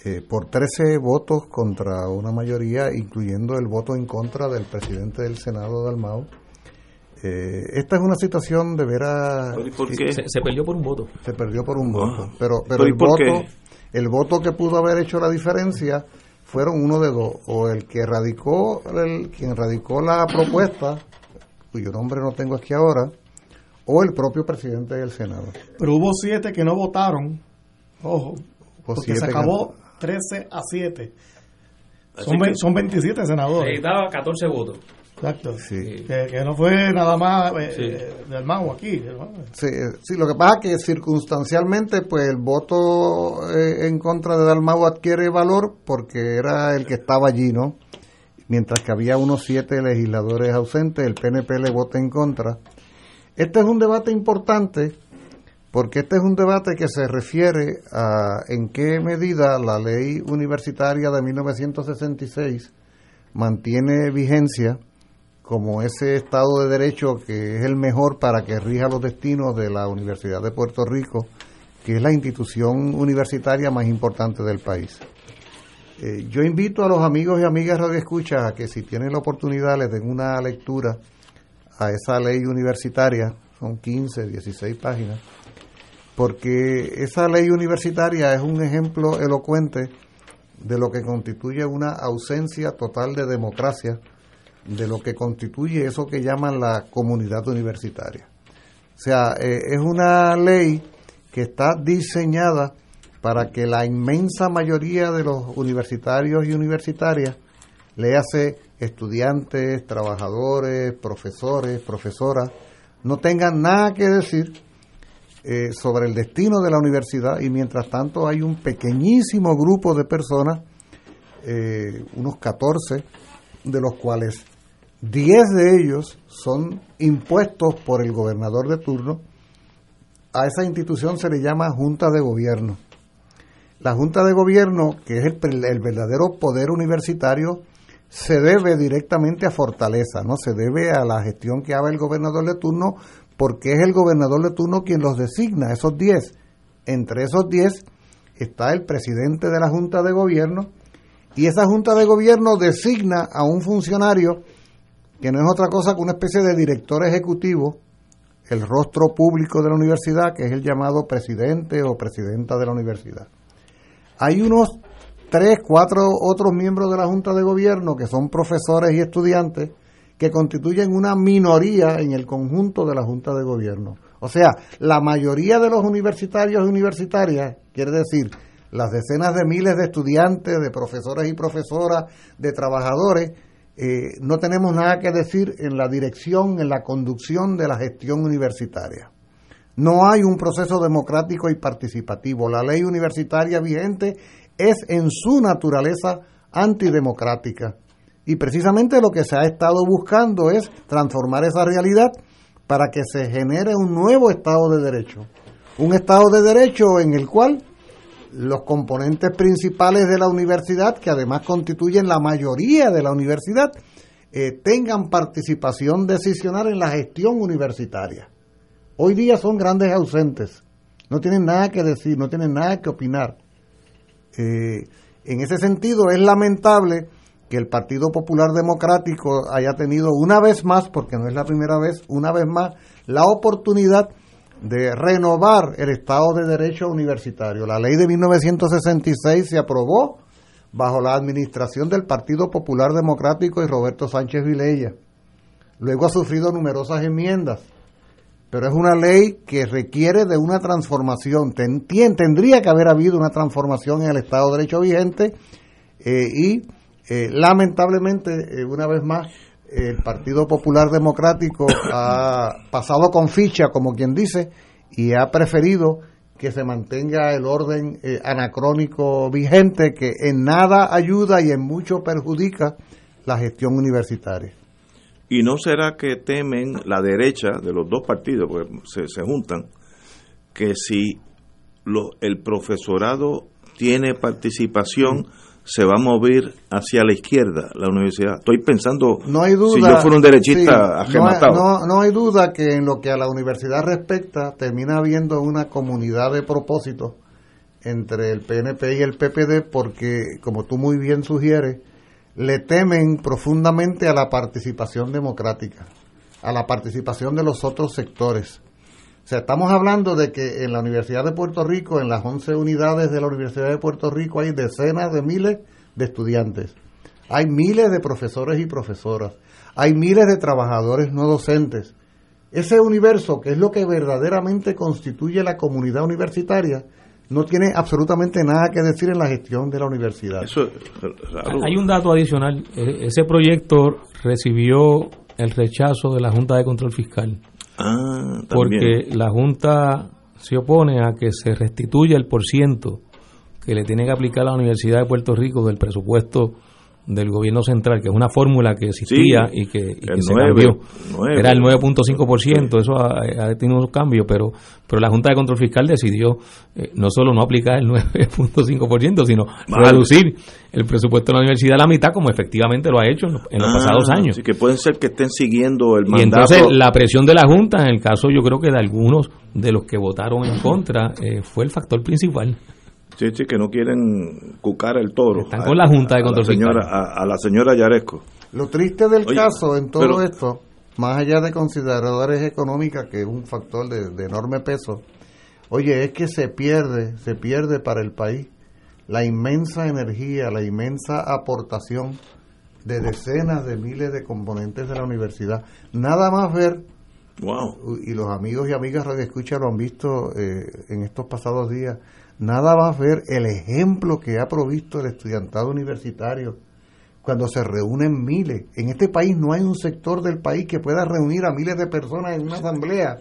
eh, por 13 votos contra una mayoría, incluyendo el voto en contra del presidente del Senado, Dalmau. Eh, esta es una situación de veras... Se, se perdió por un voto. Se perdió por un voto. Ah. Pero, pero ¿Pero y el voto, qué? el voto que pudo haber hecho la diferencia fueron uno de dos. O el que radicó, el, quien radicó la propuesta, cuyo nombre no tengo aquí ahora, o el propio presidente del Senado. Pero hubo siete que no votaron. Ojo. Hubo porque se que acabó 13 a 7. Así Son, que- son 27 senadores. Necesitaba 14 votos. Exacto. Que, que no fue nada más eh, eh, del mago aquí. ¿no? Sí, eh, sí, lo que pasa es que circunstancialmente, pues el voto eh, en contra de Dalmau adquiere valor porque era el que estaba allí, ¿no? Mientras que había unos siete legisladores ausentes, el PNP le vota en contra. Este es un debate importante porque este es un debate que se refiere a en qué medida la ley universitaria de 1966 mantiene vigencia como ese Estado de Derecho que es el mejor para que rija los destinos de la Universidad de Puerto Rico, que es la institución universitaria más importante del país. Eh, yo invito a los amigos y amigas radioescuchas a que si tienen la oportunidad les den una lectura a esa ley universitaria, son 15, 16 páginas, porque esa ley universitaria es un ejemplo elocuente de lo que constituye una ausencia total de democracia, de lo que constituye eso que llaman la comunidad universitaria. O sea, eh, es una ley que está diseñada para que la inmensa mayoría de los universitarios y universitarias, le hace estudiantes, trabajadores, profesores, profesoras, no tengan nada que decir eh, sobre el destino de la universidad y mientras tanto hay un pequeñísimo grupo de personas, eh, unos 14, de los cuales 10 de ellos son impuestos por el gobernador de turno. A esa institución se le llama Junta de Gobierno. La Junta de Gobierno, que es el, verdadero poder universitario, se debe directamente a Fortaleza, no se debe a la gestión que haga el gobernador de turno, porque es el gobernador de turno quien los designa, esos 10. Entre esos 10 está el presidente de la Junta de Gobierno y esa Junta de Gobierno designa a un funcionario que no es otra cosa que una especie de director ejecutivo, el rostro público de la universidad, que es el llamado presidente o presidenta de la universidad. Hay unos tres, cuatro otros miembros de la Junta de Gobierno que son profesores y estudiantes que constituyen una minoría en el conjunto de la Junta de Gobierno. O sea, la mayoría de los universitarios y universitarias, quiere decir, las decenas de miles de estudiantes, de profesores y profesoras, de trabajadores, eh, no tenemos nada que decir en la dirección, en la conducción de la gestión universitaria. No hay un proceso democrático y participativo. La ley universitaria vigente es en su naturaleza antidemocrática. Y precisamente lo que se ha estado buscando es transformar esa realidad para que se genere un nuevo Estado de Derecho. Un Estado de Derecho en el cual los componentes principales de la universidad, que además constituyen la mayoría de la universidad, eh, tengan participación decisional en la gestión universitaria. Hoy día son grandes ausentes, no tienen nada que decir, no tienen nada que opinar. Eh, en ese sentido es lamentable que el Partido Popular Democrático haya tenido una vez más, porque no es la primera vez, una vez más, la oportunidad de renovar el Estado de Derecho Universitario. La ley de 1966 se aprobó bajo la administración del Partido Popular Democrático y Roberto Sánchez Vilella. Luego ha sufrido numerosas enmiendas, pero es una ley que requiere de una transformación. Tendría que haber habido una transformación en el Estado de Derecho vigente eh, y eh, lamentablemente, eh, una vez más, el Partido Popular Democrático [COUGHS] ha pasado con ficha, como quien dice, y ha preferido que se mantenga el orden anacrónico vigente que en nada ayuda y en mucho perjudica la gestión universitaria. ¿Y no será que temen la derecha de los dos partidos, porque se, se juntan, que si lo- el profesorado tiene participación, se va a mover hacia la izquierda la universidad? Estoy pensando, No hay duda. si yo fuera un derechista sí, no, hay- no, no hay duda que en lo que a la universidad respecta, termina habiendo una comunidad de propósitos entre el PNP y el PPD, porque, como tú muy bien sugieres, le temen profundamente a la participación democrática, a la participación de los otros sectores. O sea, estamos hablando de que en la Universidad de Puerto Rico, en las 11 unidades de la Universidad de Puerto Rico, hay decenas de miles de estudiantes. Hay miles de profesores y profesoras. Hay miles de trabajadores no docentes. Ese universo, que es lo que verdaderamente constituye la comunidad universitaria, no tiene absolutamente nada que decir en la gestión de la universidad. Hay un dato adicional. E- Ese proyecto recibió el rechazo de la Junta de Control Fiscal. Ah, porque la Junta se opone a que se restituya el porciento que le tiene que aplicar la Universidad de Puerto Rico del presupuesto del gobierno central, que es una fórmula que existía Sí, y que, y que el se nueve, cambió. nueve. Era el 9.5%, eso ha, ha tenido unos cambios, pero, pero la Junta de Control Fiscal decidió eh, no solo no aplicar el [LAUGHS] 9.5%, sino reducir el presupuesto de la universidad a la mitad, como efectivamente lo ha hecho en los, en los Ah, pasados años. Así que pueden ser que estén siguiendo el Y mandato. entonces la presión de la Junta, en el caso yo creo que de algunos de los que votaron en contra, eh, fue el factor principal. Sí, sí, que no quieren cucar el toro. Están con la Junta de A- a Control la señora, Fiscal. a, a la señora Yaresco. Lo triste del Oye, caso en todo pero- esto, más allá de consideradores económicas, que es un factor de, de enorme peso, oye, es que se pierde, se pierde para el país la inmensa energía, la inmensa aportación de decenas de miles de componentes de la universidad. Nada más ver, y los amigos y amigas Radio Escucha lo han visto eh, en estos pasados días, nada más ver el ejemplo que ha provisto el estudiantado universitario cuando se reúnen miles. En este país no hay un sector del país que pueda reunir a miles de personas en una asamblea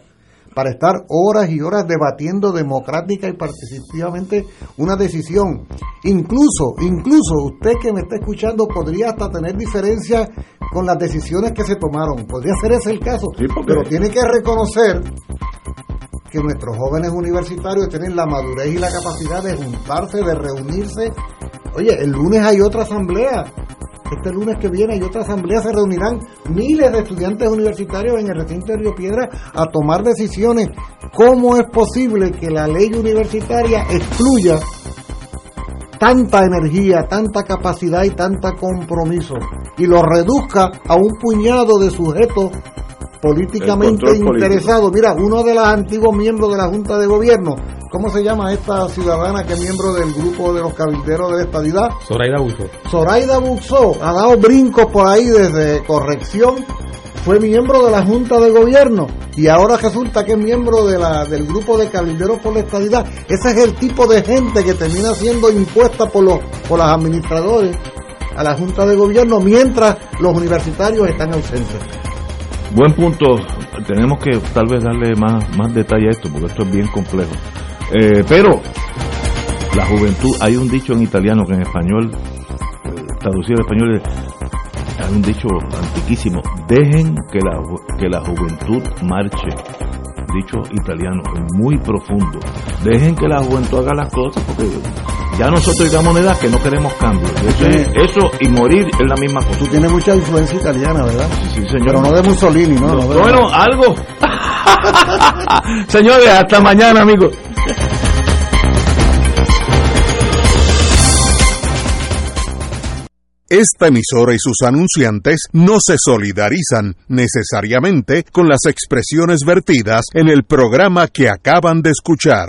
para estar horas y horas debatiendo democrática y participativamente una decisión. Incluso, incluso usted que me está escuchando podría hasta tener diferencias con las decisiones que se tomaron. Podría ser ese el caso. Pero tiene que reconocer que nuestros jóvenes universitarios tienen la madurez y la capacidad de juntarse, de reunirse. Oye, el lunes hay otra asamblea. Este lunes que viene hay otra asamblea, se reunirán miles de estudiantes universitarios en el recinto de Río Piedra a tomar decisiones. ¿Cómo es posible que la ley universitaria excluya tanta energía, tanta capacidad y tanta compromiso y lo reduzca a un puñado de sujetos políticamente político. interesados? Mira, uno de los antiguos miembros de la Junta de Gobierno, ¿cómo se llama esta ciudadana que es miembro del grupo de los cabilderos de la estadidad? Zoraida Buzo. Zoraida Buxó ha dado brincos por ahí desde corrección, fue miembro de la Junta de Gobierno y ahora resulta que es miembro de la, del grupo de cabilderos por la estadidad. Ese es el tipo de gente que termina siendo impuesta por los, por los administradores a la Junta de Gobierno mientras los universitarios están ausentes. Buen punto. Tenemos que tal vez darle más, más detalle a esto, porque esto es bien complejo. Eh, pero la juventud, hay un dicho en italiano que en español, eh, traducido al español, es- hay un dicho antiquísimo, dejen que la, que la juventud marche. Dicho italiano, muy profundo. Dejen que la juventud haga las cosas, porque ya nosotros llegamos a una edad que no queremos cambio. Eso, es- eso y morir es la misma cosa. Tú tienes mucha influencia italiana, ¿verdad? Sí, señor. Pero no de Mussolini, ¿no? Bueno, algo. [LAUGHS] Señores, hasta mañana, amigos. Esta emisora y sus anunciantes no se solidarizan necesariamente con las expresiones vertidas en el programa que acaban de escuchar.